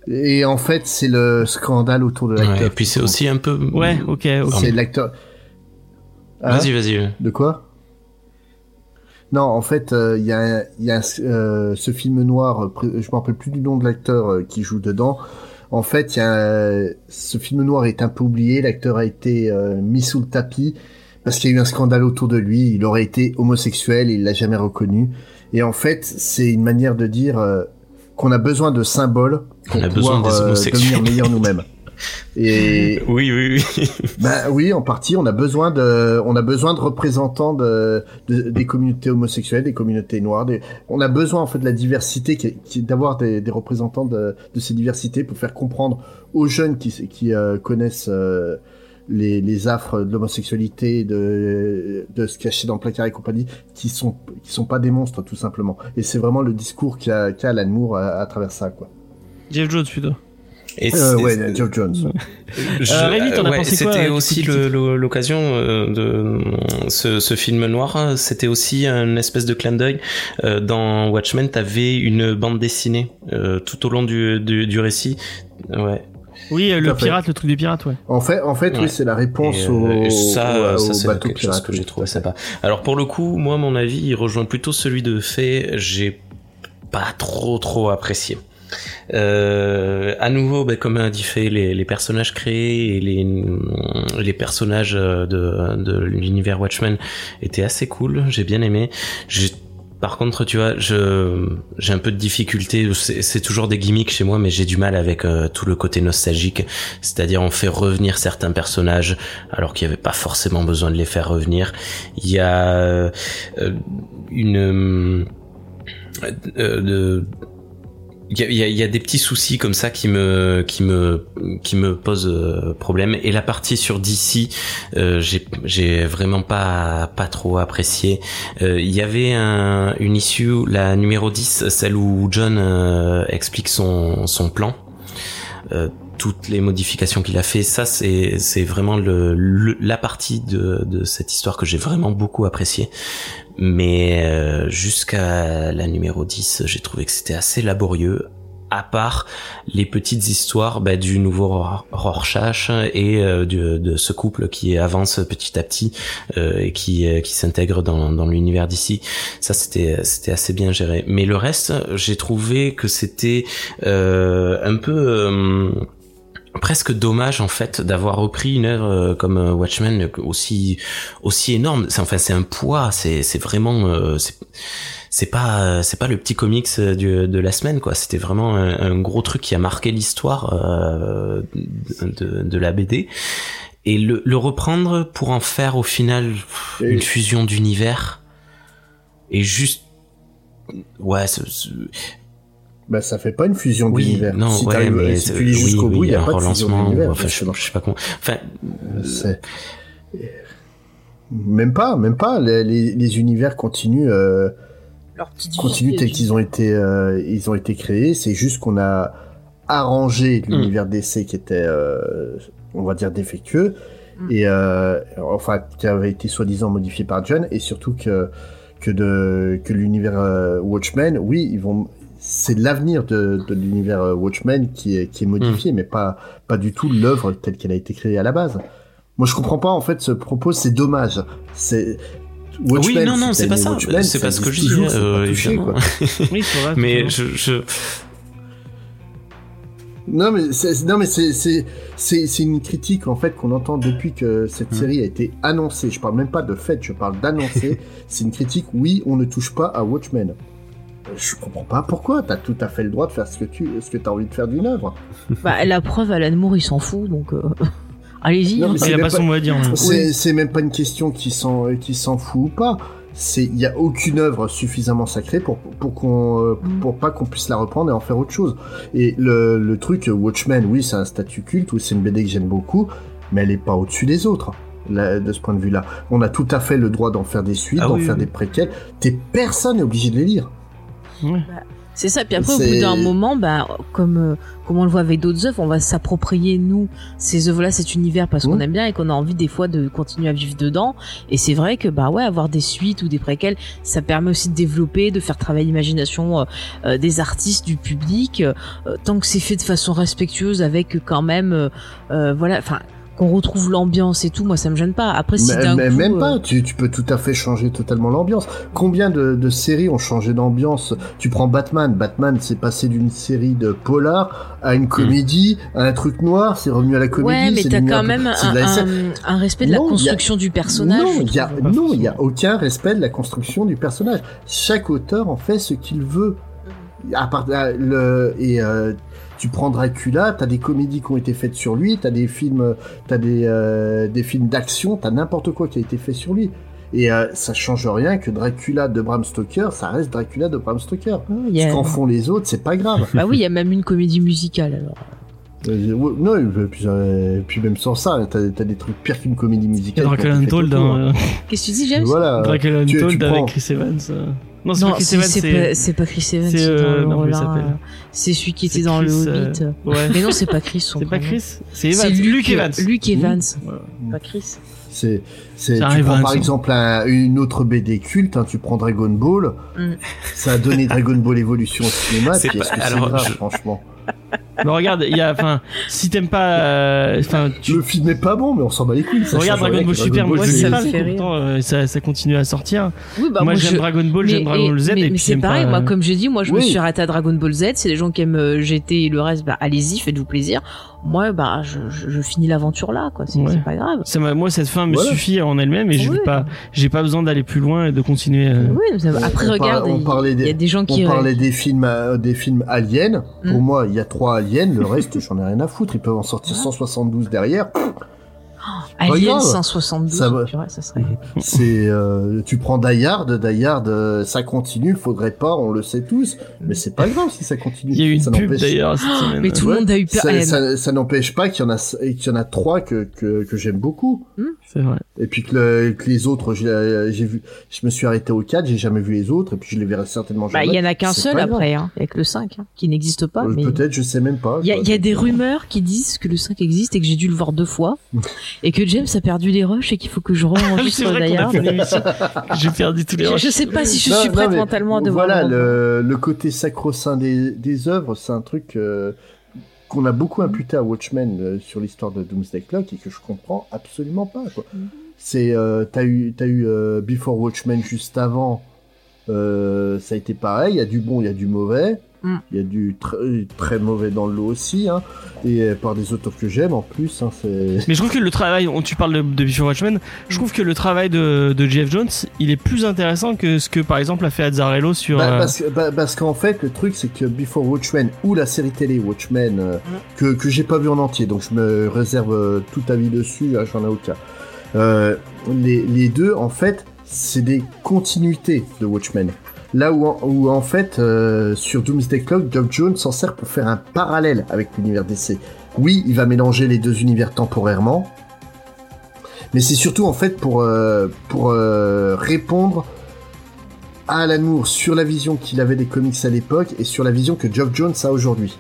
Speaker 3: Et en fait, c'est le scandale autour de l'acteur.
Speaker 4: Ouais, et puis c'est aussi un peu.
Speaker 1: Ouais, ok, ok.
Speaker 3: C'est l'acteur. Hein
Speaker 4: Vas-y, vas-y.
Speaker 3: De quoi? Non, en fait, euh, il y a, y a euh, ce film noir, euh, je me rappelle plus du nom de l'acteur euh, qui joue dedans. En fait, y a un- ce film noir est un peu oublié, l'acteur a été euh, mis sous le tapis parce qu'il y a eu un scandale autour de lui, il aurait été homosexuel, il l'a jamais reconnu. Et en fait, c'est une manière de dire euh, qu'on a besoin de symboles pour
Speaker 4: On a
Speaker 3: pouvoir
Speaker 4: besoin des homosexuels.
Speaker 3: devenir meilleurs nous-mêmes. Et
Speaker 4: Oui, oui, oui.
Speaker 3: bah oui, en partie, on a besoin de, on a besoin de représentants de, de- des communautés homosexuelles, des communautés noires. Des, on a besoin en fait de la diversité, qui, qui- d'avoir des, des représentants de, de ces diversités pour faire comprendre aux jeunes qui, qui euh, connaissent euh, les, les affres de l'homosexualité, de, de se cacher dans le placard et compagnie, qui sont, qui sont pas des monstres tout simplement. Et c'est vraiment le discours qu'a qu'a Alan Moore à, à travers ça, quoi.
Speaker 1: Jeff Jones plutôt.
Speaker 4: Et
Speaker 3: Euh, ouais, Geoff Jones.
Speaker 4: Je-
Speaker 1: Euh, Rémi, t'en as
Speaker 4: ouais,
Speaker 1: pensé quoi,
Speaker 4: C'était aussi l'occasion euh, de ce, ce film noir. C'était aussi un espèce de clin d'œil. Euh, dans Watchmen, t'avais une bande dessinée tout au long du, du, du récit. Ouais.
Speaker 1: Oui, le
Speaker 3: fait.
Speaker 1: pirate, le truc des pirates, ouais.
Speaker 3: En fait, en fait,
Speaker 4: Ouais.
Speaker 3: oui, c'est la réponse
Speaker 4: Et,
Speaker 3: au,
Speaker 4: et ça,
Speaker 3: au,
Speaker 4: ça
Speaker 3: au bateau pirate.
Speaker 4: que j'ai trouvé sympa. Alors pour le coup, moi, mon avis, il rejoint plutôt celui de Fay. J'ai pas trop trop apprécié. Euh, à nouveau, ben, comme a dit Fay, les, les personnages créés et les, les personnages euh, de, de l'univers Watchmen étaient assez cool. J'ai bien aimé. J'ai par contre, tu vois, je j'ai un peu de difficulté. C'est c'est toujours des gimmicks chez moi, mais j'ai du mal avec euh, tout le côté nostalgique. C'est-à-dire, on fait revenir certains personnages alors qu'il n'y avait pas forcément besoin de les faire revenir. Il y a euh, une euh, de il y a, y a- y a des petits soucis comme ça qui me qui me qui me posent euh, problème. Et la partie sur DC euh, j'ai j'ai vraiment pas pas trop apprécié. Euh, il y avait un, une issue la numéro 10 celle où John euh, explique son son plan. Euh, toutes les modifications qu'il a fait ça c'est c'est vraiment le, le- la partie de de cette histoire que j'ai vraiment beaucoup apprécié mais euh, jusqu'à la numéro 10 j'ai trouvé que c'était assez laborieux à part les petites histoires bah, du nouveau Ror- Rorschach et euh, de ce couple qui avance petit à petit euh, et qui, euh, qui s'intègre dans, dans l'univers d'ici. Ça, c'était c'était assez bien géré. Mais le reste, j'ai trouvé que c'était euh, un peu... euh, presque dommage en fait d'avoir repris une œuvre euh, comme euh, Watchmen aussi aussi énorme. C'est enfin c'est un poids c'est c'est vraiment euh, c'est c'est pas euh, c'est pas le petit comics euh, du, de la semaine quoi. C'était vraiment un, un gros truc qui a marqué l'histoire euh, de, de la BD et le, le reprendre pour en faire au final une fusion d'univers et juste ouais
Speaker 3: Bah, ça fait pas une fusion
Speaker 4: oui
Speaker 3: d'univers.
Speaker 4: non
Speaker 3: si
Speaker 4: ouais mais
Speaker 3: si tu lis
Speaker 4: oui,
Speaker 3: jusqu'au
Speaker 4: oui,
Speaker 3: bout, il y a
Speaker 4: un
Speaker 3: pas de fusion d'univers.
Speaker 4: enfin je, je sais pas comment enfin
Speaker 3: C'est- Même pas, même pas. Les, les- les univers continuent, euh,
Speaker 2: Leur petite vie,
Speaker 3: continuent
Speaker 2: puis-
Speaker 3: qu'ils ont été, euh, ils ont été créés. C'est juste qu'on a arrangé l'univers d'essai qui était, euh, on va dire, défectueux.
Speaker 2: Mm.
Speaker 3: Et euh, enfin, qui avait été soi-disant modifié par John, et surtout que que de que l'univers euh, Watchmen, oui, ils vont, c'est l'avenir de, de l'univers euh, Watchmen qui est qui est modifié, mais pas pas du tout l'œuvre telle qu'elle a été créée à la base. Moi, je comprends pas en fait ce propos, c'est dommage. C'est
Speaker 4: oui non non c'est pas ça
Speaker 3: Watchmen,
Speaker 4: c'est pas ce que je dis euh, évidemment.
Speaker 1: Oui, vrai.
Speaker 4: mais je, je
Speaker 3: Non mais c'est non mais c'est c'est une critique en fait qu'on entend depuis que cette
Speaker 4: Mm.
Speaker 3: série a été annoncée. Je parle même pas de fait, je parle d'annoncer. c'est une critique. Oui, on ne touche pas à Watchmen. Je comprends pas pourquoi. T'as tout à fait le droit de faire ce que tu ce que t'as envie de faire d'une œuvre.
Speaker 2: Bah, la preuve, Alan Moore, il s'en fout, donc. euh, allez-y.
Speaker 3: Non,
Speaker 2: hein.
Speaker 1: Il a
Speaker 3: même
Speaker 1: pas son mot à dire.
Speaker 3: C'est c'est même pas une question qui s'en qui s'en fout ou pas. C'est il y a aucune œuvre suffisamment sacrée pour pour qu'on euh,
Speaker 2: Mm.
Speaker 3: pour pas qu'on puisse la reprendre et en faire autre chose. Et le le truc Watchmen, oui, c'est un statut culte, oui, c'est une BD que j'aime beaucoup, mais elle est pas au-dessus des autres. là, de ce point de vue-là, on a tout à fait le droit d'en faire des suites,
Speaker 1: Ah
Speaker 3: d'en
Speaker 1: oui,
Speaker 3: faire
Speaker 1: oui.
Speaker 3: des préquels. T'es personne n'est obligé de les lire.
Speaker 1: Ouais.
Speaker 2: C'est ça. Puis après, au bout d'un moment, bah, comme euh, comme on le voit avec d'autres œuvres, on va s'approprier nous ces œuvres-là, cet univers parce qu'on aime bien et qu'on a envie des fois de continuer à vivre dedans. Et c'est vrai que bah ouais, avoir des suites ou des préquels, ça permet aussi de développer, de faire travailler l'imagination euh, euh, des artistes, du public, euh, tant que c'est fait de façon respectueuse avec quand même, euh, euh, voilà, enfin qu'on retrouve l'ambiance et tout, moi ça me gêne pas. Après si
Speaker 3: Mais, mais
Speaker 2: coup,
Speaker 3: même
Speaker 2: euh,
Speaker 3: pas, tu, tu peux tout à fait changer totalement l'ambiance. Combien de, de séries ont changé d'ambiance? Tu prends Batman, Batman c'est passé d'une série de polar à une comédie, à un truc noir, c'est revenu à la comédie.
Speaker 2: Ouais, mais
Speaker 3: c'est
Speaker 2: t'as quand même un, respect de la
Speaker 3: Non, a-
Speaker 2: construction du personnage.
Speaker 3: Non, il y a,
Speaker 2: trouve.
Speaker 1: Pas
Speaker 3: non, il y a
Speaker 1: forcément.
Speaker 3: aucun respect de la construction du personnage. Chaque auteur en fait ce qu'il veut. À part à- le et euh, tu prends Dracula, t'as des comédies qui ont été faites sur lui, t'as des films, t'as des euh, des films d'action, t'as n'importe quoi qui a été fait sur lui. Et euh, ça change rien que Dracula de Bram Stoker, ça reste Dracula de Bram Stoker.
Speaker 2: Ah, a-
Speaker 3: Ce qu'en font les autres, c'est pas grave.
Speaker 2: Bah oui, il y a même une comédie musicale alors.
Speaker 3: Euh, ouais, non, et puis, euh, et puis même sans ça, t'as as des trucs pires qu'une comédie musicale.
Speaker 1: Dracula Untold,
Speaker 3: autour.
Speaker 1: hein,
Speaker 2: Qu'est-ce que tu dis, James?
Speaker 3: Voilà.
Speaker 1: Dracula Untold
Speaker 3: prends-
Speaker 1: avec Chris Evans. Euh. Non, c'est pas Chris Evans,
Speaker 2: c'est pas, Chris Evans. est
Speaker 1: euh,
Speaker 2: le hein. Celui qui était dans le
Speaker 1: Chris, euh,
Speaker 2: Hobbit.
Speaker 1: Ouais.
Speaker 2: Mais non, c'est pas Chris.
Speaker 1: C'est pas. Chris C'est Evans.
Speaker 2: Luke,
Speaker 1: Luke Evans.
Speaker 2: Luke Evans. Pas Chris.
Speaker 3: C'est, c'est,
Speaker 1: Ça
Speaker 3: tu prends
Speaker 1: un
Speaker 3: par exemple un- une autre BD culte, hein, tu prends Dragon Ball,
Speaker 2: Mm.
Speaker 3: ça a donné Dragon Ball Evolution au cinéma,
Speaker 4: C'est
Speaker 3: puis est-ce
Speaker 4: pas-
Speaker 3: que c'est
Speaker 4: alors,
Speaker 3: grave,
Speaker 4: je-
Speaker 3: franchement?
Speaker 1: Mais regarde, il y a. Enfin, si t'aimes pas. euh, Enfin, tu.
Speaker 3: Le film est pas bon, mais on s'en bat les couilles. Ça
Speaker 1: Regarde Dragon Ball Super, moi pas, pourtant euh, ça, ça continue à sortir.
Speaker 2: Oui, bah
Speaker 1: moi
Speaker 2: moi,
Speaker 1: j'aime
Speaker 2: je-
Speaker 1: Dragon Ball, j'aime Dragon Ball Z
Speaker 2: mais,
Speaker 1: et
Speaker 2: mais
Speaker 1: puis
Speaker 2: c'est pareil,
Speaker 1: pas,
Speaker 2: moi
Speaker 1: euh,
Speaker 2: comme j'ai dit, moi je me suis arrêté à Dragon Ball Z, c'est les gens qui aiment GT et le reste, bah allez-y, faites-vous plaisir. Moi, bah je, je, je finis l'aventure là, quoi, c'est
Speaker 1: Ouais.
Speaker 2: c'est pas grave.
Speaker 1: ça moi cette fin me
Speaker 3: Voilà.
Speaker 1: suffit en elle-même et je
Speaker 2: Oui.
Speaker 1: pas j'ai pas besoin d'aller plus loin et de continuer euh,
Speaker 2: Oui, ça après
Speaker 3: on
Speaker 2: regarde, il y a
Speaker 3: des-
Speaker 2: gens qui
Speaker 3: On parlait des films, des films aliens. Pour
Speaker 2: Mm.
Speaker 3: moi, il y a trois aliens, le reste, j'en ai rien à foutre. Ils peuvent en sortir
Speaker 2: Ouais.
Speaker 3: 172 derrière.
Speaker 2: Alien
Speaker 3: regarde.
Speaker 2: 172,
Speaker 3: Ça va.
Speaker 2: purée, ça serait.
Speaker 3: C'est, euh, tu prends Die Hard, euh, ça continue, faudrait pas, on le sait tous, mais c'est pas grave si ça continue.
Speaker 1: il y a eu
Speaker 3: Ça
Speaker 1: une pub
Speaker 3: n'empêche-
Speaker 1: d'ailleurs cette semaine
Speaker 2: Mais tout
Speaker 3: Ouais.
Speaker 2: le monde a eu peur.
Speaker 3: Ça, ça, ça n'empêche pas qu'il y en a, qu'il y en a trois que, que, que j'aime beaucoup.
Speaker 1: c'est vrai
Speaker 3: Et puis que, le- que les autres, j'ai j'ai vu, je me suis arrêté au 4, j'ai jamais vu les autres, et puis je les verrai certainement
Speaker 2: Bah,
Speaker 3: jamais.
Speaker 2: il y en a qu'un seul après, hein, avec le 5, hein, qui n'existe pas.
Speaker 3: Euh,
Speaker 2: mais...
Speaker 3: Peut-être, je sais même pas.
Speaker 2: Il y a,
Speaker 3: quoi.
Speaker 2: il y a des rumeurs qui disent que le 5 existe et que j'ai dû le voir deux fois et que James a perdu les rushs et qu'il faut que je
Speaker 1: Ah
Speaker 2: re-enregistre d'ailleurs.
Speaker 1: émission j'ai perdu tous les
Speaker 2: Je,
Speaker 1: rushs.
Speaker 2: je sais pas si je
Speaker 3: Non,
Speaker 2: suis
Speaker 3: non,
Speaker 2: prête
Speaker 3: mais
Speaker 2: mentalement à devoir
Speaker 3: Voilà,
Speaker 2: le
Speaker 3: le, côté sacro-saint des, des œuvres, c'est un truc euh, qu'on a beaucoup imputé à Watchmen euh, sur l'histoire de Doomsday Clock et que je comprends absolument pas. Quoi.
Speaker 2: Mm.
Speaker 3: C'est, euh, t'as eu, t'as eu euh, Before Watchmen juste avant, euh, ça a été pareil. Il y a du bon, il y a du mauvais.
Speaker 2: Mm.
Speaker 3: Il y a du tr- très mauvais dans le lot aussi, hein, et euh, par des auteurs que j'aime en plus. Hein,
Speaker 1: mais je trouve que le travail on- tu parles de, de Before Watchmen je trouve que le travail de, de Jeff Jones il est plus intéressant que ce que par exemple a fait Azzarello sur
Speaker 3: Bah,
Speaker 1: euh,
Speaker 3: parce que- bah, parce qu'en fait, le truc, c'est que Before Watchmen ou la série télé Watchmen, euh, que, que j'ai pas vu en entier, donc je me réserve euh, tout avis dessus, hein, j'en ai aucun. Euh, les, les deux, en fait, c'est des continuités de Watchmen. Là où, en- où en fait, euh, sur Doomsday Clock, Doug Jones s'en sert pour faire un parallèle avec l'univers DC. Oui, il va mélanger les deux univers temporairement, mais c'est surtout en fait pour, euh, pour euh, répondre à Alan Moore sur la vision qu'il avait des comics à l'époque et sur la vision que Geoff Jones a aujourd'hui.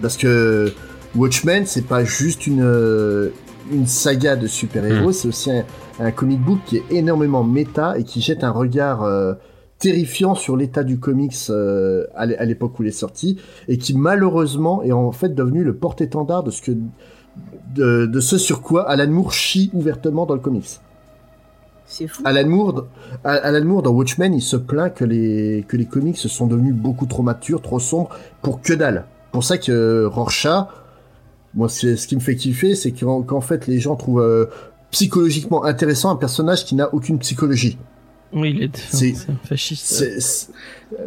Speaker 3: Parce que Watchmen, c'est pas juste une, une saga de super-héros, c'est aussi un, un comic book qui est énormément méta et qui jette un regard euh, terrifiant sur l'état du comics euh, à l'é- à l'époque où il est sorti et qui malheureusement est en fait devenu le porte-étendard de ce que de, de ce sur quoi Alan Moore chie ouvertement dans le comics.
Speaker 2: C'est fou.
Speaker 3: Alan Moore, Alan Moore dans Watchmen, il se plaint que les que les comics sont devenus beaucoup trop matures, trop sombres pour que dalle. Pour ça que Rorschach, moi, c'est ce qui me fait kiffer, c'est qu'en qu'en fait les gens trouvent euh, psychologiquement intéressant un personnage qui n'a aucune psychologie.
Speaker 1: Oui il est,
Speaker 3: c'est-
Speaker 1: fasciste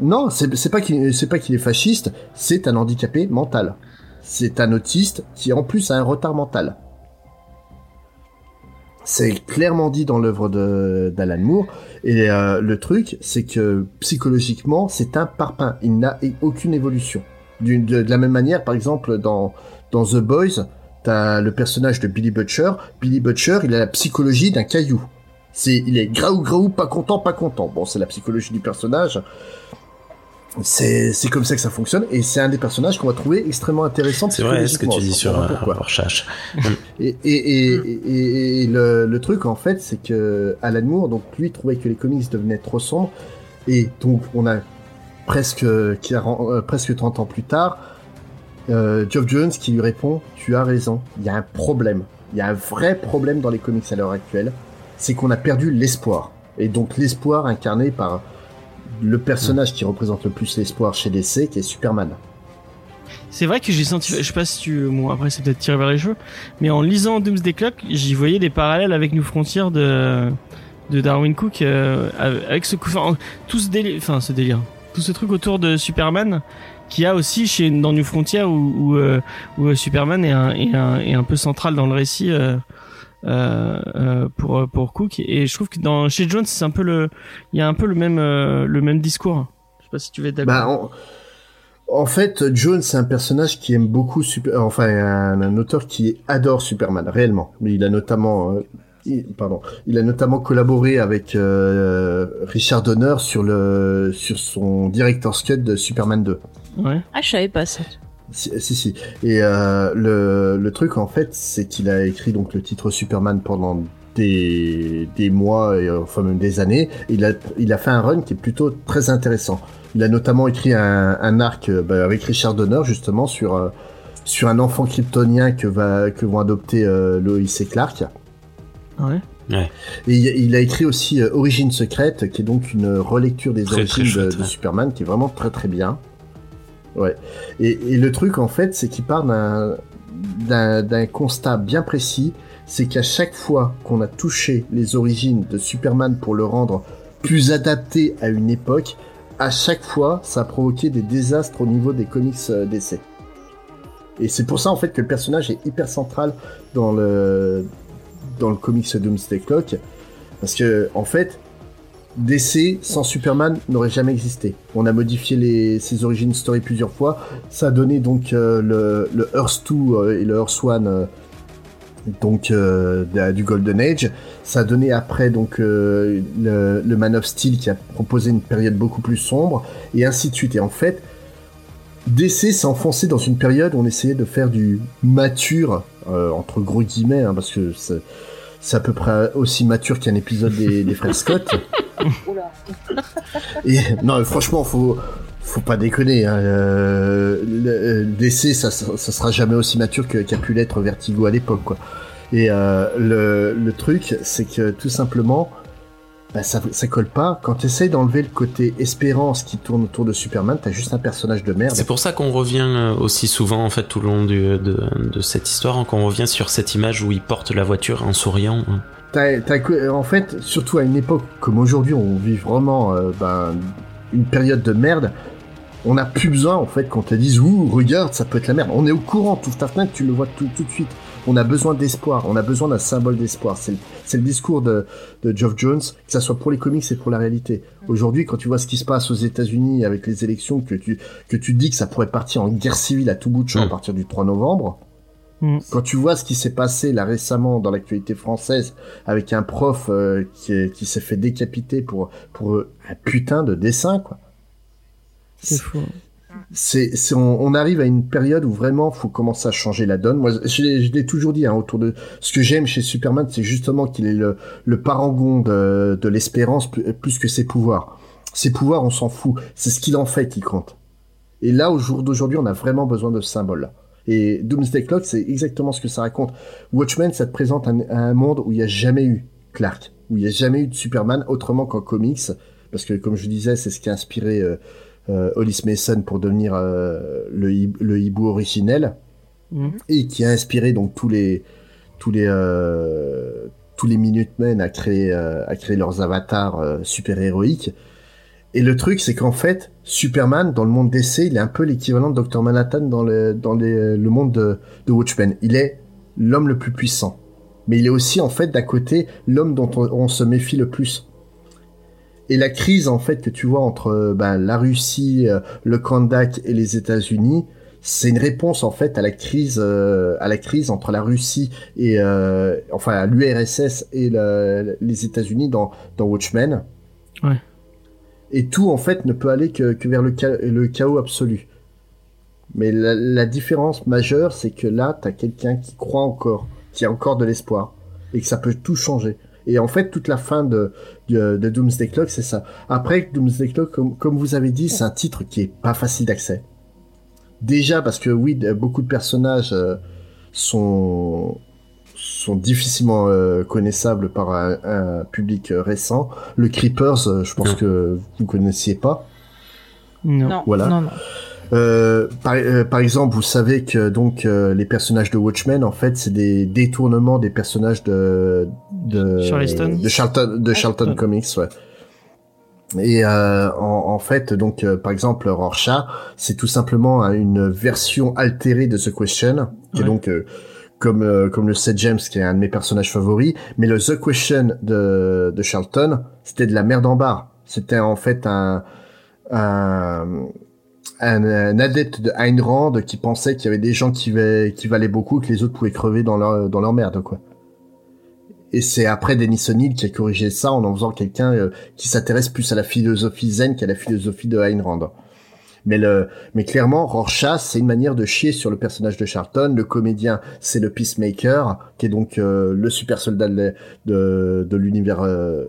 Speaker 3: Non, c'est pas qu'il c'est pas qu'il est fasciste, c'est un handicapé mental. C'est un autiste qui en plus a un retard mental. C'est clairement dit dans l'œuvre de d'Alan Moore. Et euh, le truc, c'est que psychologiquement, c'est un parpaing. Il n'a aucune évolution. De la même manière, par exemple, dans dans The Boys, t'as le personnage de Billy Butcher. Billy Butcher, il a la psychologie d'un caillou. C'est, il est graou graou, pas content, pas content. Bon, c'est la psychologie du personnage. C'est, c'est comme ça que ça fonctionne, et c'est un des personnages qu'on va trouver extrêmement intéressant.
Speaker 4: C'est vrai ce que tu dis sur
Speaker 3: pourquoi.
Speaker 4: Rorschach.
Speaker 3: Et, et, et, et- et le, le truc en fait, c'est que Alan Moore, donc lui trouvait que les comics devenaient trop sombres, et donc on a presque 40, euh, presque 30 ans plus tard, euh, Geoff Jones qui lui répond "Tu as raison, il y a un problème, il y a un vrai problème dans les comics à l'heure actuelle, c'est qu'on a perdu l'espoir, et donc l'espoir incarné par le personnage qui représente le plus l'espoir chez DC, qui est Superman."
Speaker 1: C'est vrai que j'ai senti, je sais pas si tu, bon après c'est peut-être tiré vers les cheveux, mais en lisant Doomsday Clock, j'y voyais des parallèles avec New Frontier de de Darwin Cook euh, avec ce coup, enfin, tout ce délire, enfin ce délire, tout ce truc autour de Superman qui a aussi chez dans New Frontier où où, euh, où, Superman est un, est un est un peu central dans le récit. Euh, euh, euh, pour pour Cook et je trouve que dans chez Jones c'est un peu le il y a un peu le même euh, le même discours je sais pas si tu veux être d'accord
Speaker 3: Bah, en, en fait, Jones, c'est un personnage qui aime beaucoup Super, enfin, un, un auteur qui adore Superman, réellement. Mais il a notamment, euh, il- pardon, il a notamment collaboré avec euh, Richard Donner sur le, sur son director's cut de Superman 2.
Speaker 1: ouais
Speaker 2: Ah, je savais pas ça.
Speaker 3: Si, si, si. Et euh, le, le truc, en fait, c'est qu'il a écrit donc le titre Superman pendant des, des mois, et, euh, enfin même des années. Il a, il a fait un run qui est plutôt très intéressant. Il a notamment écrit un, un arc euh, bah, avec Richard Donner, justement, sur, euh, sur un enfant kryptonien que, va, que vont adopter euh, Lois et Clark.
Speaker 1: ouais
Speaker 3: Et il, a écrit aussi euh, Origine secrète, qui est donc une relecture des
Speaker 4: Très, très
Speaker 3: origines de,
Speaker 4: chouette,
Speaker 3: de
Speaker 4: ouais.
Speaker 3: Superman, qui est vraiment très très bien. Ouais. Et, le truc en fait, c'est qu'il part d'un constat bien précis, c'est qu'à chaque fois qu'on a touché les origines de Superman pour le rendre plus adapté à une époque, à chaque fois, ça a provoqué des désastres au niveau des comics euh, DC. Et c'est pour ça en fait que le personnage est hyper central dans le dans le comics Doomsday Clock, parce que en fait, DC sans Superman n'aurait jamais existé. On a modifié les, ses origines story plusieurs fois. Ça a donné donc euh, le, le Earth 2 euh, et le Earth 1 euh, donc du Golden Age. Ça a donné après donc le, Man of Steel qui a proposé une période beaucoup plus sombre et ainsi de suite. Et en fait, DC s'est enfoncé dans une période où on essayait de faire du mature entre gros guillemets hein, parce que c'est à peu près aussi mature qu'un épisode des, des frères Scott. Et non, franchement, faut faut pas déconner. Hein. euh, le, DC, ça, ça ça sera jamais aussi mature qu'a pu l'être Vertigo à l'époque, quoi. Et euh, le, le truc, c'est que tout simplement, bah, ça, ça colle pas. Quand tu essayes d'enlever le côté espérance qui tourne autour de Superman, t'as juste un personnage de merde.
Speaker 4: C'est pour ça qu'on revient euh, aussi souvent en fait tout le long du- de, de cette histoire, hein, qu'on revient sur cette image où il porte la voiture en souriant. hein.
Speaker 3: Que- en fait, surtout à une époque comme aujourd'hui, on vit vraiment euh, ben, une période de merde. On n'a plus besoin, en fait, qu'on te dise Ouh, regarde, ça peut être la merde. On est au courant, tout ta fenêtre, tu le vois tout, tout de suite. On a besoin d'espoir, on a besoin d'un symbole d'espoir. C'est le, discours de, de Geoff Jones, que ça soit pour les comics et pour la réalité. Aujourd'hui, quand tu vois ce qui se passe aux États-Unis avec les élections, que tu, que tu dis que ça pourrait partir en guerre civile à tout bout de champ
Speaker 4: Mm.
Speaker 3: à partir du 3 novembre,
Speaker 1: Mm.
Speaker 3: quand tu vois ce qui s'est passé là récemment dans l'actualité française avec un prof euh, qui, qui s'est fait décapiter pour pour un putain de dessin quoi.
Speaker 1: c'est fou
Speaker 3: C'est on, on arrive à une période où vraiment faut commencer à changer la donne. Moi je, l'ai- toujours dit hein, autour de ce que j'aime chez Superman, c'est justement qu'il est le parangon de l'espérance plus, que ses pouvoirs. Ses pouvoirs on s'en fout, c'est ce qu'il en fait qui compte. Et là au jour d'aujourd'hui, on a vraiment besoin de ce symbole. Et Doomsday Clock, c'est exactement ce que ça raconte. Watchmen, ça te présente un, monde où il n'y a jamais eu Clark, où il n'y a jamais eu de Superman autrement qu'en comics, parce que comme je disais, c'est ce qui a inspiré euh, Hollis Mason pour devenir euh, le, hib- le hibou originel,
Speaker 1: Mhm.
Speaker 3: et qui a inspiré donc tous les tous les euh, tous les Minutemen à créer euh, à créer leurs avatars euh, super héroïques. Et le truc, c'est qu'en fait, Superman, dans le monde d'essai, il est un peu l'équivalent de Dr. Manhattan dans le, dans les- le monde de, de Watchmen. Il est l'homme le plus puissant. mais il est aussi en fait d'à côté l'homme dont on, on, se méfie le plus. Et la crise en fait que tu vois entre ben, la Russie, le Kandak et les États-Unis, c'est une réponse en fait à la crise euh, à la crise entre la Russie et euh, enfin l'URSS et le, les États-Unis dans dans Watchmen.
Speaker 1: Ouais.
Speaker 3: Et tout en fait ne peut aller que, que vers le, cha le chaos absolu. Mais la, la différence majeure, c'est que là, t'as quelqu'un qui croit encore, qui a encore de l'espoir, et que ça peut tout changer. Et en fait, toute la fin de, de, de Doomsday Clock, c'est ça. Après, Doomsday Clock, comme, comme vous avez dit, c'est un titre qui est pas facile d'accès. Déjà parce que oui, beaucoup de personnages euh, sont sont difficilement euh, connaissables par un, un public euh, récent. Le Creepers, euh, je pense
Speaker 4: Non.
Speaker 3: que vous connaissiez pas.
Speaker 1: Non.
Speaker 2: Non,
Speaker 3: Voilà.
Speaker 2: non, non.
Speaker 3: Euh, par, euh, par exemple, vous savez que donc euh, les personnages de Watchmen, en fait, c'est des détournements des personnages de de
Speaker 1: Charleston.
Speaker 3: de Charlton, de Charlton. Comics, ouais. Et euh, en, en fait, donc euh, par exemple, Rorschach, c'est tout simplement une version altérée de The Question, qui est donc euh, comme euh, comme le Seth James, qui est un de mes personnages favoris. Mais le The Question de de Charlton, c'était de la merde en barre. C'était en fait un un, un, un adepte de Ayn Rand qui pensait qu'il y avait des gens qui, va- qui valaient beaucoup, que les autres pouvaient crever dans leur, dans leur merde, quoi. Et c'est après Denis O'Neill qui a corrigé ça en en faisant quelqu'un euh, qui s'intéresse plus à la philosophie zen qu'à la philosophie de Ayn Rand. Mais le, mais clairement, Rorschach, c'est une manière de chier sur le personnage de Charlton. Le comédien, c'est le Peacemaker, qui est donc euh, le super soldat de, de, l'univers, euh,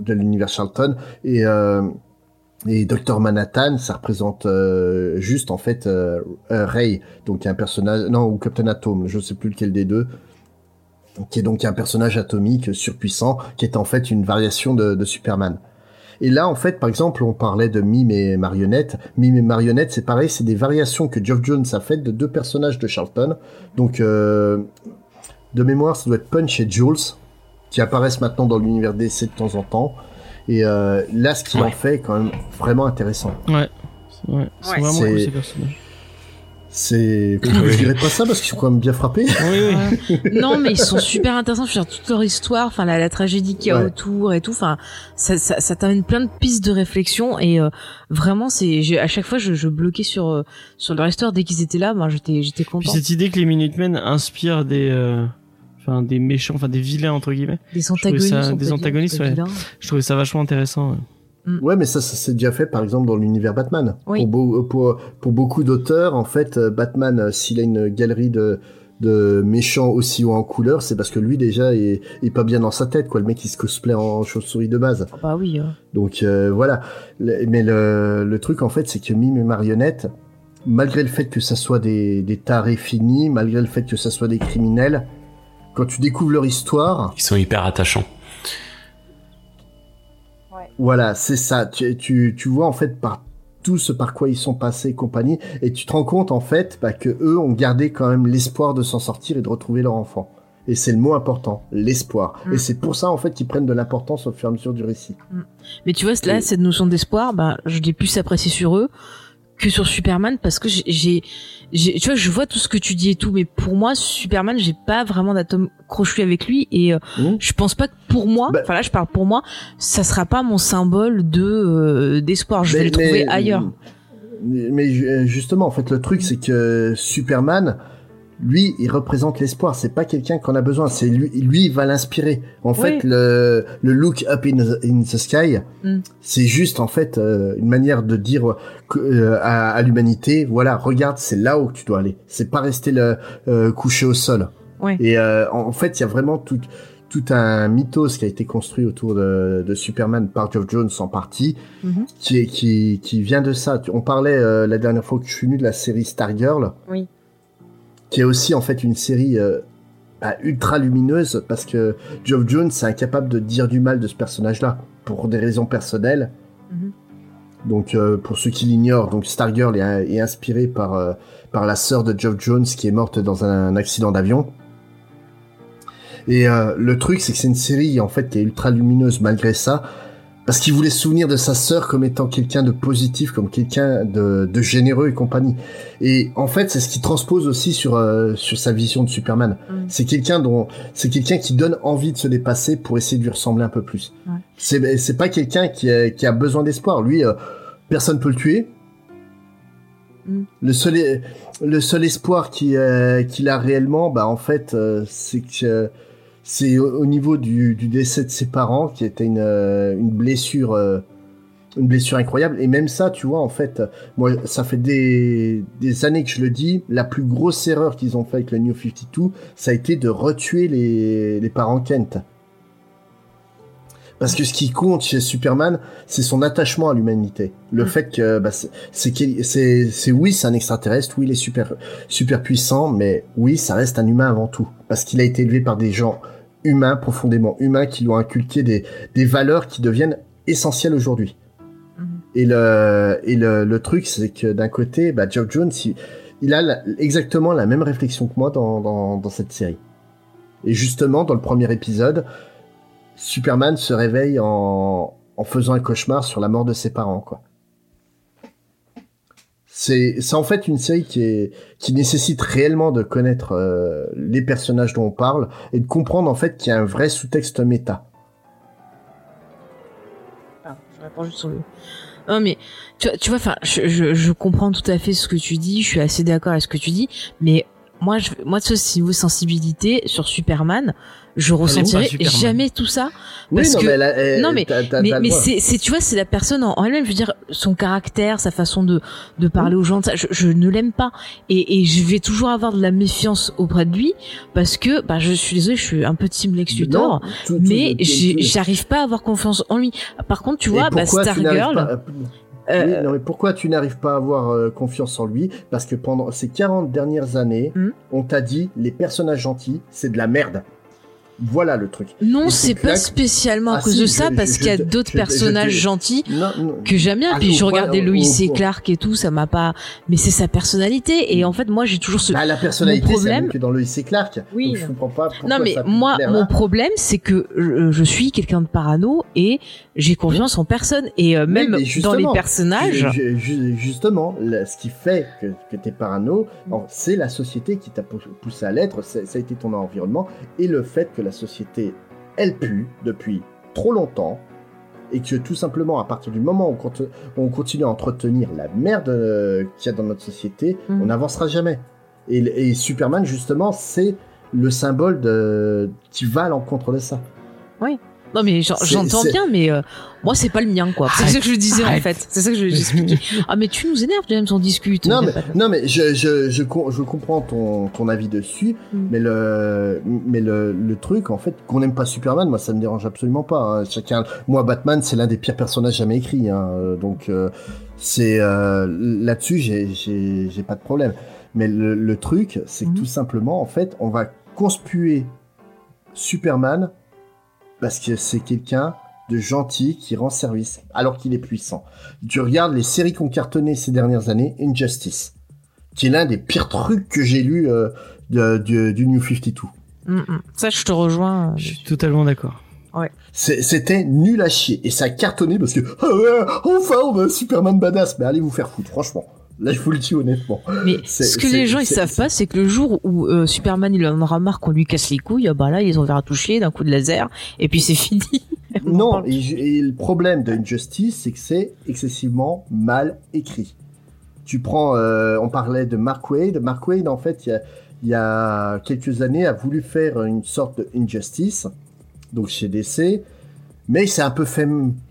Speaker 3: de l'univers Charlton. Et, et Dr Manhattan, ça représente euh, juste en fait euh, euh, Ray, donc un personnage, non ou Captain Atom, je sais plus lequel des deux, qui est donc un personnage atomique surpuissant, qui est en fait une variation de, Superman. Et là, en fait, par exemple, on parlait de Mime et Marionnette. Mime et Marionnette, c'est pareil, c'est des variations que Geoff Jones a faites de deux personnages de Charlton. Donc, de mémoire, ça doit être Punch et Jules, qui apparaissent maintenant dans l'univers DC de temps en temps. Et euh, là, ce qui
Speaker 4: Ouais.
Speaker 3: en fait quand même vraiment intéressant.
Speaker 1: Ouais. C'est ouais. C'est
Speaker 2: Ouais.
Speaker 1: vraiment cool ces personnages.
Speaker 3: C'est, je dirais pas ça parce qu'ils sont quand même bien frappés.
Speaker 1: Oui, oui.
Speaker 2: non, mais ils sont super intéressants. Je veux dire, toute leur histoire, enfin la, la tragédie qu'il y a
Speaker 3: Ouais.
Speaker 2: autour et tout. Enfin, ça, ça, ça t'amène plein de pistes de réflexion et euh, vraiment, c'est j'ai- à chaque fois je, je bloquais sur euh, sur leur histoire dès qu'ils étaient là. Ben j'étais j'étais
Speaker 1: Puis
Speaker 2: content.
Speaker 1: cette idée que les Minutemen inspirent des, euh, enfin des méchants, enfin des vilains entre guillemets.
Speaker 2: Des antagonistes,
Speaker 1: ça- des antagonistes, ouais. Je trouvais ça vachement intéressant. ouais.
Speaker 3: Ouais, mais ça, ça s'est déjà fait, par exemple, dans l'univers Batman.
Speaker 2: Oui.
Speaker 3: Pour, beau- pour, pour beaucoup d'auteurs, en fait, euh, Batman, euh, s'il a une galerie de, de méchants aussi haut en couleur, c'est parce que lui, déjà, est, est pas bien dans sa tête, quoi. Le mec, il se cosplay en chauve-souris de base.
Speaker 2: Ah Bah oui. euh.
Speaker 3: Donc, euh, voilà. Le- mais le, le truc, en fait, c'est que Mime et Marionnette, malgré le fait que ça soit des, des tarés finis, malgré le fait que ça soit des criminels, quand tu découvres leur histoire,
Speaker 4: Ils sont hyper attachants.
Speaker 3: Voilà, c'est ça. Tu, tu, tu vois en fait par tout ce par quoi ils sont passés et compagnie, et tu te rends compte en fait bah, que eux ont gardé quand même l'espoir de s'en sortir et de retrouver leur enfant. Et c'est le mot important, l'espoir.
Speaker 2: Mm.
Speaker 3: Et c'est pour ça en fait qu'ils prennent de l'importance au fur et à mesure du récit.
Speaker 2: Mais tu vois, là,
Speaker 3: Et-
Speaker 2: cette notion d'espoir, ben, je l'ai plus apprécié sur eux que sur Superman parce que j'ai, tu vois, je vois tout ce que tu dis et tout, mais pour moi, Superman, j'ai pas vraiment d'atome crochu avec lui et euh,
Speaker 3: Mm.
Speaker 2: je pense pas que pour moi,
Speaker 3: Bah-
Speaker 2: enfin là, je parle pour moi, ça sera pas mon symbole de euh, d'espoir. Je vais
Speaker 3: Mais-
Speaker 2: le trouver ailleurs.
Speaker 3: Mais ju- justement, en fait, le truc, c'est que Superman, lui, il représente l'espoir. C'est pas quelqu'un qu'on a besoin. C'est lui, lui, il va l'inspirer. En fait, le, le look up in the, in the sky,
Speaker 2: Mm.
Speaker 3: c'est juste, en fait, euh, une manière de dire euh, à, à l'humanité, voilà, regarde, c'est là où tu dois aller. C'est pas rester le, euh, couché au sol.
Speaker 2: Ouais.
Speaker 3: Et en en fait, il y a vraiment tout, tout un mythos qui a été construit autour de, de Superman par Geoff Jones en partie,
Speaker 2: Mhm.
Speaker 3: qui, qui, qui vient de ça. On parlait la dernière fois que je suis venu de la série Stargirl,
Speaker 2: Oui.
Speaker 3: Qui est aussi en fait une série euh, bah, ultra lumineuse parce que Geoff Jones est incapable de dire du mal de ce personnage-là pour des raisons personnelles.
Speaker 2: Mhm.
Speaker 3: Donc euh, pour ceux qui l'ignorent, donc Stargirl est, est inspirée par euh, par la sœur de Geoff Jones qui est morte dans un accident d'avion. Et le truc, c'est que c'est une série en fait qui est ultra lumineuse malgré ça, Parce qu'il voulait se souvenir de sa sœur comme étant quelqu'un de positif, comme quelqu'un de, de généreux et compagnie. Et en fait, c'est ce qui transpose aussi sur euh, sur sa vision de Superman.
Speaker 2: Mm.
Speaker 3: C'est quelqu'un dont c'est quelqu'un qui donne envie de se dépasser pour essayer de lui ressembler un peu plus.
Speaker 2: Ouais.
Speaker 3: C'est c'est pas quelqu'un qui a, qui a besoin d'espoir. Lui, euh, personne peut le tuer.
Speaker 2: Mm.
Speaker 3: Le seul e- le seul espoir qui euh, qu'il a réellement, bah en fait, euh, c'est que euh, c'est au, au niveau du, du décès de ses parents qui était une euh, une blessure euh, une blessure incroyable et même ça tu vois en fait moi ça fait des des années que je le dis la plus grosse erreur qu'ils ont fait avec le New 52 ça a été de retuer les les parents Kent parce que ce qui compte chez Superman, c'est son attachement à l'humanité. Le
Speaker 2: Mm.
Speaker 3: fait que bah, c'est oui, c'est un extraterrestre, oui, il est super super puissant, mais oui, ça reste un humain avant tout parce qu'il a été élevé par des gens humains profondément humains qui lui ont inculqué des des valeurs qui deviennent essentielles aujourd'hui.
Speaker 2: Mhm.
Speaker 3: Et le et le, le truc c'est que d'un côté, bah, Geoff Jones, il, il a la- exactement la même réflexion que moi dans dans dans cette série. Et justement, dans le premier épisode, Superman se réveille en, en faisant un cauchemar sur la mort de ses parents, quoi. C'est, en fait une série qui est, qui nécessite réellement de connaître euh, les personnages dont on parle et de comprendre en fait qu'il y a un vrai sous-texte méta.
Speaker 2: Ah, je réponds juste sur le. Non mais tu, tu vois, enfin, je, je, je comprends tout à fait ce que tu dis. Je suis assez d'accord avec ce que tu dis, mais moi, je, moi, de ce niveau sensibilité sur Superman, je ressentirais
Speaker 1: Superman.
Speaker 2: jamais tout ça.
Speaker 3: Oui,
Speaker 2: Parce
Speaker 3: non,
Speaker 2: que-
Speaker 3: mais, elle-
Speaker 2: non, mais- mais c'est c'est tu vois c'est la personne en, en elle-même je veux dire son caractère sa façon de de parler aux gens ça, je, je ne l'aime pas et et je vais toujours avoir de la méfiance auprès de lui parce que bah je suis désolée je suis un peu team Lex Luthor mais j'arrive pas à avoir confiance en lui par contre tu vois bah, Stargirl
Speaker 3: pas-
Speaker 2: euh,
Speaker 3: Oui, non, mais pourquoi tu n'arrives pas à avoir euh, confiance en lui? Parce que pendant ces 40 dernières années,
Speaker 2: Hmm?
Speaker 3: on t'a dit les personnages gentils, c'est de la merde. Voilà le truc.
Speaker 2: non
Speaker 3: et
Speaker 2: c'est pas spécialement à
Speaker 3: Ah,
Speaker 2: cause de ça parce qu'il y a d'autres personnages gentils que j'aime bien
Speaker 3: Ah,
Speaker 2: puis je regardais
Speaker 3: au-
Speaker 2: Lois et Clark et tout ça m'a pas mais c'est sa personnalité et en fait moi j'ai toujours ce
Speaker 3: Bah, la personnalité,
Speaker 2: problème-
Speaker 3: que dans le C. Clark.
Speaker 2: Oui.
Speaker 3: Je comprends pas
Speaker 2: Non mais moi mon
Speaker 3: là.
Speaker 2: problème c'est que je, suis quelqu'un de parano et j'ai confiance en personne et euh, même dans les personnages
Speaker 3: Ju- ju- Justement, ce qui fait que, que t'es parano,
Speaker 2: Mm.
Speaker 3: c'est la société qui t'a pou- poussé à l'être, ça a été ton environnement, et le fait que la société, elle pue depuis trop longtemps, et que tout simplement, à partir du moment où on conti- on continue à entretenir la merde euh, qu'il y a dans notre société,
Speaker 2: Mm.
Speaker 3: on n'avancera jamais. Et, et Superman, justement, c'est le symbole de... qui va à l'encontre de ça.
Speaker 2: Non mais j'entends bien mais euh, moi c'est pas le mien quoi c'est ça que je disais en fait c'est ça que je j'expliquais ah mais tu nous énerves James on discute
Speaker 3: Non
Speaker 2: on
Speaker 3: mais, non mais je, je, je, com- je comprends ton, ton avis dessus,
Speaker 2: Mm.
Speaker 3: mais le mais le, le truc en fait qu'on n'aime pas Superman, moi ça me dérange absolument pas. hein. Chacun, moi Batman c'est l'un des pires personnages jamais écrits, hein. Euh, donc euh, c'est euh, là-dessus j'ai j'ai j'ai pas de problème. Mais le, le truc c'est que
Speaker 2: Mhm.
Speaker 3: tout simplement en fait on va conspuer Superman parce que c'est quelqu'un de gentil qui rend service alors qu'il est puissant. Tu regardes les séries qui ont cartonné ces dernières années, Injustice, qui est l'un des pires trucs que j'ai lu euh, de- du, du New 52.
Speaker 2: Mm, mm. ça je te rejoins euh,
Speaker 1: Je suis totalement d'accord.
Speaker 3: C'était nul à chier et ça a cartonné parce que enfin on a un Superman badass. Mais allez vous faire foutre, franchement. Là je vous le dis honnêtement.
Speaker 2: mais
Speaker 3: C'est-
Speaker 2: ce que
Speaker 3: c'est-
Speaker 2: les gens ils
Speaker 3: c'est-
Speaker 2: savent
Speaker 3: c'est-
Speaker 2: pas c'est que le jour où euh, Superman il en aura marre qu'on lui casse les couilles ah bah là ils ont verra toucher d'un coup de laser et puis c'est fini
Speaker 3: Non, et, et le problème de Injustice, c'est que c'est excessivement mal écrit. Tu prends, euh, on parlait de Mark Wade. Mark Wade, en fait, il y a, il y a quelques années, a voulu faire une sorte de Injustice, donc chez DC, mais il s'est un peu fait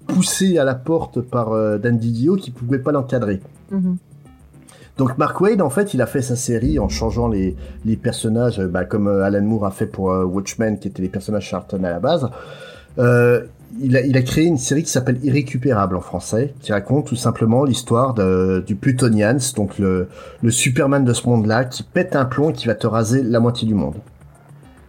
Speaker 3: pousser à la porte par euh, Dan Didio qui pouvait pas l'encadrer.
Speaker 2: Mhm.
Speaker 3: Donc Mark Wade, en fait, il a fait sa série en changeant les, les personnages, euh, bah, comme euh, Alan Moore a fait pour euh, Watchmen, qui étaient les personnages Charlton à la base. Euh, il, a, il a créé une série qui s'appelle Irrécupérable en français, qui raconte tout simplement l'histoire du Plutonians, donc le, le Superman de ce monde-là, qui pète un plomb qui va te raser la moitié du monde.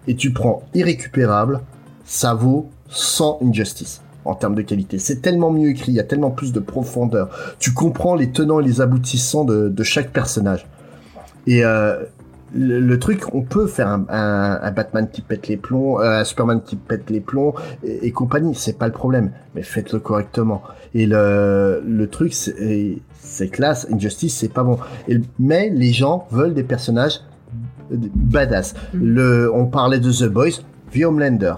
Speaker 3: Et tu prends Irrécupérable, ça vaut 100 Injustice en termes de qualité. C'est tellement mieux écrit, il y a tellement plus de profondeur. Tu comprends les tenants et les aboutissants de, de chaque personnage. Et euh, le, le truc, on peut faire un, un, un Batman qui pète les plombs, euh, un Superman qui pète les plombs et, et compagnie, c'est pas le problème, mais faites-le correctement. Et le, le truc, c'est c'est classe, Injustice, c'est pas bon. Et, mais les gens veulent des personnages badass.
Speaker 2: Mm.
Speaker 3: Le, on parlait de The Boys, The Homelander.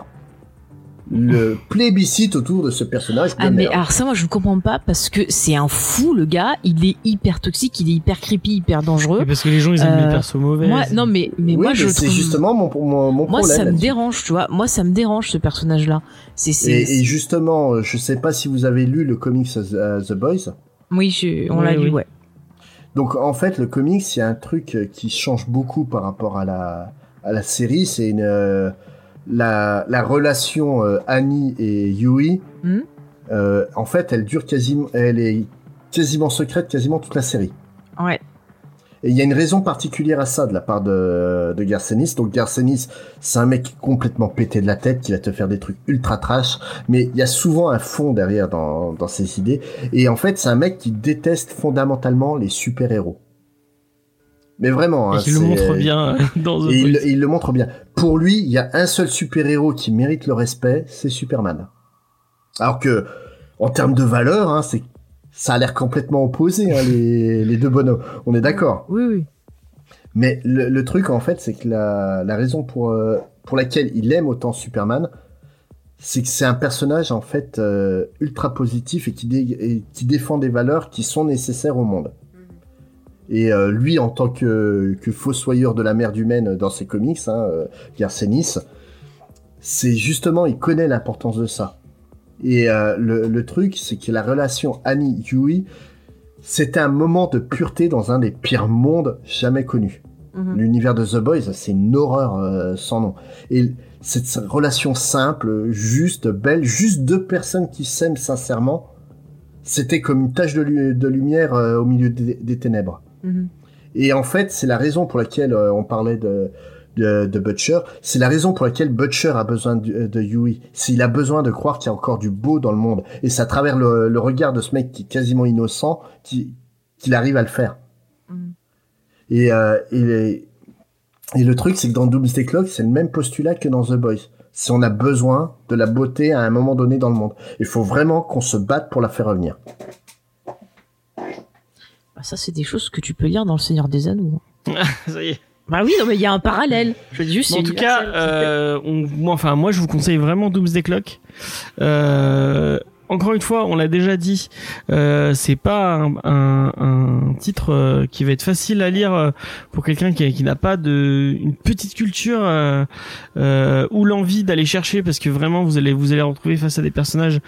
Speaker 3: Le plébiscite autour de ce personnage.
Speaker 2: Ah mais alors ça moi je ne comprends pas parce que c'est un fou le gars, il est hyper toxique, il est hyper creepy, hyper dangereux.
Speaker 1: Et parce que les gens ils aiment
Speaker 2: Euh,
Speaker 1: les persos mauvais.
Speaker 2: Moi non mais mais
Speaker 3: Oui,
Speaker 2: moi
Speaker 3: mais
Speaker 2: je
Speaker 3: c'est
Speaker 2: trouve
Speaker 3: justement mon, mon, mon
Speaker 2: moi
Speaker 3: problème.
Speaker 2: ça me dérange, tu vois. Moi ça me dérange ce personnage là. C'est c'est
Speaker 3: Et, et justement, je sais pas si vous avez lu le comics euh, The Boys.
Speaker 2: oui, je- on
Speaker 1: Oui,
Speaker 2: l'a lu ouais.
Speaker 3: Donc en fait, le comics, il y a un truc euh, qui change beaucoup par rapport à la à la série, c'est une euh, la la relation euh, Annie et Yui.
Speaker 2: Mhm.
Speaker 3: euh, en fait, elle dure quasiment, elle est quasiment secrète quasiment toute la série.
Speaker 2: Ouais.
Speaker 3: Et il y a une raison particulière à ça de la part de, de Garcenis. Donc Garcenis, c'est un mec complètement pété de la tête qui va te faire des trucs ultra trash, mais il y a souvent un fond derrière dans, dans ses idées. Et en fait, c'est un mec qui déteste fondamentalement les super-héros. Mais vraiment, hein,
Speaker 1: qui le montre bien dans The
Speaker 3: Et il, il le montre bien. Pour lui, il y a un seul super-héros qui mérite le respect, c'est Superman. Alors que, en termes de valeur, hein, c'est ça a l'air complètement opposé, hein, les, les deux bonhommes. On est d'accord.
Speaker 2: Oui oui.
Speaker 3: Mais le, le truc, en fait, c'est que la, la raison pour, euh, pour laquelle il aime autant Superman, c'est que c'est un personnage, en fait, euh, ultra positif et qui, dé- et qui défend des valeurs qui sont nécessaires au monde. Et euh, lui, en tant que, que fossoyeur de la merde humaine dans ses comics, hein, euh, Garcenis, c'est justement, il connaît l'importance de ça. Et euh, le, le truc, c'est que la relation Annie-Yui, c'était un moment de pureté dans un des pires mondes jamais connus.
Speaker 2: Mhm.
Speaker 3: L'univers de The Boys, c'est une horreur euh, sans nom. Et cette relation simple, juste, belle, juste deux personnes qui s'aiment sincèrement, c'était comme une tache de, lu- de lumière euh, au milieu des, des ténèbres.
Speaker 2: Mhm.
Speaker 3: Et en fait, c'est la raison pour laquelle euh, on parlait de, de, de Butcher. C'est la raison pour laquelle Butcher a besoin de, de Yui. C'est il a besoin de croire qu'il y a encore du beau dans le monde. Et c'est à travers le, le regard de ce mec qui est quasiment innocent qui- qu'il arrive à le faire.
Speaker 2: Mhm.
Speaker 3: Et, euh, et, et le truc, c'est que dans Doomsday Clock, c'est le même postulat que dans The Boys. Si on a besoin de la beauté à un moment donné dans le monde, il faut vraiment qu'on se batte pour la faire revenir.
Speaker 2: Ça c'est des choses que tu peux lire dans le Seigneur des Anneaux.
Speaker 1: Ça y est.
Speaker 2: Bah oui, non mais il y a un parallèle. Je dire juste
Speaker 1: Bon, en tout cas, euh, on- moi, enfin, moi, je vous conseille vraiment Doomsday Clock. Euh, encore une fois, on l'a déjà dit, euh, c'est pas un, un- titre euh, qui va être facile à lire euh, pour quelqu'un qui, qui n'a pas de une petite culture euh, ou l'envie d'aller chercher, parce que vraiment, vous allez vous allez retrouver face à des personnages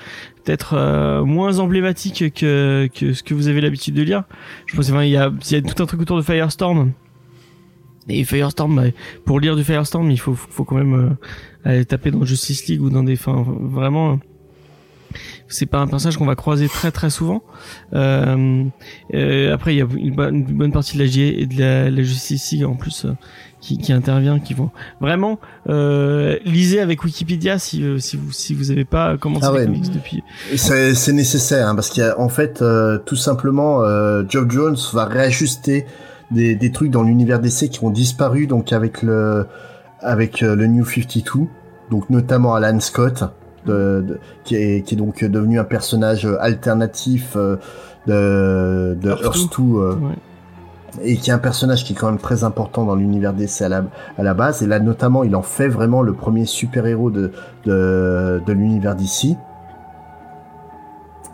Speaker 1: peut-être moins emblématiques que que ce que vous avez l'habitude de lire. Je pense, enfin, il y a il y a tout un truc autour de Firestorm. Et Firestorm, bah, pour lire du Firestorm, il faut, faut quand même aller taper dans Justice League ou dans des, enfin, vraiment, c'est pas un personnage qu'on va croiser très très souvent. Euh, euh, après, il y a une bonne, une bonne partie de la JA et de la, la Justice League en plus euh, qui, qui intervient, qui vont vraiment lisez avec Wikipédia si si vous si vous avez pas commencé
Speaker 3: Ah
Speaker 1: les
Speaker 3: ouais.
Speaker 1: comics depuis.
Speaker 3: C'est nécessaire hein, parce qu'en fait, euh, tout simplement, Geoff Jones va réajuster des, des trucs dans l'univers d'essai qui ont disparu donc avec le avec le New 52, donc notamment Alan Scott, de, de- qui est qui est donc devenu un personnage alternatif euh, de de
Speaker 1: Earth Two.
Speaker 3: Earth 2, euh,
Speaker 1: Ouais.
Speaker 3: et qui est un personnage qui est quand même très important dans l'univers d'essai à la, à la base. Et là, notamment, il en fait vraiment le premier super-héros de, de, de l'univers d'ici.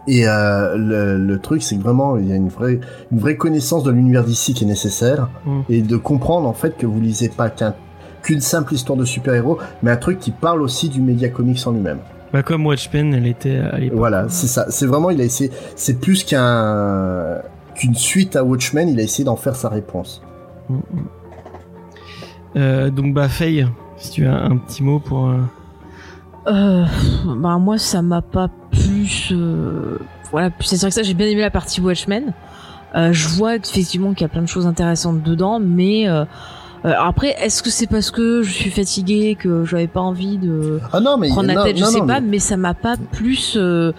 Speaker 3: Et euh, le, le truc, c'est que vraiment, il y a une vraie, une vraie connaissance de l'univers d'ici qui est nécessaire.
Speaker 1: Mm.
Speaker 3: Et de comprendre, en fait, que vous lisez pas qu'un qu'une simple histoire de super-héros, mais un truc qui parle aussi du média comics en lui-même.
Speaker 1: Bah comme Watchmen, elle était à l'époque.
Speaker 3: Voilà, c'est ça. C'est vraiment, il a essayé, c'est plus qu'un, qu'une suite à Watchmen, il a essayé d'en faire sa réponse.
Speaker 1: Mm, mm. Euh, donc bah Faye, si tu as un petit mot pour. euh,
Speaker 2: Euh, bah moi ça m'a pas plus euh, voilà c'est vrai que ça j'ai bien aimé la partie Watchmen euh, je vois effectivement qu'il y a plein de choses intéressantes dedans mais euh, euh, après est-ce que c'est parce que je suis fatiguée que j'avais pas envie de
Speaker 3: Ah non, mais
Speaker 2: prendre la
Speaker 3: non,
Speaker 2: tête je
Speaker 3: non,
Speaker 2: sais
Speaker 3: non,
Speaker 2: pas
Speaker 3: mais-
Speaker 2: mais ça m'a pas plus euh,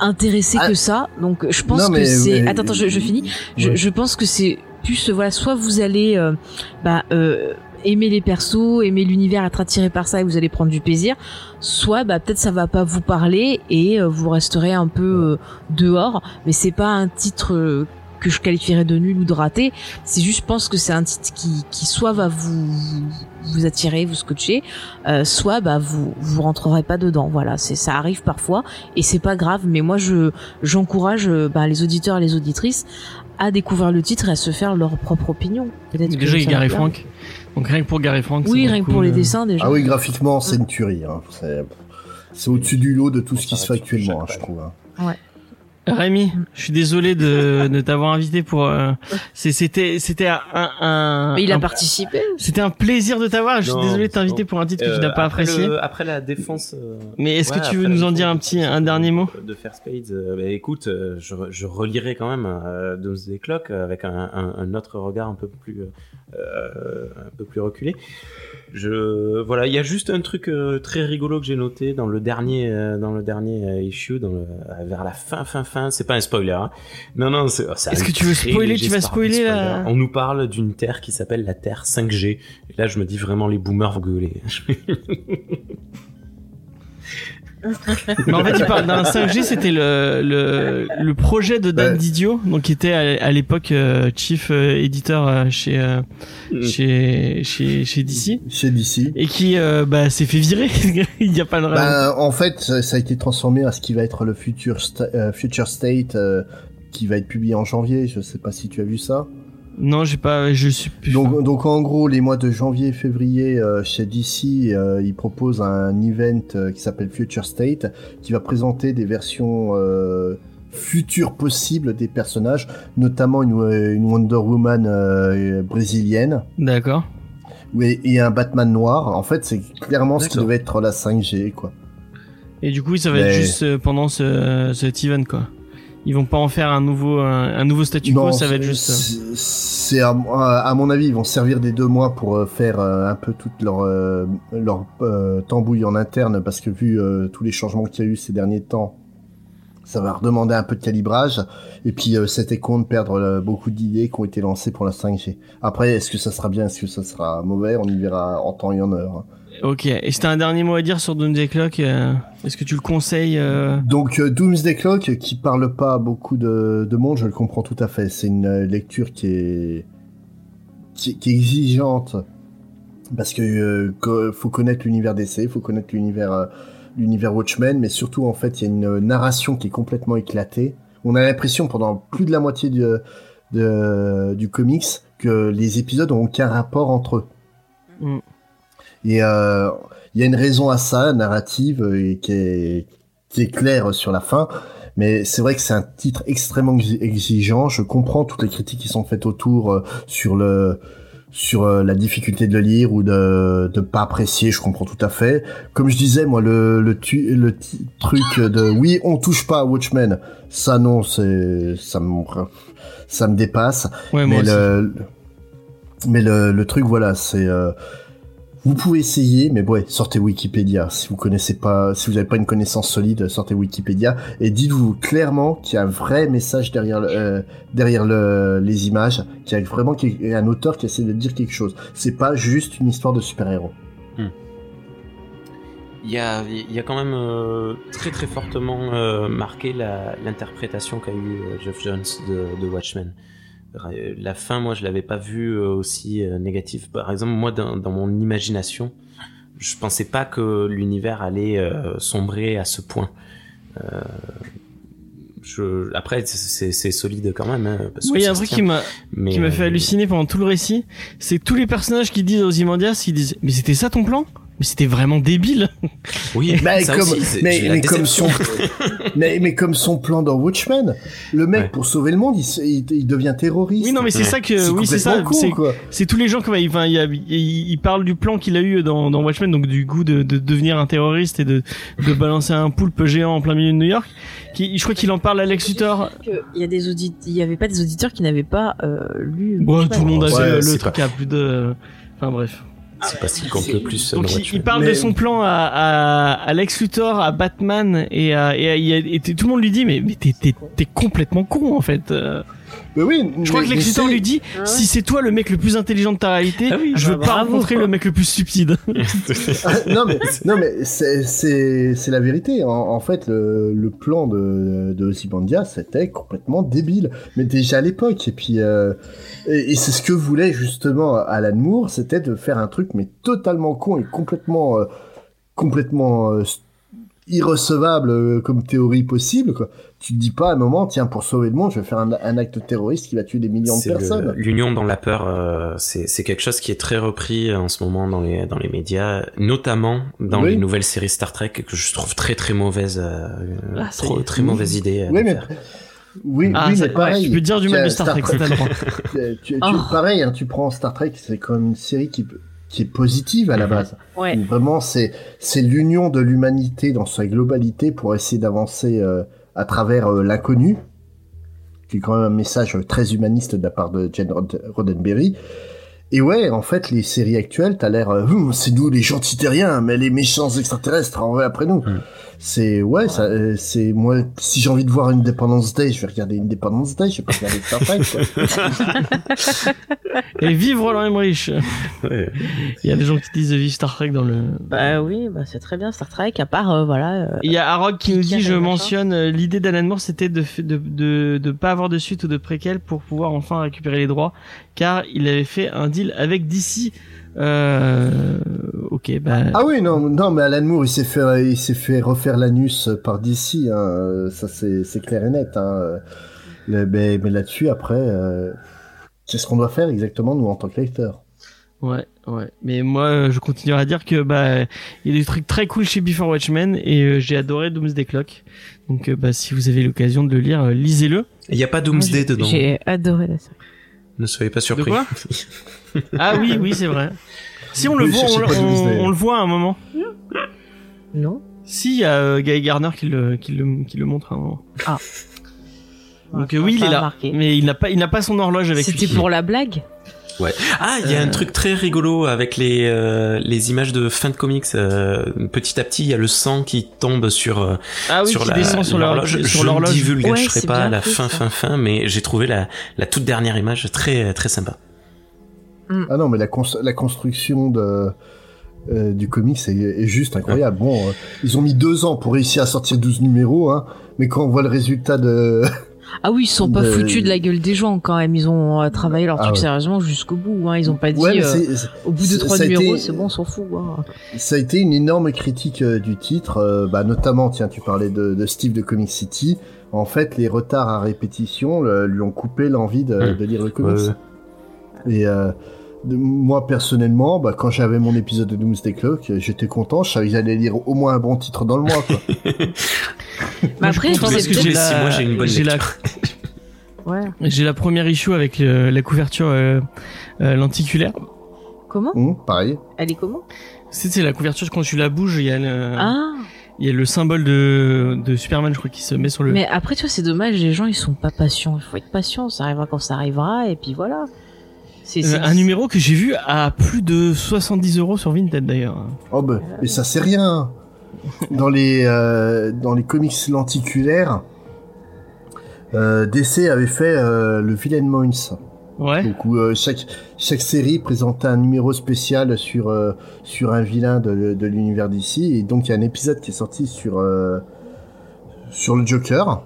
Speaker 2: intéressé
Speaker 3: Ah.
Speaker 2: que ça. Donc je pense que c'est attends attends je, je finis. Je, je pense que c'est plus voilà, soit vous allez euh, bah, euh, aimer les persos, aimer l'univers, être attiré par ça et vous allez prendre du plaisir, soit bah peut-être ça va pas vous parler et euh, vous resterez un peu euh, dehors, mais c'est pas un titre euh, que je qualifierais de nul ou de raté, c'est juste je pense que c'est un titre qui qui soit va vous vous attirer, vous scotcher, euh, soit bah vous vous rentrerez pas dedans. Voilà, c'est ça arrive parfois et c'est pas grave, mais moi je j'encourage euh, bah, les auditeurs et les auditrices à découvrir le titre et à se faire leur propre opinion. Peut-être que
Speaker 1: Déjà, Gary. Frank. Donc rien que pour Gary Frank.
Speaker 2: Oui, rien que pour les dessins déjà.
Speaker 3: Ah oui, graphiquement, c'est une tuerie. Hein. C'est- C'est au-dessus du lot de tout ce qui se fait actuellement, hein, je trouve. hein.
Speaker 1: Rémi, je suis désolé de, de t'avoir invité pour. euh, c'est- C'était c'était un, un
Speaker 2: Mais il a
Speaker 1: un-
Speaker 2: participé.
Speaker 1: C'était un plaisir de t'avoir. Je suis
Speaker 4: Non,
Speaker 1: désolé de t'inviter pour un titre que tu
Speaker 4: Euh,
Speaker 1: n'as pas apprécié.
Speaker 4: le- après la défense. euh,
Speaker 1: Mais est-ce
Speaker 4: ouais,
Speaker 1: que tu veux nous en dire un petit, un dernier mot
Speaker 4: de Fair Spades euh, bah, Écoute, euh, je, je relirai quand même euh, Doomsday Clock avec un, un, un autre regard un peu plus, euh, un peu plus reculé. Je, voilà, il y a juste un truc euh, très rigolo que j'ai noté dans le dernier, euh, dans le dernier euh, issue, dans le, euh, vers la fin, fin, fin. C'est pas un spoiler. Hein. Non, non.
Speaker 1: Est-ce que tu veux spoiler? Tu vas
Speaker 4: spoiler,
Speaker 1: spoiler, là
Speaker 4: spoiler. On nous parle d'une terre qui s'appelle la Terre 5G. Et là, je me dis vraiment les boomers vont gueuler.
Speaker 1: Mais en fait, il parle d'un 5G. C'était le, le le projet de Dan
Speaker 3: Ouais.
Speaker 1: Didio, donc qui était à, à l'époque euh, chief euh, éditeur euh, chez euh, chez chez chez DC
Speaker 3: Chez DC.
Speaker 1: et qui euh, bah s'est fait virer. il y a pas de raison.
Speaker 3: Ben, en fait, ça a été transformé à ce qui va être le Future, Sta- euh, Future State, euh, qui va être publié en janvier. Je sais pas si tu as vu ça.
Speaker 1: Non, j'ai pas. Je suis. plus.
Speaker 3: Donc, donc en gros, les mois de janvier et février euh, chez DC, euh, ils proposent un event euh, qui s'appelle Future State, qui va présenter des versions futures possibles des personnages, notamment une, une Wonder Woman brésilienne
Speaker 1: D'accord.
Speaker 3: et, et un Batman noir. En fait, c'est clairement ce qui devait être la 5G, quoi.
Speaker 1: Et du coup, ça va être juste pendant ce cet event quoi. Ils vont pas en faire un nouveau un, un nouveau statu quo. Ça va être juste. euh,
Speaker 3: c'est- à, à mon avis, ils vont servir des deux mois pour euh, faire euh, un peu toute leur euh, leur euh, tambouille en interne, parce que vu euh, tous les changements qu'il y a eu ces derniers temps, ça va redemander un peu de calibrage. Et puis euh, c'était con de perdre euh, beaucoup d'idées qui ont été lancées pour la 5G. Après, est-ce que ça sera bien, est-ce que ça sera mauvais? On y verra en temps et en heure.
Speaker 1: Ok. Et si t'as un dernier mot à dire sur Doomsday Clock, euh, est-ce que tu le conseilles euh,
Speaker 3: Donc euh, Doomsday Clock, qui parle pas à beaucoup de, de monde, je le comprends tout à fait. C'est une lecture qui est qui, qui est exigeante parce que co- faut connaître l'univers DC, faut connaître l'univers l'univers Watchmen, mais surtout en fait il y a une narration qui est complètement éclatée. On a l'impression pendant plus de la moitié du, de- du comics que les épisodes ont aucun rapport entre eux.
Speaker 1: Mm.
Speaker 3: Et euh, il y a une raison à ça, narrative, euh, et qui est, qui est claire sur la fin. Mais c'est vrai que c'est un titre extrêmement exi- exigeant. Je comprends toutes les critiques qui sont faites autour euh, sur le sur la difficulté de le lire ou de de pas apprécier. Je comprends tout à fait. Comme je disais, moi le le, tu- le ti- truc de oui, on touche pas à Watchmen. Ça non, c'est ça me ça me dépasse.
Speaker 1: Ouais,
Speaker 3: Mais le, mais le, le truc, voilà, c'est. euh, vous pouvez essayer, mais ouais, sortez Wikipédia. Si vous connaissez pas, si vous n'avez pas une connaissance solide, sortez Wikipédia et dites-vous clairement qu'il y a un vrai message derrière, euh, derrière le, les images, qu'il y a vraiment un auteur qui essaie de dire quelque chose. C'est pas juste une histoire de super-héros.
Speaker 4: Il y a, y a quand même euh, très très fortement euh, marqué l'interprétation qu'a eu Jeff Jones de Watchmen. La fin, moi, je l'avais pas vue euh, aussi euh, négative. Par exemple, moi, dans, dans mon imagination, je pensais pas que l'univers allait euh, sombrer à ce point. Euh, je, après, c'est- solide quand même. Hein, parce
Speaker 1: Oui, il y a un truc qui m'a qui m'a fait halluciner pendant tout le récit, c'est tous les personnages qui disent aux Imandias, ils disent mais c'était ça ton plan? Mais c'était vraiment débile.
Speaker 4: Oui,
Speaker 3: Mais
Speaker 4: ça
Speaker 3: comme,
Speaker 4: aussi,
Speaker 3: mais, comme son, mais, mais comme son plan dans Watchmen, le mec
Speaker 4: Ouais.
Speaker 3: pour sauver le monde, il, il, il devient terroriste.
Speaker 1: Oui, non, mais c'est
Speaker 4: Ouais.
Speaker 1: ça que oui, c'est ça. C'est
Speaker 3: quoi.
Speaker 1: c'est tous les gens qui enfin, il, il, il parle du plan qu'il a eu dans, dans Watchmen, donc du goût de, de devenir un terroriste et de, de balancer un poulpe géant en plein milieu de New York. Qui, je crois qu'il en parle à Lex Luthor.
Speaker 2: Il y a des auditeurs, il y avait pas des auditeurs qui n'avaient pas euh, lu.
Speaker 1: Bon, tout le monde a
Speaker 3: Ouais,
Speaker 1: vu le truc à plus de. Enfin bref.
Speaker 4: C'est pas ce qui compte le plus.
Speaker 1: Donc il, parle
Speaker 3: Mais-
Speaker 1: de son plan à, à, à Lex Luthor, à Batman et, à, et, à- et à- et tout le monde lui dit mais, mais t'es, t'es, t'es complètement con en fait.
Speaker 3: Mais oui,
Speaker 1: Je crois
Speaker 3: mais-
Speaker 1: que l'excitant lui dit
Speaker 2: Ah ouais.
Speaker 1: si c'est toi le mec le plus intelligent de ta réalité,
Speaker 4: Ah oui,
Speaker 1: je veux
Speaker 2: bah
Speaker 1: pas
Speaker 2: bravo.
Speaker 1: rencontrer le mec le plus stupide.
Speaker 3: Ah, non mais non mais c'est c'est c'est la vérité. En, en fait, le, le plan de de Ozymandias c'était complètement débile. Mais déjà à l'époque. Et puis euh, et, et c'est ce que voulait justement Alan Moore, c'était de faire un truc mais totalement con et complètement euh, complètement euh, irrecevable euh, comme théorie possible. Quoi. Tu te dis pas à un moment, tiens, pour sauver le monde, je vais faire un, un acte terroriste qui va tuer des millions de personnes.
Speaker 4: L'union dans la peur, euh, c'est c'est quelque chose qui est très repris en ce moment dans les dans les médias, notamment dans
Speaker 3: Oui.
Speaker 4: les nouvelles séries Star Trek que je trouve très très mauvaise, euh,
Speaker 1: Ah,
Speaker 4: trop très mauvaise idée. euh,
Speaker 3: Oui, mais oui,
Speaker 1: Ah,
Speaker 3: oui, mais pareil.
Speaker 1: ouais, tu peux dire du mal de Star Trek.
Speaker 3: Euh, tu, tu-
Speaker 2: Oh.
Speaker 3: pareil, hein, tu prends Star Trek, c'est même une série qui, qui est positive à la
Speaker 4: Mhm.
Speaker 3: base.
Speaker 2: Ouais.
Speaker 3: Vraiment, c'est c'est l'union de l'humanité dans sa globalité pour essayer d'avancer euh, à travers euh, l'inconnu, qui est quand même un message très humaniste de la part de Jane Rod- Roddenberry. Et ouais, en fait, les séries actuelles, t'as l'air, euh, Hum, c'est nous les gentils terriens, mais les méchants extraterrestres en vrai après nous.
Speaker 4: Mhm.
Speaker 3: C'est ouais, ça, euh, c'est moi. Si j'ai envie de voir une Independence Day, je vais regarder Independence Day. Je vais pas regarder Star Trek. Quoi.
Speaker 1: Et vive Roland Emmerich.
Speaker 4: Ouais.
Speaker 1: Il y a des gens qui disent vive Star Trek dans le.
Speaker 2: Bah oui, bah c'est très bien Star Trek. À part euh, voilà. euh,
Speaker 1: Il y a Arog qui nous dit, je mentionne, euh, l'idée d'Alan Moore, c'était de, de, de pas avoir de suite ou de préquel pour pouvoir enfin récupérer les droits, car il avait fait un deal avec DC. Euh, ok, bah.
Speaker 3: Ah oui, non, non, mais Alan Moore, il s'est fait, il s'est fait refaire l'anus par DC. Hein, ça c'est, c'est clair et net. Hein. Le- mais, mais là-dessus, après, euh, c'est ce qu'on doit faire exactement nous en tant que lecteurs.
Speaker 1: Ouais, ouais. Mais moi, je continuerai à dire que bah il y a des trucs très cool chez Before Watchmen et euh, j'ai adoré Doomsday Clock. Donc euh, bah si vous avez l'occasion de le lire, euh, lisez-le.
Speaker 4: Il n'y a pas Doomsday dedans.
Speaker 2: J'ai adoré la série.
Speaker 4: Ne soyez pas surpris.
Speaker 1: quoi Ah oui, oui, c'est vrai. Si on le
Speaker 3: Oui,
Speaker 1: voit, on, le-
Speaker 3: pas Doomsday.
Speaker 1: on, on le voit à un moment.
Speaker 2: Non.
Speaker 1: Si, il y a euh, Guy Gardner qui le, qui le, qui le montre à un moment.
Speaker 2: Ah.
Speaker 1: Donc
Speaker 2: Ouais,
Speaker 1: euh, oui, il est là, mais il n'a pas, il n'a pas son horloge avec lui.
Speaker 2: C'était pour la blague?
Speaker 4: Ah, il y a
Speaker 1: Euh.
Speaker 4: un truc très rigolo avec les euh, les images de fin de comics. euh, petit à petit, il y a le sang qui tombe sur euh,
Speaker 1: Ah oui,
Speaker 4: sur
Speaker 1: qui
Speaker 4: la
Speaker 1: descend sur l'horloge.
Speaker 4: Je ne
Speaker 1: l'horloge.
Speaker 4: divulgacherai
Speaker 2: Ouais,
Speaker 4: pas la fin fin fin, mais j'ai trouvé la la toute dernière image très très sympa.
Speaker 3: Ah non, mais la, cons- la construction de, euh, du comics est, est juste incroyable. Bon, euh, ils ont mis deux ans pour réussir à sortir 12 numéros, hein, mais quand on voit le résultat de...
Speaker 2: Ah oui, ils sont pas
Speaker 3: De-
Speaker 2: foutus de la gueule des gens quand même. Ils ont euh, travaillé leur
Speaker 3: Ah
Speaker 2: truc
Speaker 3: ouais.
Speaker 2: sérieusement jusqu'au bout. Hein. Ils ont pas dit
Speaker 3: Ouais,
Speaker 2: euh, au bout de trois numéros,
Speaker 3: été-
Speaker 2: c'est bon, on s'en fout. Hein.
Speaker 3: Ça a été une énorme critique euh, du titre, euh, bah, notamment, tiens, tu parlais de, de Steve de Comic City. En fait, les retards à répétition le- lui ont coupé l'envie de, de lire le comics. Et euh, moi, personnellement, bah, quand j'avais mon épisode de Doomsday Clock, euh, j'étais content. Je savais que j'allais lire au moins un bon titre dans le mois. Quoi.
Speaker 2: Mais après,
Speaker 1: je pense
Speaker 2: que
Speaker 1: j'ai la,
Speaker 4: mois, j'ai une bonne
Speaker 1: j'ai la,
Speaker 4: lecture.
Speaker 2: Ouais.
Speaker 1: j'ai la première issue avec euh, la couverture euh, euh, lenticulaire.
Speaker 2: Comment?
Speaker 3: Hum, pareil.
Speaker 2: Elle est comment?
Speaker 1: C'est c'est la couverture quand tu la bouges, il y a le,
Speaker 2: Ah
Speaker 1: il y a le symbole de, de Superman, je crois, qui se met sur le.
Speaker 2: Mais après, tu vois, c'est dommage, les gens, ils sont pas patients. Il faut être patient, ça arrivera quand ça arrivera, et puis voilà. C'est
Speaker 1: Euh,
Speaker 2: c'est-
Speaker 1: un numéro que j'ai vu à plus de 70 euros sur Vinted d'ailleurs.
Speaker 3: Oh bah, mais ça c'est rien. Dans les euh, dans les comics lenticulaires, euh, DC avait fait euh, le Villain Moins.
Speaker 1: Ouais.
Speaker 3: Donc où euh, chaque chaque série présentait un numéro spécial sur euh, sur un vilain de, de l'univers d'ici et donc il y a un épisode qui est sorti sur euh, sur le Joker.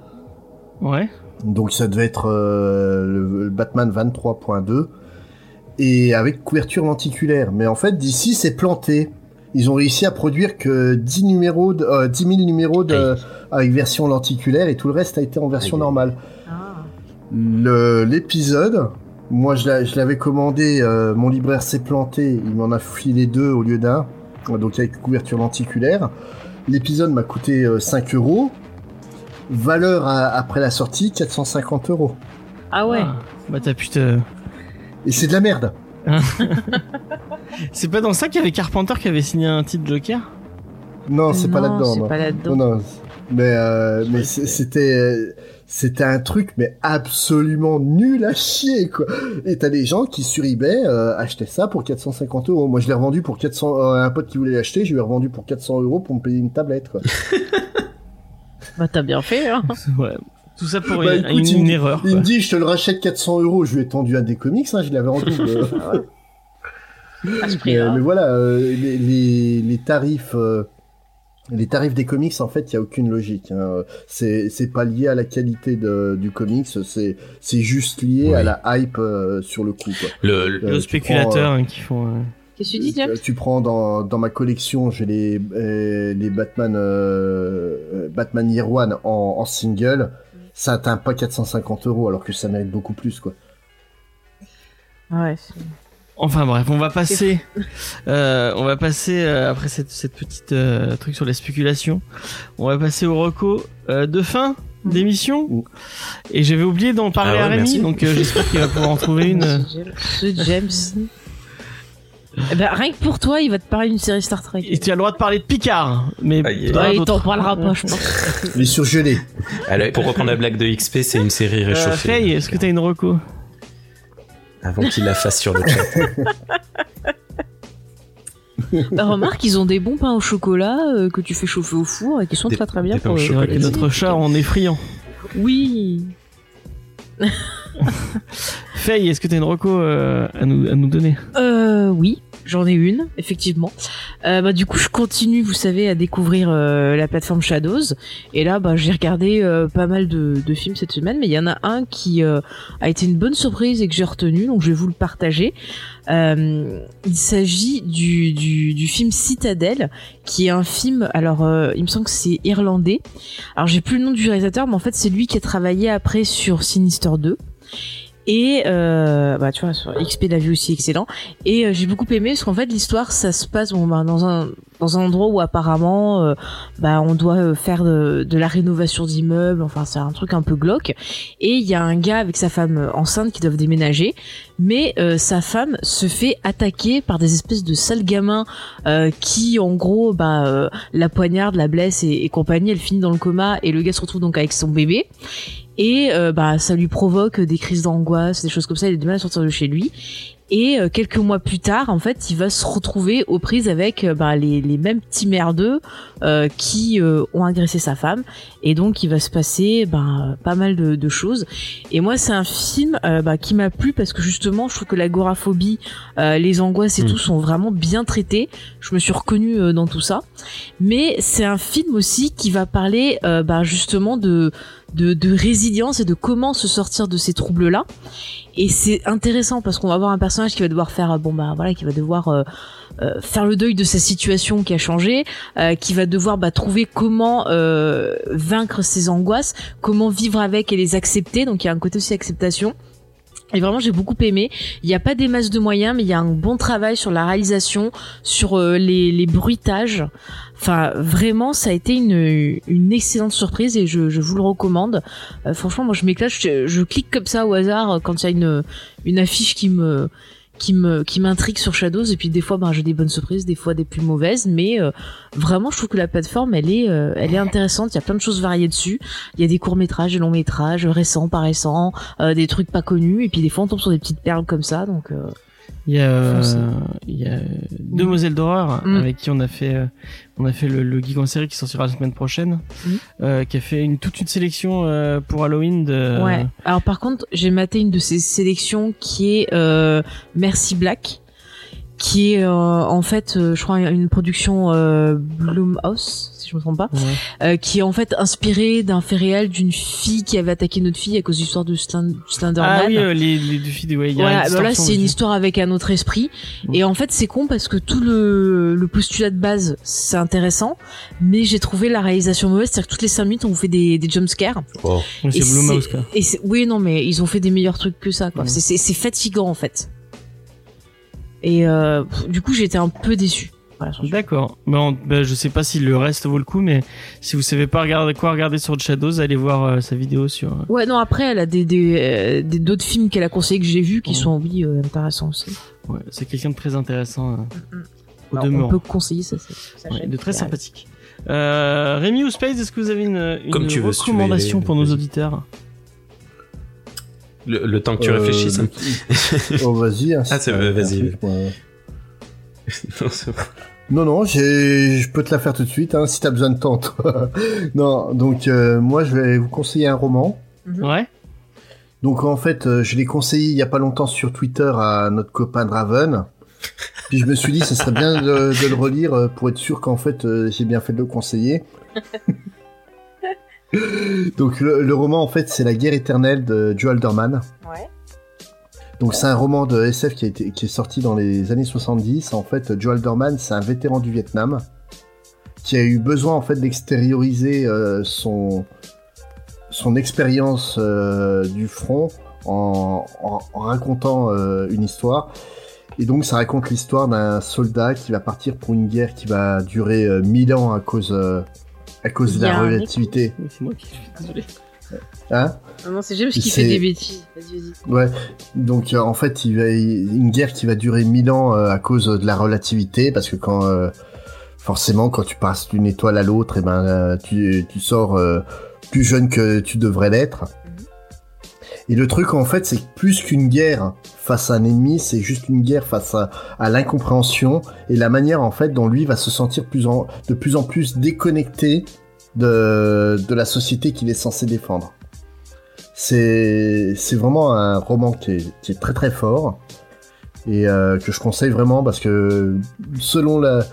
Speaker 1: Ouais.
Speaker 3: Donc ça devait être euh, le, le Batman 23.2 et avec couverture lenticulaire. Mais en fait d'ici c'est planté. Ils ont réussi à produire que 10 numéros, de, euh, 10 000 numéros de, avec version lenticulaire et tout le reste a été en version normale.
Speaker 2: Ah.
Speaker 3: Le- l'épisode, moi je l'a- je l'avais commandé, euh, mon libraire s'est planté, il m'en a filé deux au lieu d'un, donc avec couverture lenticulaire. L'épisode m'a coûté euh, 5 euros, valeur à- après la sortie 450 euros.
Speaker 2: Ah ouais.
Speaker 1: Ah, bah t'as pu te...
Speaker 3: Et c'est de la merde.
Speaker 1: C'est pas dans ça qu'il y avait Carpenter qui avait signé un titre Joker?
Speaker 3: Non, c'est pas là-dedans.
Speaker 2: C'est
Speaker 3: non.
Speaker 2: pas là-dedans.
Speaker 3: Non, non. Mais, euh, mais c'est- c'était, euh, c'était un truc, mais absolument nul à chier, quoi. Et t'as des gens qui sur eBay euh, achetaient ça pour 450 euros. Moi, je l'ai revendu pour 400. euh, un pote qui voulait l'acheter, je lui ai revendu pour 400 euros pour me payer une tablette, quoi.
Speaker 2: Bah t'as bien fait. Hein.
Speaker 1: Ouais. Tout ça pour
Speaker 3: Bah,
Speaker 1: une,
Speaker 3: écoute,
Speaker 1: une
Speaker 3: il,
Speaker 1: erreur.
Speaker 3: il
Speaker 1: quoi.
Speaker 3: me dit, je te le rachète 400 euros. Je lui ai tendu un des comics, hein, je l'avais en double.
Speaker 2: À ce
Speaker 3: mais, mais voilà, euh, les, les, les tarifs, euh, les tarifs des comics, en fait, il y a aucune logique. Hein. C'est, c'est pas lié à la qualité de, du comics, c'est, c'est juste lié à la hype euh, sur le coup. Quoi.
Speaker 4: Le,
Speaker 3: Euh,
Speaker 1: spéculateurs hein, qui font. euh,
Speaker 2: Qu'est-ce que tu dis,
Speaker 3: Euh, Tu prends dans, dans ma collection, j'ai les, euh, les Batman, euh, euh, Batman Year One en, en single. Ça atteint pas 450 euros alors que ça mérite beaucoup plus quoi.
Speaker 2: Ouais. c'est-
Speaker 1: Enfin bref, on va passer, euh, on va passer euh, après cette, cette petite euh, truc sur les spéculations, on va passer au reco euh, de fin d'émission.
Speaker 3: Mm.
Speaker 1: Et j'avais oublié d'en parler
Speaker 4: Ah ouais,
Speaker 1: à Rémi,
Speaker 4: merci.
Speaker 1: donc euh, j'espère qu'il va pouvoir en trouver une.
Speaker 2: Ce James. Eh ben, rien que pour toi, il va te parler d'une série Star Trek.
Speaker 1: Et tu as le droit de parler de Picard, mais
Speaker 4: Ah, yeah.
Speaker 1: pas
Speaker 2: Ouais, il
Speaker 1: d'autres.
Speaker 2: t'en parlera pas, je pense.
Speaker 3: Les surgelés.
Speaker 4: Alors, pour reprendre la blague de XP, c'est une série
Speaker 1: Euh,
Speaker 4: réchauffée.
Speaker 1: Faye, est-ce que t'as une reco
Speaker 4: Avant qu'il la fasse sur le chat.
Speaker 2: Bah, remarque, ils ont des bons pains au chocolat euh, que tu fais chauffer au four et qui sont
Speaker 4: Des-
Speaker 2: très très bien pour euh,
Speaker 1: C'est vrai que notre chat en est friand.
Speaker 2: Oui.
Speaker 1: Faye, est-ce que t'as une reco euh, à, nous, à nous donner?
Speaker 2: Euh, oui, j'en ai une, effectivement. Euh, bah, du coup, je continue, vous savez, à découvrir euh, la plateforme Shadows. Et là, bah, j'ai regardé pas mal de, films cette semaine, mais il y en a un qui a été une bonne surprise et que j'ai retenu, donc je vais vous le partager. Il s'agit du, du, film Citadel, qui est un film, alors il me semble que c'est irlandais. Alors j'ai plus le nom du réalisateur, mais en fait c'est lui qui a travaillé après sur Sinister 2. Et euh, bah tu vois sur XP la vue aussi excellent. Et euh, j'ai beaucoup aimé parce qu'en fait l'histoire ça se passe bon, bah, dans un dans un endroit où apparemment euh, bah on doit euh, faire de, de la rénovation d'immeubles. Enfin c'est un truc un peu glauque. Et il y a un gars avec sa femme euh, enceinte qui doivent déménager. Mais euh, sa femme se fait attaquer par des espèces de sales gamins qui en gros bah la poignarde la blesse et, et compagnie elle finit dans le coma et le gars se retrouve donc avec son bébé et euh, bah ça lui provoque des crises d'angoisse des choses comme ça il a du mal à sortir de chez lui. Et euh, quelques mois plus tard en fait il va se retrouver aux prises avec euh, bah, les, les mêmes petits merdeux euh, qui euh, ont agressé sa femme. Et donc il va se passer bah, pas mal de, de choses. Et moi c'est un film bah, qui m'a plu parce que justement je trouve que l'agoraphobie euh, les angoisses et
Speaker 4: Mm.
Speaker 2: tout sont vraiment bien traités je me suis reconnue euh, dans tout ça. Mais c'est un film aussi qui va parler euh, bah, justement de, de de résilience et de comment se sortir de ces troubles là et c'est intéressant parce qu'on va avoir un personnage qui va devoir faire euh, bon bah voilà qui va devoir euh, euh, faire le deuil de sa situation qui a changé euh, qui va devoir bah, trouver comment euh, vaincre ses angoisses comment vivre avec et les accepter. Donc il y a un côté aussi acceptation et vraiment, j'ai beaucoup aimé. Il n'y a pas des masses de moyens, mais il y a un bon travail sur la réalisation, sur euh, les, les bruitages. Enfin, vraiment, ça a été une, une excellente surprise et je, je vous le recommande. Euh, franchement, moi, je m'éclate. Je, je clique comme ça au hasard quand il y a une, une affiche qui me qui me qui m'intrigue sur Shadows. Et puis des fois ben j'ai des bonnes surprises des fois des plus mauvaises. Mais euh, vraiment je trouve que la plateforme elle est euh, elle est intéressante. Il y a plein de choses variées dessus. Il y a des courts métrages des longs métrages récents pas récents euh, des trucs pas connus. Et puis des fois on tombe sur des petites perles comme ça. Donc euh,
Speaker 1: Il y a, euh, il y a Demoiselle d'horreur
Speaker 2: Mm.
Speaker 1: avec qui on a fait, euh, on a fait le, le geek en série qui sortira la semaine prochaine,
Speaker 2: Mm.
Speaker 1: euh, qui a fait une toute une sélection euh, pour Halloween de.
Speaker 2: ouais alors par contre j'ai maté une de ces sélections qui est euh, Merci Black qui est euh, en fait euh, je crois une production euh, Blumhouse si je me trompe pas
Speaker 1: Ouais.
Speaker 2: euh, qui est en fait inspiré d'un fait réel d'une fille qui avait attaqué notre fille à cause de l'histoire de Slend- Slenderman.
Speaker 1: Ah oui, euh, les, les deux filles de ouais, il y a
Speaker 2: Voilà, bah là c'est une histoire avec un autre esprit.
Speaker 1: Mm.
Speaker 2: Et en fait c'est con parce que tout le, le postulat de base c'est intéressant, mais j'ai trouvé la réalisation mauvaise, c'est-à-dire que toutes les 5 minutes on vous fait des, des jumpscares.
Speaker 4: Oh.
Speaker 1: C'est Blumhouse quoi.
Speaker 2: Et c'est- oui non mais ils ont fait des meilleurs trucs que ça quoi.
Speaker 1: Mm.
Speaker 2: C'est- C'est c'est fatigant en fait. Et euh, pff, du coup j'étais un peu déçu. Voilà,
Speaker 1: D'accord. Bon, bah, je sais pas si le reste vaut le coup, mais si vous savez pas regarder quoi regarder sur Shadows, allez voir euh, sa vidéo sur. euh,
Speaker 2: Ouais non après elle a des des euh, des- d'autres films qu'elle a conseillé que j'ai vus qui
Speaker 1: Mm.
Speaker 2: sont oui euh, intéressants aussi.
Speaker 1: Ouais, c'est quelqu'un de très intéressant. euh, au
Speaker 2: Alors, on
Speaker 1: demeurant.
Speaker 2: peut conseiller ça. ça-
Speaker 1: Ouais, de très
Speaker 2: Ouais.
Speaker 1: sympathique. Euh, Rémi ou Space, est-ce que vous avez une, une
Speaker 4: Comme tu veux, si tu veux
Speaker 1: recommandation pour nos auditeurs?
Speaker 4: Le, le temps que tu
Speaker 3: Euh,
Speaker 4: réfléchisses.
Speaker 3: Oh, vas-y. hein,
Speaker 4: Ah, c'est vas-y. Non.
Speaker 3: Non, je peux te la faire tout de suite, hein, si t'as besoin de temps, toi. non, donc, euh, moi, je vais vous conseiller un roman.
Speaker 2: Mhm.
Speaker 1: Ouais.
Speaker 3: Donc en fait, euh, je l'ai conseillé il y a pas longtemps sur Twitter à notre copain Draven. Puis je me suis dit, ce serait bien de, de le relire euh, pour être sûr qu'en fait euh, j'ai bien fait de le conseiller. Donc le, le roman en fait c'est La guerre éternelle de Joe Alderman.
Speaker 2: Ouais.
Speaker 3: Donc c'est un roman de SF qui, a été, qui est sorti dans les années 70. En fait, Joe Alderman c'est un vétéran du Vietnam qui a eu besoin en fait d'extérioriser euh, son son expérience euh, du front en, en- en racontant euh, une histoire. Et donc ça raconte l'histoire d'un soldat qui va partir pour une guerre qui va durer euh, 1000 ans à cause à cause de la relativité.
Speaker 1: C'est moi qui suis désolé.
Speaker 3: Hein?
Speaker 2: Non, non, c'est James qui
Speaker 3: C'est-
Speaker 2: fait des bêtises. Vas-y, vas-y.
Speaker 3: Ouais. Donc euh, en fait, il va une guerre qui va durer 1000 ans euh, à cause de la relativité parce que quand euh, forcément quand tu passes d'une étoile à l'autre, et ben euh, tu tu sors euh, plus jeune que tu devrais l'être. Et le truc en fait, c'est que plus qu'une guerre face à un ennemi, c'est juste une guerre face à, à l'incompréhension et la manière en fait dont lui va se sentir plus en, de plus en plus déconnecté de, de la société qu'il est censé défendre. C'est vraiment un roman qui est, qui est très très fort et euh, que je conseille vraiment parce que selon la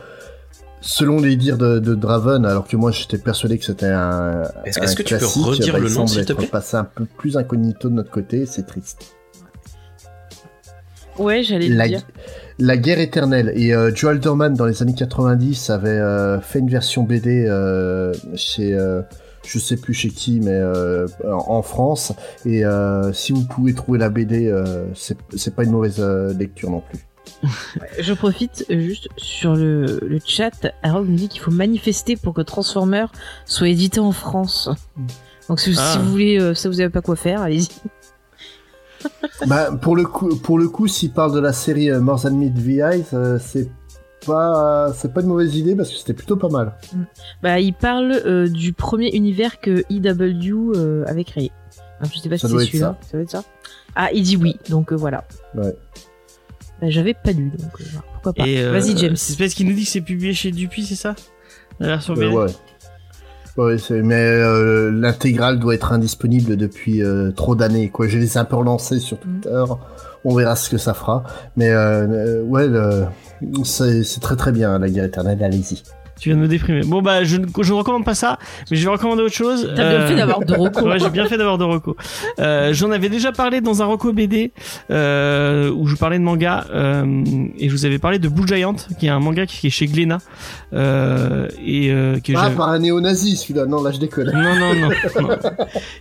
Speaker 3: selon les dires de, de Draven, alors que moi j'étais persuadé que c'était un,
Speaker 4: Est-ce- est-ce que tu peux redire
Speaker 3: bah,
Speaker 4: le nom, s'il te plaît?
Speaker 3: passé un peu plus incognito de notre côté, c'est triste.
Speaker 2: Ouais, j'allais le
Speaker 3: La,
Speaker 2: dire.
Speaker 3: la guerre éternelle. Et euh, Joe Alderman, dans les années 90, avait euh, fait une version BD euh, chez, euh, je sais plus chez qui, mais euh, en France. Et euh, si vous pouvez trouver la BD, euh, c'est pas une mauvaise euh, lecture non plus.
Speaker 2: Je profite juste sur le, le chat. Harold nous dit qu'il faut manifester pour que Transformer soit édité en France. Donc si,
Speaker 1: Ah.
Speaker 2: si vous voulez, euh, ça vous avez pas quoi faire, allez-y.
Speaker 3: Bah, pour le coup, pour le coup, s'il parle de la série euh, More Than Meet Eyes, euh, c'est pas, c'est pas une mauvaise idée parce que c'était plutôt pas mal.
Speaker 2: Bah, il parle euh, du premier univers que EW euh, avait créé. Alors, je sais pas
Speaker 3: Ça
Speaker 2: si c'est celui-là. Ça doit être ça. Ah, il dit oui, donc euh, voilà.
Speaker 3: Ouais.
Speaker 2: Bah, J'avais pas lu, donc euh, pourquoi pas.
Speaker 1: Euh,
Speaker 2: Vas-y, James.
Speaker 1: C'est Space qui nous dit que c'est publié chez Dupuis, c'est ça? La version
Speaker 3: Euh, ouais. C'est- mais euh, l'intégrale doit être indisponible depuis euh, trop d'années. Quoi, je les ai un peu relancés sur
Speaker 2: Mm.
Speaker 3: Twitter. On verra ce que ça fera. Mais euh, euh, ouais, c'est très très bien la guerre éternelle. Allez-y.
Speaker 1: Tu viens de me déprimer. Bon bah je ne je ne recommande pas ça, mais je vais recommander autre chose.
Speaker 2: T'as bien
Speaker 1: Euh,
Speaker 2: fait d'avoir deux recours.
Speaker 1: Ouais, j'ai bien fait d'avoir de Rocco. Euh, J'en avais déjà parlé dans un Rocco BD euh, où je parlais de manga euh, et je vous avais parlé de Blue Giant, qui est un manga qui est chez Glénat euh, et euh, que
Speaker 3: Ah, par un néo-nazi celui-là. Non, là je déconne.
Speaker 1: non, non, non. non.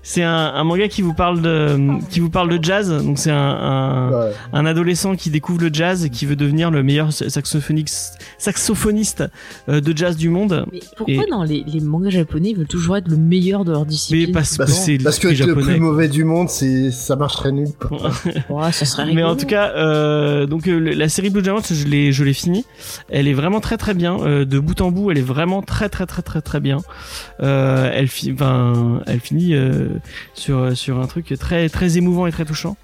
Speaker 1: C'est un, un manga qui vous parle de, qui vous parle de jazz. Donc c'est un, un,
Speaker 3: Ouais.
Speaker 1: un adolescent qui découvre le jazz et qui veut devenir le meilleur saxophoniste, saxophoniste euh, de jazz du monde.
Speaker 2: Mais pourquoi
Speaker 1: Et-
Speaker 2: dans les, les mangas japonais, ils veulent toujours être le meilleur de leur
Speaker 1: Mais
Speaker 2: discipline
Speaker 1: parce que
Speaker 3: Parce,
Speaker 1: c'est
Speaker 3: parce que le plus mauvais du monde, c'est ça marcherait nul. quoi.
Speaker 2: Ouais, ça serait
Speaker 1: Mais en tout cas, euh, donc euh, la série Blue Giant, je l'ai, je l'ai finie. Elle est vraiment très très bien, euh, de bout en bout. Elle est vraiment très très très très très bien. Euh, elle, fi- enfin, elle finit euh, sur sur un truc très très émouvant et très touchant.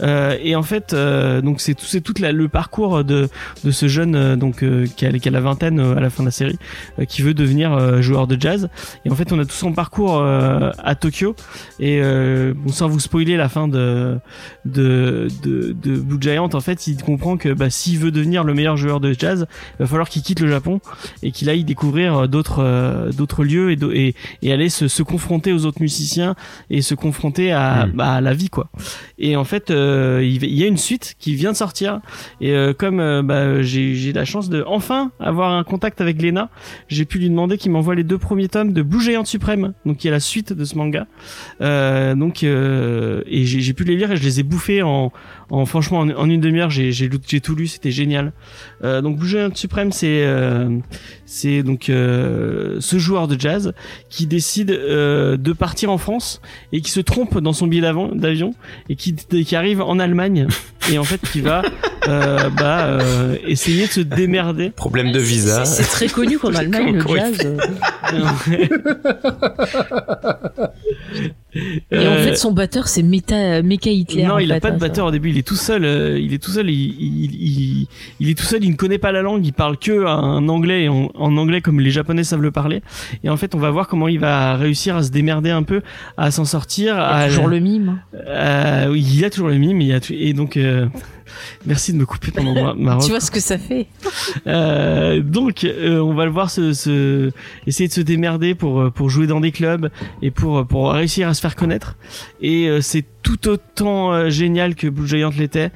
Speaker 1: Euh, et en fait, euh, donc c'est tout, c'est tout la- le parcours de de ce jeune donc euh, qui, a, qui a la vingtaine euh, à la fin de la série, qui veut devenir euh, joueur de jazz. Et en fait, on a tout son parcours euh, à Tokyo. Et euh, bon, sans vous spoiler la fin de de, de, de Blue Giant, en fait, il comprend que bah, s'il veut devenir le meilleur joueur de jazz, il va falloir qu'il quitte le Japon et qu'il aille découvrir d'autres euh, d'autres lieux et, et, et aller se, se confronter aux autres musiciens et se confronter à,
Speaker 4: Mm.
Speaker 1: bah, à la vie quoi. Et en fait, euh, il il y a une suite qui vient de sortir et euh, comme euh, bah, j'ai j'ai la chance de enfin avoir un contact avec Lena, j'ai pu lui demander qu'il m'envoie les deux premiers tomes de Blue Giant Suprême, donc qui est la suite de ce manga. Euh, donc euh, et j'ai pu les lire et je les ai bouffés en, en franchement en, en une demi-heure j'ai j'ai lu- j'ai tout lu c'était génial. Euh, donc Blue Giant Suprême c'est euh, c'est donc euh, ce joueur de jazz qui décide euh, de partir en France et qui se trompe dans son billet d'avion et qui qui arrive en Allemagne et en fait qui va euh, bah euh, essayer de se démerder.
Speaker 4: Problème de visa.
Speaker 2: C'est très connu qu'en Allemagne, le
Speaker 4: Encore
Speaker 2: euh, Et en
Speaker 1: Euh,
Speaker 2: fait, son batteur, c'est Meta, Mecha Hitler.
Speaker 1: non, il a
Speaker 2: fait,
Speaker 1: pas de
Speaker 2: hein, ça.
Speaker 1: batteur au début. Il est tout seul. euh, il est tout seul. Il, il, il, il est tout seul. Il ne connaît pas la langue. Il parle que un anglais, en, en anglais comme les Japonais savent le parler. Et en fait, on va voir comment il va réussir à se démerder un peu, à s'en sortir.
Speaker 2: Il y a
Speaker 1: à,
Speaker 2: toujours le mime.
Speaker 1: Euh, oui, il y a toujours le mime. Il y a et donc, merci de me couper pendant ma
Speaker 2: Tu vois ce que ça fait
Speaker 1: Euh, donc, euh, on va le voir se, se- essayer de se démerder pour euh, pour jouer dans des clubs et pour pour réussir à se faire connaître. Et euh, c'est tout autant génial que Blue Giant l'était.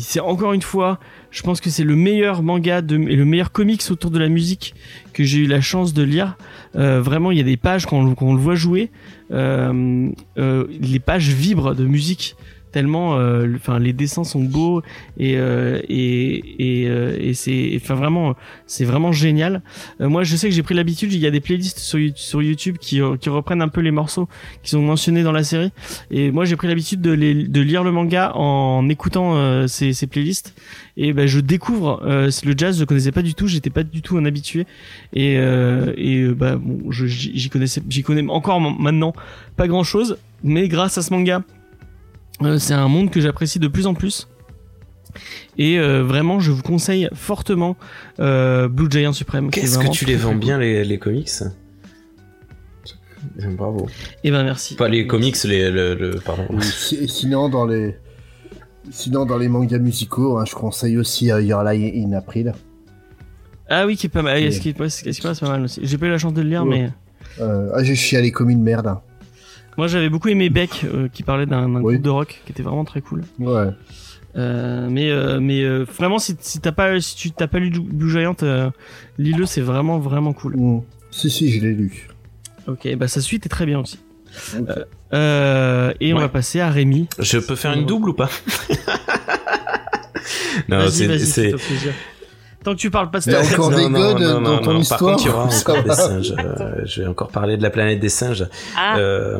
Speaker 1: C'est encore une fois, je pense que c'est le meilleur manga de, et le meilleur comics autour de la musique que j'ai eu la chance de lire. Vraiment, il y a des pages quand on, quand on le voit jouer, les pages vibrent de musique tellement euh, enfin les dessins sont beaux et euh, et et, euh, et c'est enfin vraiment c'est vraiment génial. Euh, moi je sais que j'ai pris l'habitude il y a des playlists sur sur YouTube qui euh, qui reprennent un peu les morceaux qui sont mentionnés dans la série. Et moi j'ai pris l'habitude de lire le manga en écoutant ces playlists. Et ben je découvre le jazz je connaissais pas du tout j'étais pas du tout un habitué. Et et bah bon j'y connaissais j'y connais encore maintenant pas grand chose mais grâce à ce manga c'est un monde que j'apprécie de plus en plus. Et euh, vraiment, je vous conseille fortement euh, Blue Giant Supreme.
Speaker 4: Qu'est-ce que tu les vends bien les, les comics? Bravo.
Speaker 1: cool. Eh ben merci.
Speaker 4: Pas les comics, les, le, le- pardon.
Speaker 3: Et si- sinon, dans les... Sinon, dans les mangas musicaux, hein, je conseille aussi euh, Your Lie in April.
Speaker 1: Ah oui, qui est pas mal.
Speaker 3: Et-
Speaker 1: Est-ce qu'il est pas, est mal aussi. J'ai pas eu la chance de le lire,
Speaker 3: Ouais.
Speaker 1: mais
Speaker 3: Euh, ah, j'ai chialé comme une merde.
Speaker 1: Moi j'avais beaucoup aimé Beck, euh, qui parlait d'un
Speaker 3: Oui.
Speaker 1: groupe de rock, qui était vraiment très cool.
Speaker 3: Ouais.
Speaker 1: Euh, mais euh, mais euh, vraiment, si, si t'as pas si tu t'as pas lu Blue Giant, euh, lis-le, c'est vraiment vraiment cool.
Speaker 3: Mm. Si, si, je l'ai lu.
Speaker 1: Ok, bah sa suite est très bien aussi. Euh, et on
Speaker 4: Ouais.
Speaker 1: va passer à Rémi.
Speaker 4: Je peux faire une double ou pas? Non,
Speaker 1: Vas-y,
Speaker 4: c'est-
Speaker 1: Tant que tu parles pas de
Speaker 3: Il y a
Speaker 1: Star
Speaker 3: encore
Speaker 1: Wars.
Speaker 3: des godes dans ton
Speaker 4: Par
Speaker 3: histoire,
Speaker 4: contre, il y aura encore des singes. Euh, je vais encore parler de la planète des singes.
Speaker 2: Ah,
Speaker 4: Euh,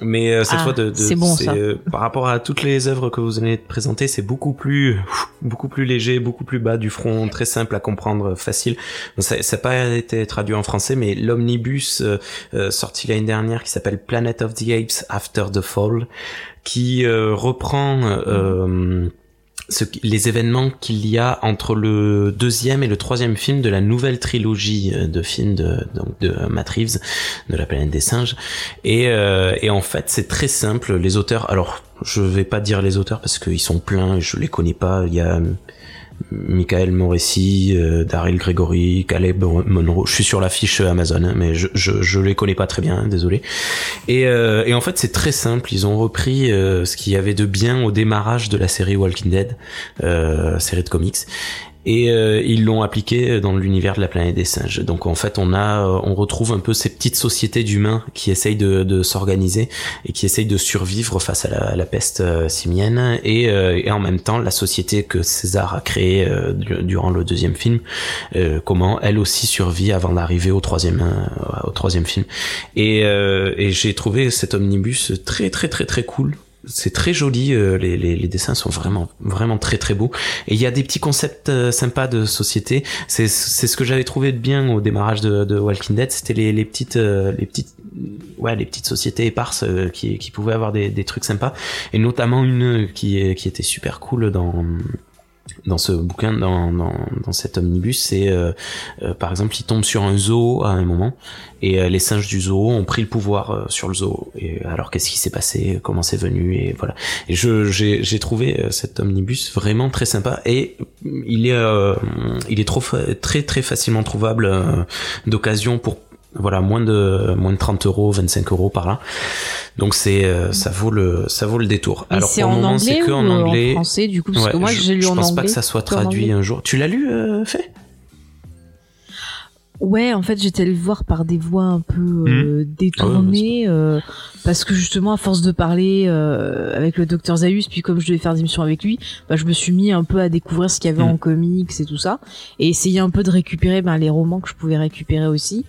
Speaker 4: mais euh, cette
Speaker 2: Ah,
Speaker 4: fois, de, de-
Speaker 2: bon,
Speaker 4: euh, par rapport à toutes les œuvres que vous venez de présenter, c'est beaucoup plus, beaucoup plus léger, beaucoup plus bas du front, très simple à comprendre, facile. Bon, Ça n'a pas été traduit en français, mais l'omnibus euh, euh, sorti l'année dernière qui s'appelle Planet of the Apes After the Fall, qui euh, reprend euh, ce les événements qu'il y a entre le deuxième et le troisième film de la nouvelle trilogie euh, de films de, donc de Matt Reeves, de la planète des singes. Et, euh, et en fait, c'est très simple. Les auteurs, alors je vais pas dire les auteurs parce qu'ils sont pleins, je les connais pas. Il y a Michael Moressi, euh, Daryl Gregory, Caleb Monroe. Je suis sur la fiche Amazon, hein, mais je, je, je les connais pas très bien, hein, désolé. Et, euh, et en fait, c'est très simple. Ils ont repris euh, ce qu'il y avait de bien au démarrage de la série Walking Dead, euh, série de comics. Et euh, ils l'ont appliqué dans l'univers de la planète des singes. Donc en fait, on a, euh, on retrouve un peu ces petites sociétés d'humains qui essayent de, de s'organiser et qui essayent de survivre face à la, à la peste euh, simienne et, euh, et en même temps la société que César a créée euh, du- durant le deuxième film, euh, comment elle aussi survit avant d'arriver au troisième au troisième film. Et, et j'ai trouvé cet omnibus très très très très cool. C'est très joli, euh, les, les, les dessins sont vraiment vraiment très très beaux. Et il y a des petits concepts euh, sympas de société. C'est ce que j'avais trouvé de bien au démarrage de, de Walking Dead, c'était les, les petites euh, les petites ouais les petites sociétés éparses qui qui pouvaient avoir des, des trucs sympas. Et notamment une qui qui était super cool dans dans ce bouquin, dans, dans, dans cet omnibus, c'est euh, euh, par exemple, il tombe sur un zoo à un moment et euh, les singes du zoo ont pris le pouvoir euh, sur le zoo. Et alors, qu'est-ce qui s'est passé? Comment c'est venu? Et voilà. Et je j'ai j'ai trouvé euh, cet omnibus vraiment très sympa et il est euh, il est trop très très facilement trouvable euh, d'occasion pour voilà moins de moins de 30 euros 25 euros par là donc c'est euh, ça vaut le ça vaut le détour
Speaker 2: et
Speaker 4: alors
Speaker 2: c'est
Speaker 4: pour le
Speaker 2: en
Speaker 4: moment c'est
Speaker 2: anglais
Speaker 4: que
Speaker 2: ou
Speaker 4: en anglais
Speaker 2: en français du coup parce
Speaker 4: Ouais,
Speaker 2: que moi
Speaker 4: je,
Speaker 2: j'ai lu
Speaker 4: je
Speaker 2: en
Speaker 4: pense
Speaker 2: anglais.
Speaker 4: pas que ça soit traduit un jour tu l'as lu euh, fait
Speaker 2: Ouais, en fait, j'étais le voir par des voix un peu euh, détournées, euh, parce que justement, à force de parler euh, avec le docteur Zaius, puis comme je devais faire des missions avec lui, bah, je me suis mis un peu à découvrir ce qu'il y avait
Speaker 4: Mm.
Speaker 2: en comics et tout ça, et essayer un peu de récupérer ben, les romans que je pouvais récupérer aussi.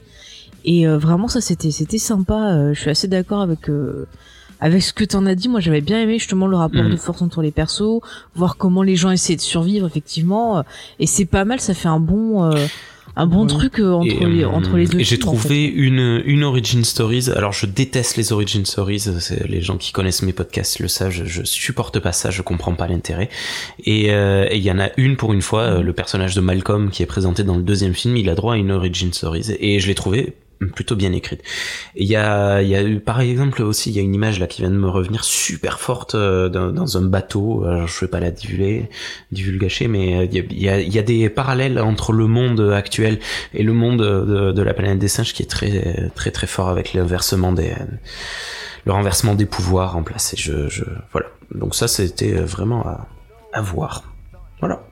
Speaker 2: Et euh, vraiment, ça, c'était c'était sympa. euh, je suis assez d'accord avec euh, avec ce que t'en as dit. Moi, j'avais bien aimé justement le rapport
Speaker 4: Mm.
Speaker 2: de force entre les persos, voir comment les gens essaient de survivre effectivement. euh, et c'est pas mal. Ça fait un bon euh, un bon
Speaker 1: Ouais.
Speaker 2: truc euh, entre,
Speaker 4: Et,
Speaker 2: les,
Speaker 4: euh,
Speaker 2: entre les deux.
Speaker 4: Et j'ai
Speaker 2: films, en fait.
Speaker 4: trouvé une, une origin stories. Alors je déteste les origin stories. Les gens qui connaissent mes podcasts le savent. Je, je supporte pas ça. Je comprends pas l'intérêt. Et euh, et il y en a une pour une fois. euh, le personnage de Malcolm qui est présenté dans le deuxième film, il a droit à une origin stories. Et je l'ai trouvé plutôt bien écrite. Il y a, y a eu, par exemple aussi, il y a une image là qui vient de me revenir super forte euh, dans, un bateau. Alors, je vais pas la divulguer, mais euh, il y a, des parallèles entre le monde actuel et le monde de, la planète des singes qui est très très très fort avec l'inversement des le renversement des pouvoirs en place. Et je, je voilà. Donc ça, c'était vraiment à, à voir. Voilà.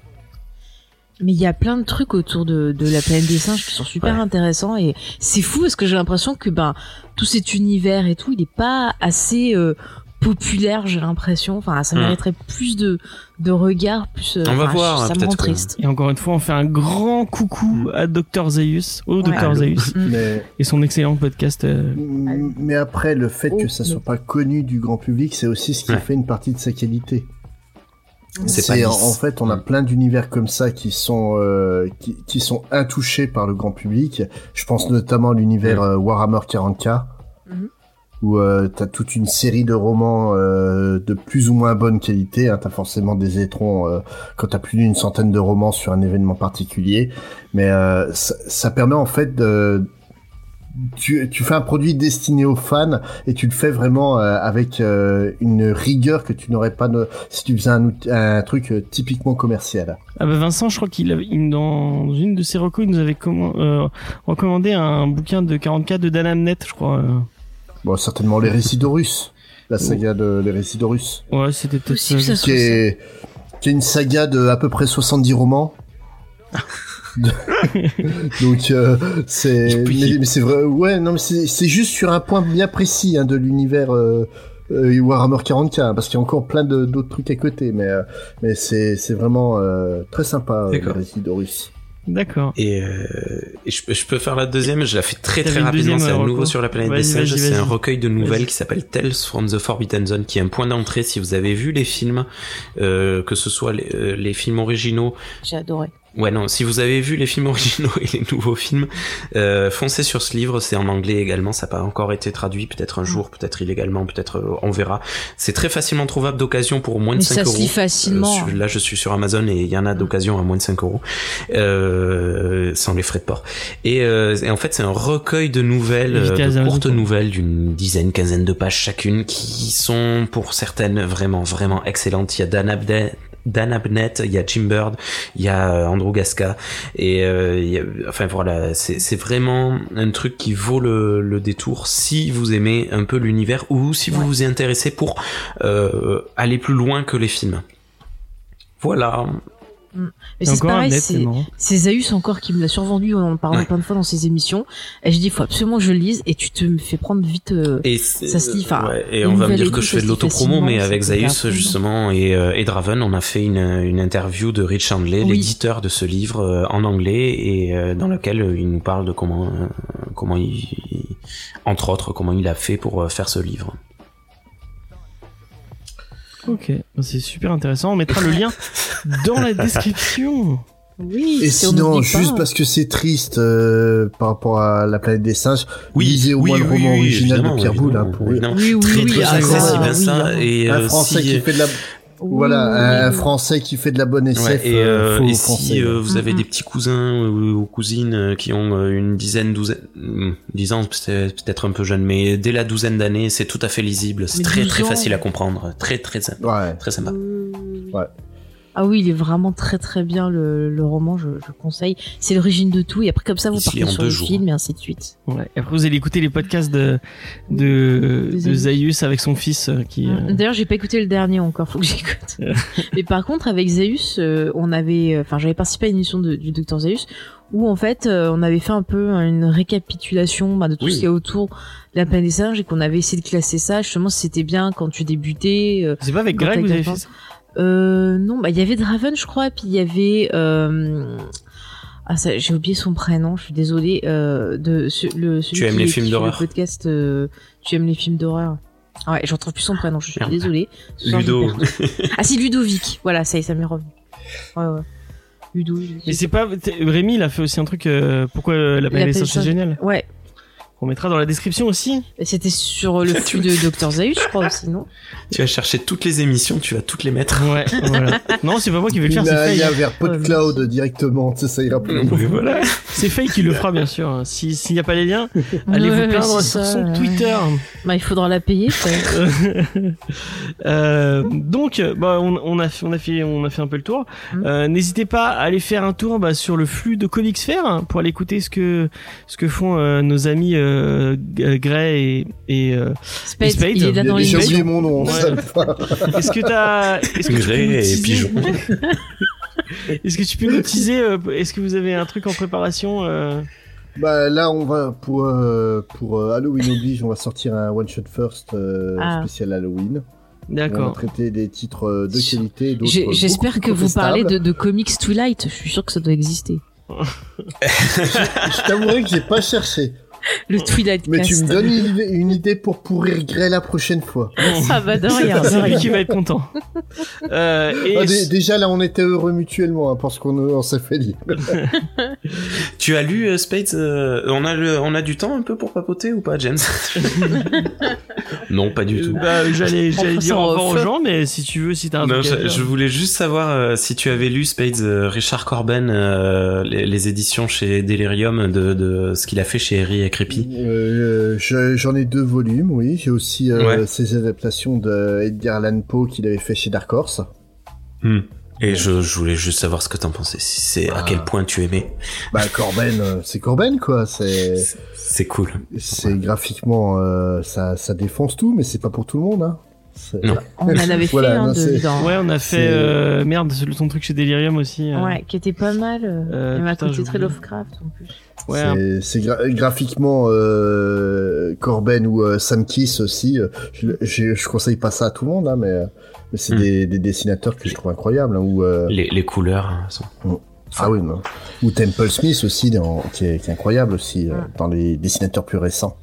Speaker 2: Mais il y a plein de trucs autour de, de la planète des singes qui sont super
Speaker 4: Ouais.
Speaker 2: intéressants et c'est fou parce que j'ai l'impression que ben tout cet univers et tout, il est pas assez euh, populaire, j'ai l'impression. Enfin, ça
Speaker 4: Hmm.
Speaker 2: mériterait plus de de regard, plus. euh,
Speaker 4: On va voir,
Speaker 2: Ça me rend triste.
Speaker 1: Et encore une fois, on fait un grand coucou à Dr Zaius, au Dr
Speaker 2: Ouais.
Speaker 1: Zaius,
Speaker 3: Mais,
Speaker 1: et son excellent podcast. euh,
Speaker 3: mais après, le fait que
Speaker 2: Oh,
Speaker 3: ça
Speaker 2: non.
Speaker 3: soit pas connu du grand public, c'est aussi ce qui
Speaker 4: Ouais.
Speaker 3: fait une partie de sa qualité.
Speaker 4: C'est
Speaker 3: en fait, on a plein d'univers comme ça qui sont euh, qui, qui sont intouchés par le grand public. Je pense notamment à l'univers euh, Warhammer 40K,
Speaker 2: Mhm.
Speaker 3: où euh, t'as toute une série de romans euh, de plus ou moins bonne qualité. Hein. T'as forcément des étrons euh, quand t'as plus d'une centaine de romans sur un événement particulier, mais euh, ça, ça permet en fait de tu, tu fais un produit destiné aux fans et tu le fais vraiment euh, avec euh, une rigueur que tu n'aurais pas si tu faisais un, truc euh, typiquement commercial.
Speaker 1: Ah bah Vincent, je crois qu'il dans une de ses recos, il nous avait euh, recommandé un bouquin de 44 de Dan Amnett, je crois. euh.
Speaker 3: Bon, certainement les récits d'Horus, la saga de les récits d'Horus,
Speaker 1: Ouais, c'était peut-être ça
Speaker 3: qui est qui est une saga de à peu près 70 romans. Donc euh, c'est mais, mais c'est vrai ouais non mais c'est c'est juste sur un point bien précis hein, de l'univers euh, euh, Warhammer 40k hein, parce qu'il y a encore plein de d'autres trucs à côté mais euh, mais c'est c'est vraiment euh, très sympa euh, les
Speaker 4: D'accord. Et, euh, et je, peux- je peux faire la deuxième, je la fais très très rapidement, c'est un
Speaker 1: euh,
Speaker 4: nouveau sur la planète des singes, c'est un recueil de nouvelles qui s'appelle Tales from the Forbidden Zone, qui est un point d'entrée si vous avez vu les films, euh, que ce soit les, euh, les films originaux
Speaker 2: J'ai adoré.
Speaker 4: Ouais, non, si vous avez vu les films originaux et les nouveaux films, euh, foncez sur ce livre, c'est en anglais également, ça n'a pas encore été traduit, peut-être un jour, peut-être illégalement, peut-être euh, on verra. C'est très facilement trouvable d'occasion pour moins de
Speaker 2: Mais
Speaker 4: 5
Speaker 2: ça
Speaker 4: euros.
Speaker 2: se lit facilement.
Speaker 4: Euh, sur- là, je suis sur Amazon et il y en a d'occasion à moins de 5 euros, euh, sans les frais de port. Et, euh, et en fait, c'est un recueil de nouvelles, de courtes nouvelles d'une dizaine, quinzaine de pages chacune, qui sont pour certaines vraiment, vraiment excellentes. Il y a Dan Abnett, Dan Abnett, il y a Jim Bird, il y a euh, Andrew Gasca, et euh, il y a- enfin voilà, c'est c'est vraiment un truc qui vaut le, le détour si vous aimez un peu l'univers ou si vous
Speaker 2: Ouais.
Speaker 4: vous y intéressez pour euh, aller plus loin que les films. Voilà.
Speaker 2: Mais
Speaker 1: Et
Speaker 2: c'est
Speaker 1: encore
Speaker 2: pareil,
Speaker 1: c'est
Speaker 2: Zaius encore qui me l'a survendu, on en parle
Speaker 4: Ouais.
Speaker 2: plein de fois dans ses émissions. Et je dis, faut absolument que je le lise et tu te me fais prendre vite. euh,
Speaker 4: Et
Speaker 2: Ça se lit, enfin,
Speaker 4: ouais, et on va me dire que je fais de l'autopromo, mais avec Zaius justement et, euh, et Draven, on a fait une, une interview de Rich Handley,
Speaker 2: Oui.
Speaker 4: l'éditeur de ce livre euh, en anglais, et euh, dans lequel euh, il nous parle de comment, euh, comment il, il- entre autres, comment il a fait pour euh, faire ce livre.
Speaker 1: Ok, c'est super intéressant. On mettra le lien dans la description.
Speaker 2: Oui,
Speaker 3: Et
Speaker 2: si on
Speaker 3: sinon, juste parce que c'est triste euh, par rapport à la planète des singes, lisez au
Speaker 4: oui,
Speaker 3: moins le
Speaker 4: oui,
Speaker 3: roman
Speaker 4: oui,
Speaker 3: original de Pierre Boulle hein, pour.
Speaker 2: Oui, oui,
Speaker 4: Très,
Speaker 2: oui,
Speaker 4: très accessible
Speaker 2: oui,
Speaker 4: à ça,
Speaker 2: oui,
Speaker 4: et
Speaker 3: un français
Speaker 4: si,
Speaker 3: qui fait de la Voilà un français qui fait de la bonne SF
Speaker 4: Ouais, et,
Speaker 3: euh,
Speaker 4: euh, et si euh, vous avez des petits cousins ou, ou cousines euh, qui ont euh, une dizaine, douzaine, hum, dix ans, c'est peut-être un peu jeune, mais dès la douzaine d'années, c'est tout à fait lisible, c'est très
Speaker 2: 12
Speaker 4: très
Speaker 2: ans.
Speaker 4: facile à comprendre, très très sympa,
Speaker 3: ouais.
Speaker 4: très sympa.
Speaker 3: Ouais.
Speaker 2: Ah oui, il est vraiment très très bien le, le roman, je, je conseille. C'est l'origine de tout et après comme ça vous partez sur le
Speaker 4: jours.
Speaker 2: film et ainsi de suite.
Speaker 1: Ouais. Et après, vous allez écouter les podcasts de, de, de. Zaius avec son fils euh, qui. euh,
Speaker 2: D'ailleurs, j'ai pas écouté le dernier encore, faut que j'écoute. Mais par contre, avec Zeus, euh, on avait, enfin, j'avais participé à une émission de- du Docteur Zeus où en fait, euh, on avait fait un peu une récapitulation bah, de tout
Speaker 4: Oui.
Speaker 2: ce qu'il y a autour de la planète des singes et qu'on avait essayé de classer ça. Justement, si c'était bien quand tu débutais. euh,
Speaker 1: C'est pas avec Greg vous avez fait
Speaker 2: 14.
Speaker 1: ça?
Speaker 2: Euh, non, bah il y avait Draven, je crois, puis il y avait euh, ah ça, j'ai oublié son prénom, je suis désolée. Euh, de ce- le celui
Speaker 4: Tu aimes
Speaker 2: qui-
Speaker 4: les films d'horreur
Speaker 2: Le podcast, euh, tu aimes les films d'horreur. Ah ouais, j'en trouve plus son prénom, je suis
Speaker 4: Merde.
Speaker 2: désolée. Soir,
Speaker 4: Ludo.
Speaker 2: ah si Ludovic, voilà, ça y est, ça m'est revenu. Ouais ouais. Udo.
Speaker 1: Mais c'est pas. Rémi, il a fait aussi un truc. euh, pourquoi euh, la
Speaker 2: Il a
Speaker 1: planète
Speaker 2: fait
Speaker 1: des singes, c'est
Speaker 2: ça.
Speaker 1: génial
Speaker 2: Ouais.
Speaker 1: On mettra dans la description aussi.
Speaker 2: Et C'était sur le flux de Dr Zaius, je crois aussi, non
Speaker 4: Tu vas chercher toutes les émissions, tu vas toutes les mettre.
Speaker 1: Ouais, voilà. Non, c'est pas moi qui vais le faire,
Speaker 3: Il
Speaker 1: c'est
Speaker 3: y a, il y a
Speaker 1: Faye.
Speaker 3: vers PodCloud directement, tu sais, ça ira plus loin.
Speaker 4: Voilà.
Speaker 1: C'est Faye qui le fera, bien sûr. hein. Si- S'il n'y a pas les liens, allez
Speaker 2: Ouais,
Speaker 1: vous plaindre sur
Speaker 2: ça,
Speaker 1: son
Speaker 2: ouais.
Speaker 1: Twitter.
Speaker 2: Bah, il faudra la payer.
Speaker 1: Euh, donc, bah, on, on a fait, on a fait, on a fait un peu le tour.
Speaker 2: Mm.
Speaker 1: Euh, N'hésitez pas à aller faire un tour bah, sur le flux de Comics Fair hein, pour aller écouter ce que ce que font euh, nos amis euh, Gray et, et euh,
Speaker 2: Spade,
Speaker 1: Spade.
Speaker 2: il est dans
Speaker 3: a
Speaker 2: les
Speaker 3: déjà oublié mon nom,
Speaker 1: Ouais. Est-ce que t'as Est-ce que tu peux
Speaker 4: Gray et Pigeon.
Speaker 1: Est-ce que tu peux nous teaser euh, Est-ce que vous avez un truc en préparation euh
Speaker 3: Bah là, on va pour euh, pour euh, Halloween oblige, on va sortir un one shot first euh,
Speaker 2: Ah.
Speaker 3: spécial Halloween. On va
Speaker 1: D'accord.
Speaker 3: traiter des titres euh, de qualité, et.
Speaker 2: J'ai- J'espère que vous parlez de, comics Twilight. Je suis sûr que ça doit exister.
Speaker 3: Je t'avouerai que j'ai pas cherché,
Speaker 2: Le Twilight
Speaker 3: mais tu me donnes une idée, une idée pour pourrir Grey la prochaine fois.
Speaker 2: Ah bah de rien, de
Speaker 1: C'est lui
Speaker 2: rien.
Speaker 1: qui va être content. Euh, et
Speaker 3: Ah, dé- déjà là, on était heureux mutuellement hein, parce qu'on on s'est fait lire.
Speaker 4: Tu as lu euh, Spades euh, on, a le- on a du temps un peu pour papoter ou pas, James Non, pas du tout.
Speaker 1: bah, j'allais dire au
Speaker 2: en
Speaker 1: revoir aux gens, mais si tu veux, si t'as un
Speaker 4: Non,
Speaker 1: truc
Speaker 4: je,
Speaker 1: dire.
Speaker 4: je voulais juste savoir euh, si tu avais lu Spades, euh, Richard Corben, euh, les, les éditions chez Delirium de, de ce qu'il a fait chez Harry et
Speaker 3: Euh, je- J'en ai deux volumes, oui. J'ai aussi euh,
Speaker 4: Ouais.
Speaker 3: ces adaptations de Edgar Allan Poe qu'il avait fait chez Dark Horse.
Speaker 4: Et je, je voulais juste savoir ce que t'en pensais, si c'est à
Speaker 3: Ah.
Speaker 4: quel point tu aimais.
Speaker 3: Bah Corben, euh, c'est Corben quoi. C'est
Speaker 4: C'est- C'est cool.
Speaker 3: c'est graphiquement euh, ça ça défonce tout, mais c'est pas pour tout le monde. Hein.
Speaker 2: On en avait fait
Speaker 3: Voilà,
Speaker 2: un
Speaker 3: non,
Speaker 2: de, dans...
Speaker 1: Ouais, on a fait
Speaker 3: C'est-
Speaker 1: euh, merde, ton truc chez Delirium aussi. euh.
Speaker 2: Ouais, qui était pas mal. Euh,
Speaker 1: Euh,
Speaker 2: il m'a
Speaker 1: putain,
Speaker 2: coûté
Speaker 1: j'ai
Speaker 2: très. Lovecraft en plus.
Speaker 1: Ouais,
Speaker 3: C'est- gra- graphiquement euh, Corben ou euh, Sam Kiss aussi. euh, Je, je, je conseille pas ça à tout le monde, hein, mais, euh, mais c'est
Speaker 4: Hmm.
Speaker 3: des, des dessinateurs que je trouve incroyables. hein, ou euh,
Speaker 4: Les, les couleurs hein, sont...
Speaker 3: ah oui, non. ou Temple Smith aussi, dans- qui, est, qui est incroyable aussi euh,
Speaker 2: Hmm.
Speaker 3: dans les dessinateurs plus récents.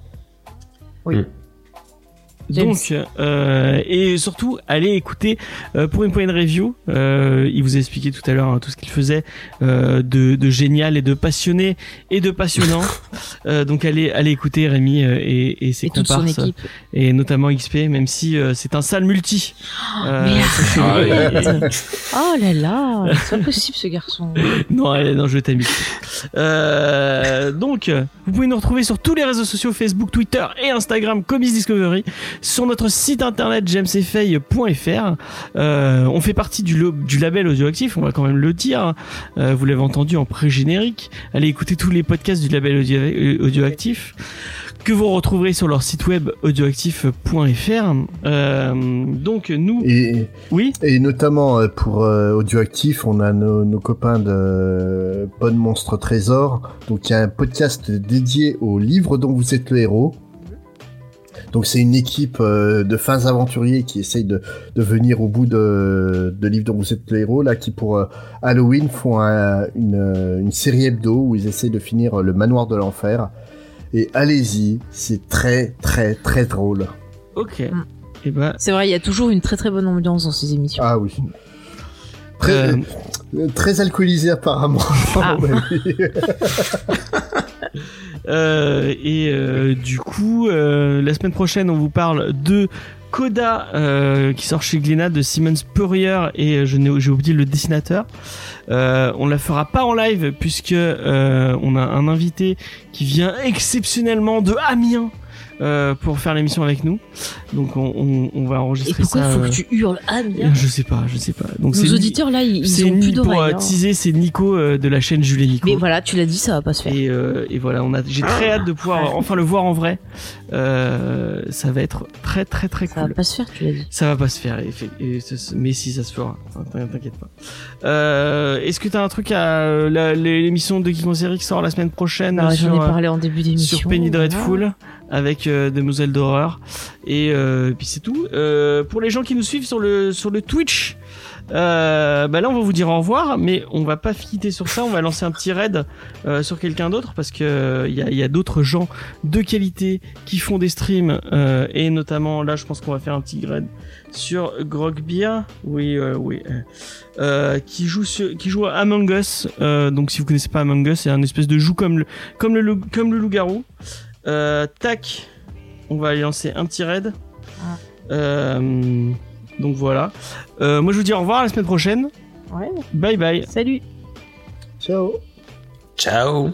Speaker 2: James.
Speaker 1: Donc, euh, et surtout, allez écouter euh, pour une poignée de review. Euh, il vous a expliqué tout à l'heure hein, tout ce qu'il faisait euh, de, de génial et de passionné et de passionnant. Euh, donc, allez, allez écouter Rémi euh, et, et ses
Speaker 2: Et toute son
Speaker 1: comparses,
Speaker 2: équipe.
Speaker 1: et notamment XP, même si euh, c'est un sale multi. Euh, sachez-le.
Speaker 2: arrête Oh là là C'est pas possible ce garçon.
Speaker 1: Non, elle est dans le jeu Tamil. Euh, donc, vous pouvez nous retrouver sur tous les réseaux sociaux Facebook, Twitter et Instagram Comics Discovery, sur notre site internet jamesfay.fr. Euh, on fait partie du, label audioactif, on va quand même le dire. Euh, vous l'avez entendu en pré-générique. Allez écouter tous les podcasts du label audio- audioactif que vous retrouverez sur leur site web audioactif.fr. Euh, donc nous,
Speaker 3: Et,
Speaker 1: oui,
Speaker 3: et notamment euh, pour euh, Audioactif, on a nos, nos copains de Bonne Monstre Trésor. Donc il y a un podcast dédié au livre dont vous êtes le héros. Donc c'est une équipe euh, de fins aventuriers qui essayent de, de venir au bout de, de livre dont vous êtes le héros, là qui pour euh, Halloween font un- une, une série hebdo où ils essayent de finir le manoir de l'enfer. Et allez-y, c'est très très très drôle.
Speaker 1: ok.
Speaker 2: Mm.
Speaker 1: Et ben,
Speaker 2: C'est vrai, il y a toujours une très très bonne ambiance dans ces émissions.
Speaker 3: Ah oui. Très,
Speaker 1: Euh,
Speaker 3: euh, très alcoolisé apparemment.
Speaker 2: Ah.
Speaker 1: Euh, et euh, du coup, euh, la semaine prochaine, on vous parle de Coda euh, qui sort chez Glénat de Simon Spurrier et euh, je n'ai j'ai oublié le dessinateur. Euh, on la fera pas en live puisque euh, on a un invité qui vient exceptionnellement de Amiens. euh, pour faire l'émission avec nous, donc on, on, on va
Speaker 2: Et
Speaker 1: enregistrer
Speaker 2: pourquoi
Speaker 1: ça.
Speaker 2: il faut
Speaker 1: euh,
Speaker 2: que tu hurles bien
Speaker 1: Je sais pas, je sais pas. Donc
Speaker 2: Nos auditeurs là, ils, ils ont plus
Speaker 1: pour
Speaker 2: d'oreilles.
Speaker 1: euh,
Speaker 2: hein.
Speaker 1: teaser, c'est Nico euh, de la chaîne Jules et Nico.
Speaker 2: Mais voilà, tu l'as dit, ça va pas se faire.
Speaker 1: Et, et voilà, on a, j'ai très hâte de pouvoir enfin le voir en vrai. Euh, ça va être très très très
Speaker 2: Ça va
Speaker 1: cool.
Speaker 2: pas se faire, tu l'as dit.
Speaker 1: Ça va pas se faire, et et mais si ça se fera. T'inquiète pas. Euh, Est-ce que t'as un truc à euh, l'émission de Geek série qui sort la semaine prochaine
Speaker 2: Alors,
Speaker 1: sur,
Speaker 2: J'en ai
Speaker 1: euh,
Speaker 2: parlé en début d'émission.
Speaker 1: sur Penny. Dreadful avec euh, Demoiselle d'horreur et euh, puis c'est tout. Euh, pour les gens qui nous suivent sur le sur le Twitch. Euh, bah là, on va vous dire au revoir, mais on va pas quitter sur ça. On va lancer un petit raid euh, sur quelqu'un d'autre parce que il y a, y a d'autres gens de qualité qui font des streams euh, et notamment là, je pense qu'on va faire un petit raid sur Grogbeer, oui, euh, oui, euh, euh, qui joue sur, qui joue à Among Us. Euh, donc, si vous connaissez pas Among Us, c'est un espèce de jeu comme le comme le loup- comme le loup-garou. Euh, tac, on va aller lancer un petit raid.
Speaker 2: Ah.
Speaker 1: Euh, donc voilà. Euh, moi, je vous dis au revoir à la semaine prochaine.
Speaker 2: Ouais.
Speaker 1: Bye bye.
Speaker 2: Salut.
Speaker 3: Ciao.
Speaker 4: Ciao